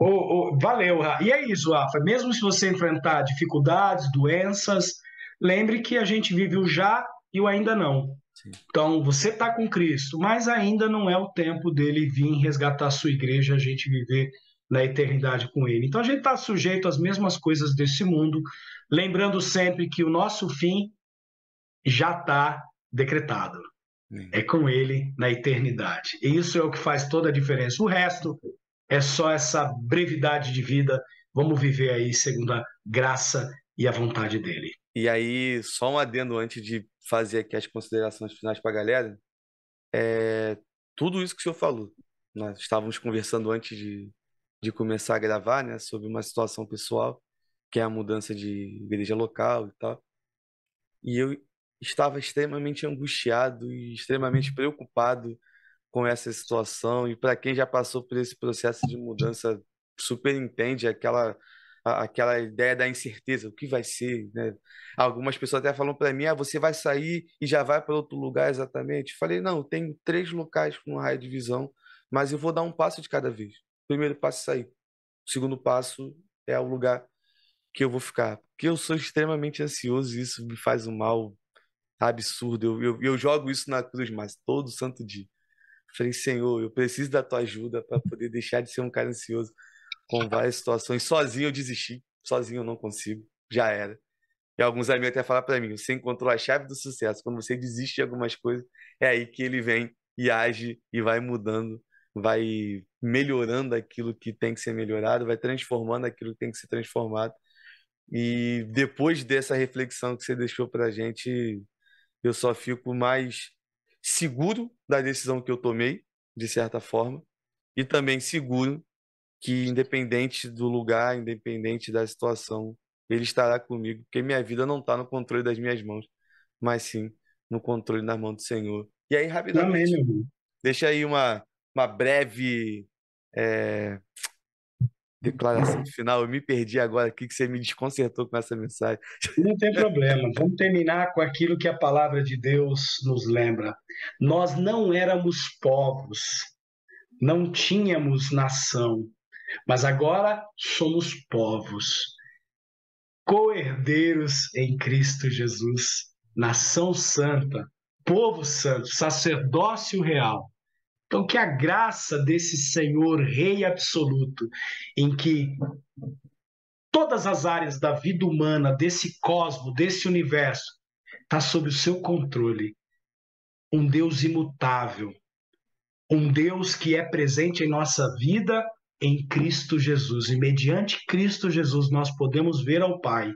Oh, oh, valeu, Rafa. E é isso, Rafa. Mesmo se você enfrentar dificuldades, doenças, lembre que a gente vive o já e o ainda não. Então, você está com Cristo, mas ainda não é o tempo dele vir resgatar a sua igreja, a gente viver na eternidade com ele. Então, a gente está sujeito às mesmas coisas desse mundo, lembrando sempre que o nosso fim já está decretado. É com ele na eternidade. E isso é o que faz toda a diferença. O resto é só essa brevidade de vida. Vamos viver aí segundo a graça e a vontade dele. E aí, só um adendo antes de fazer aqui as considerações finais para a galera. É, tudo isso que o senhor falou. Nós estávamos conversando antes de, de começar a gravar, né, sobre uma situação pessoal, que é a mudança de igreja local e tal. E eu estava extremamente angustiado e extremamente preocupado com essa situação. E para quem já passou por esse processo de mudança, super entende aquela aquela ideia da incerteza, o que vai ser, né? Algumas pessoas até falam para mim, ah, você vai sair e já vai para outro lugar exatamente. Falei, não, tenho três locais com raio de visão, mas eu vou dar um passo de cada vez. O primeiro passo é sair. O segundo passo é o lugar que eu vou ficar. Porque eu sou extremamente ansioso e isso me faz um mal absurdo. Eu, eu, eu jogo isso na cruz, mas todo santo dia. Falei, Senhor, eu preciso da tua ajuda para poder deixar de ser um cara ansioso com várias situações. Sozinho eu desisti, sozinho eu não consigo, já era. E alguns amigos até falam para mim: você encontrou a chave do sucesso. Quando você desiste de algumas coisas, é aí que ele vem e age e vai mudando, vai melhorando aquilo que tem que ser melhorado, vai transformando aquilo que tem que ser transformado. E depois dessa reflexão que você deixou para a gente, eu só fico mais seguro da decisão que eu tomei, de certa forma, e também seguro que independente do lugar, independente da situação, ele estará comigo, porque minha vida não está no controle das minhas mãos, mas sim no controle na mão do Senhor. E aí, rapidamente, Amém, deixa aí uma, uma breve é, declaração final. Eu me perdi agora aqui, que você me desconcertou com essa mensagem. Não tem problema. Vamos terminar com aquilo que a palavra de Deus nos lembra. Nós não éramos povos, não tínhamos nação, mas agora somos povos, co-herdeiros em Cristo Jesus, nação santa, povo santo, sacerdócio real. Então, que a graça desse Senhor, Rei absoluto, em que todas as áreas da vida humana, desse cosmo, desse universo, está sob o seu controle. Um Deus imutável, um Deus que é presente em nossa vida em Cristo Jesus. E mediante Cristo Jesus nós podemos ver ao Pai.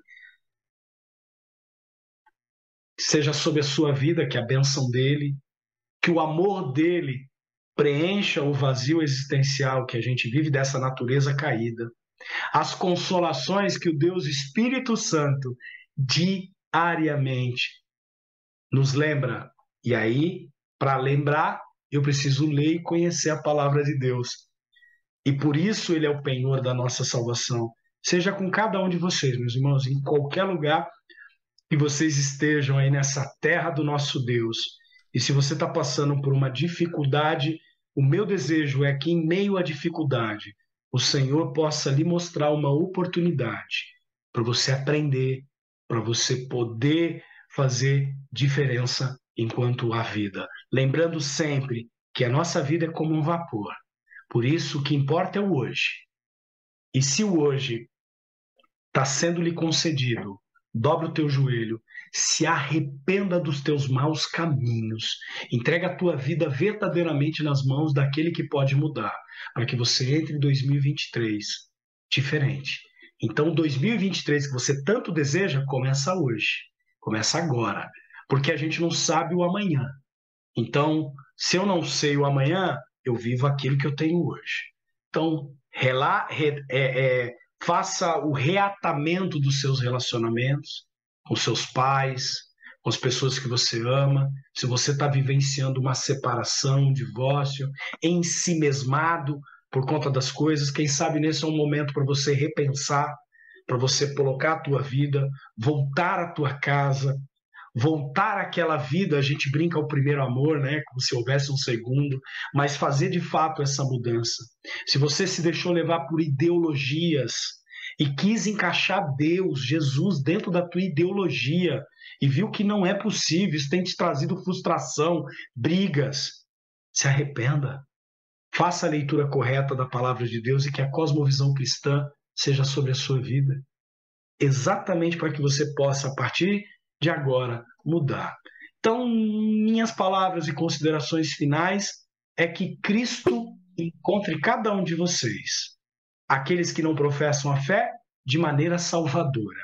Seja sobre a sua vida que a bênção dele, que o amor dele preencha o vazio existencial que a gente vive dessa natureza caída. As consolações que o Deus Espírito Santo diariamente nos lembra. E aí, para lembrar, eu preciso ler e conhecer a palavra de Deus. E por isso ele é o penhor da nossa salvação. Seja com cada um de vocês, meus irmãos, em qualquer lugar que vocês estejam aí nessa terra do nosso Deus. E se você está passando por uma dificuldade, o meu desejo é que, em meio à dificuldade, o Senhor possa lhe mostrar uma oportunidade para você aprender, para você poder fazer diferença enquanto há vida. Lembrando sempre que a nossa vida é como um vapor. Por isso, o que importa é o hoje. E se o hoje está sendo lhe concedido dobra o teu joelho, se arrependa dos teus maus caminhos, entrega a tua vida verdadeiramente nas mãos daquele que pode mudar, para que você entre em 2023 diferente. Então, 2023 que você tanto deseja, começa hoje, começa agora, porque a gente não sabe o amanhã. Então, se eu não sei o amanhã, eu vivo aquilo que eu tenho hoje. Então, re, é, é, faça o reatamento dos seus relacionamentos com seus pais, com as pessoas que você ama. Se você está vivenciando uma separação, um divórcio, em si mesmado por conta das coisas, quem sabe nesse é um momento para você repensar, para você colocar a tua vida, voltar à tua casa, voltar àquela vida, a gente brinca o primeiro amor, né, como se houvesse um segundo, mas fazer de fato essa mudança. Se você se deixou levar por ideologias e quis encaixar Deus, Jesus dentro da tua ideologia e viu que não é possível, isso tem te trazido frustração, brigas, se arrependa. Faça a leitura correta da palavra de Deus e que a cosmovisão cristã seja sobre a sua vida. Exatamente para que você possa, a partir de agora mudar. Então, minhas palavras e considerações finais é que Cristo encontre cada um de vocês, aqueles que não professam a fé, de maneira salvadora,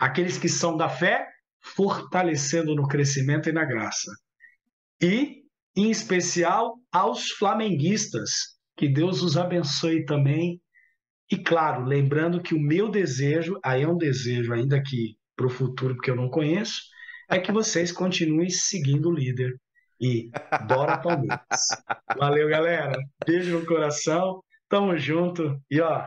aqueles que são da fé, fortalecendo no crescimento e na graça, e, em especial, aos flamenguistas, que Deus os abençoe também. E, claro, lembrando que o meu desejo, aí é um desejo ainda que para o futuro, porque eu não conheço, é que vocês continuem seguindo o líder. E bora Palmeiras. Valeu, galera. Beijo no coração. Tamo junto. E ó,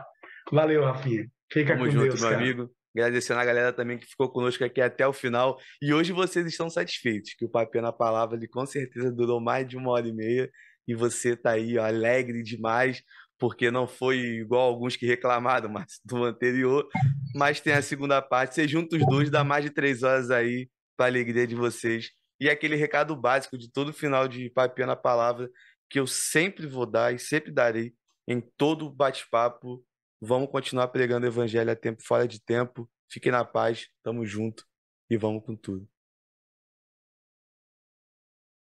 valeu, Rafinha. Fica Tamo com junto, Deus, meu cara. amigo. Agradecendo a galera também que ficou conosco aqui até o final. E hoje vocês estão satisfeitos, que o Papel na Palavra ele com certeza durou mais de uma hora e meia. E você tá aí ó, alegre demais, porque não foi igual alguns que reclamaram *laughs* mas, do anterior. Mas tem a segunda parte. Você junta os dois, dá mais de três horas aí para alegria de vocês. E aquele recado básico de todo final de Papel na Palavra, que eu sempre vou dar e sempre darei em todo bate-papo. Vamos continuar pregando o evangelho a tempo fora de tempo. Fiquem na paz, tamo junto e vamos com tudo.